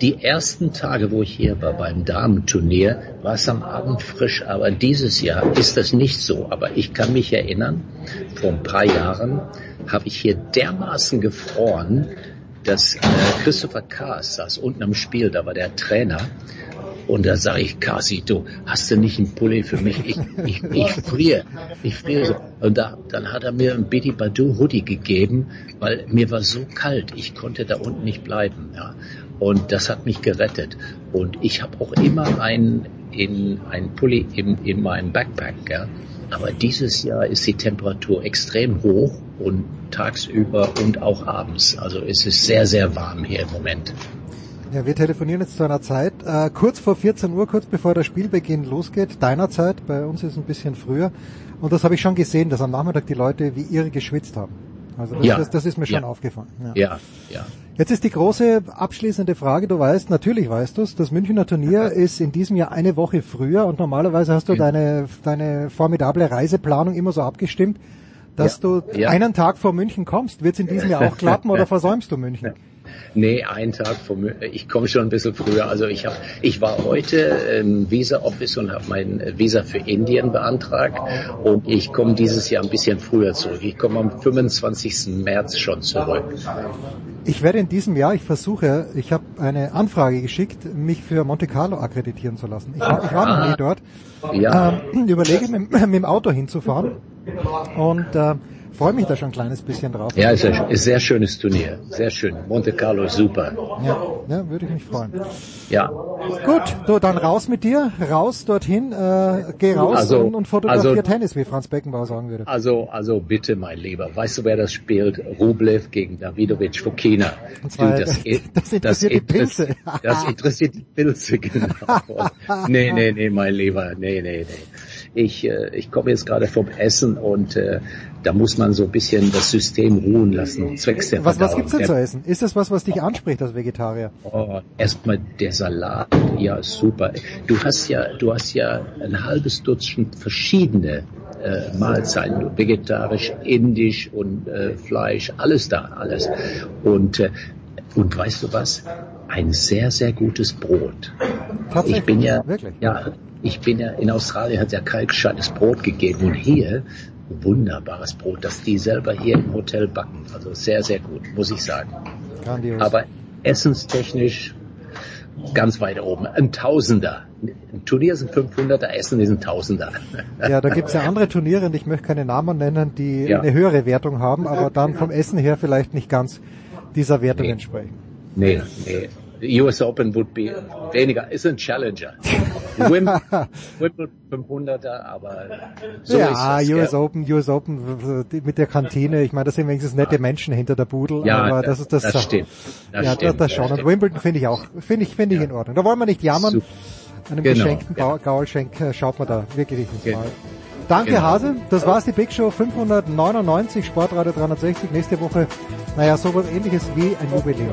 die ersten Tage, wo ich hier war beim Damenturnier, war es am Abend frisch, aber dieses Jahr ist das nicht so. Aber ich kann mich erinnern, vor ein paar Jahren habe ich hier dermaßen gefroren, dass äh, Christopher Kaas saß unten am Spiel, da war der Trainer. Und da sage ich, Kasi, du, hast du nicht einen Pulli für mich? Ich, ich, ich friere, ich friere so. Und da, dann hat er mir ein Betty Badu Hoodie gegeben, weil mir war so kalt, ich konnte da unten nicht bleiben. Ja. Und das hat mich gerettet. Und ich habe auch immer einen, in, einen Pulli in, in meinem Backpack. Ja. Aber dieses Jahr ist die Temperatur extrem hoch und tagsüber und auch abends. Also es ist sehr, sehr warm hier im Moment. Ja, wir telefonieren jetzt zu einer Zeit, äh, kurz vor 14 Uhr, kurz bevor der Spielbeginn losgeht, deiner Zeit, bei uns ist es ein bisschen früher. Und das habe ich schon gesehen, dass am Nachmittag die Leute wie irre geschwitzt haben. Also das, Ja. das, das ist mir schon Ja. aufgefallen. Ja. Ja, ja. Jetzt ist die große abschließende Frage, du weißt, natürlich weißt du es, das Münchner Turnier ist in diesem Jahr eine Woche früher und normalerweise hast du deine, deine formidable Reiseplanung immer so abgestimmt, dass Ja. du Ja. einen Tag vor München kommst. Wird es in diesem Jahr auch klappen oder versäumst du München? Nee, einen Tag vor Mü- Ich komme schon ein bisschen früher. Also ich habe, ich war heute im Visa Office und habe mein Visa für Indien beantragt und ich komme dieses Jahr ein bisschen früher zurück. Ich komme am 25. März schon zurück. Ich werde in diesem Jahr, ich versuche, ich habe eine Anfrage geschickt, mich für Monte Carlo akkreditieren zu lassen. Ich war, ich war noch nie dort. Ja. Ähm, überlege, mit, mit dem Auto hinzufahren. Und äh, freue mich da schon ein kleines bisschen drauf. Ja, ist ein ist sehr schönes Turnier. Sehr schön. Monte Carlo ist super. Ja, ja würde ich mich freuen. Ja. Gut, so dann raus mit dir, raus dorthin, äh, geh raus Also- und, und fotografier also- Tennis, wie Franz Beckenbauer sagen würde. Also, also bitte, mein Lieber. Weißt du, wer das spielt? Rublev gegen Davidovic Fokina. Zwar, Du, das, das interessiert die Pilze. Das interessiert die Pilze, genau. nee, nee, nee, mein Lieber. Nee, nee, nee. Ich, äh, ich komme jetzt gerade vom Essen und äh, da muss man so ein bisschen das System ruhen lassen, zwecks der Was, was Verdauung. gibt's denn zu essen? Ist das was, was dich anspricht als Vegetarier? Oh, erstmal der Salat, ja super. Du hast ja, du hast ja ein halbes Dutzend verschiedene äh, Mahlzeiten, vegetarisch, indisch und äh, Fleisch, alles da, alles. Und äh, und weißt du was? Ein sehr sehr gutes Brot. Tatsächlich? Ich bin ja, Wirklich? ja, ich bin ja in Australien hat ja kalkscheites Brot gegeben und hier wunderbares Brot, das die selber hier im Hotel backen. Also sehr sehr gut, muss ich sagen. Grandios. Aber essenstechnisch ganz weit oben. Ein Tausender. Ein Turnier sind 500er, Essen ist ein Tausender. Ja, da gibt's ja andere Turniere, und ich möchte keine Namen nennen, die Ja. eine höhere Wertung haben, aber dann vom Essen her vielleicht nicht ganz dieser Wertung Nee. entsprechen. Nee, nee. The US Open would be weniger, ist ein Challenger. Wim- Wimbledon 500er, aber so ja, ist es. US gell? Open, US Open mit der Kantine, ich meine, das sind wenigstens nette Menschen hinter der Budel, Ja, aber das- das ist das, das stimmt. Das ja, stimmt, das, das schon. das Und stimmt. Wimbledon finde ich auch, finde ich, finde ich in Ordnung. Da wollen wir nicht jammern. Super. Einem Genau. geschenkten Gaul- Gaulschenk äh, schaut man da wirklich ins Genau. Mal. Danke Genau. Hase, das war's die Big Show 599, Sportradio 360. Nächste Woche, naja, sowas ähnliches wie ein Jubiläum.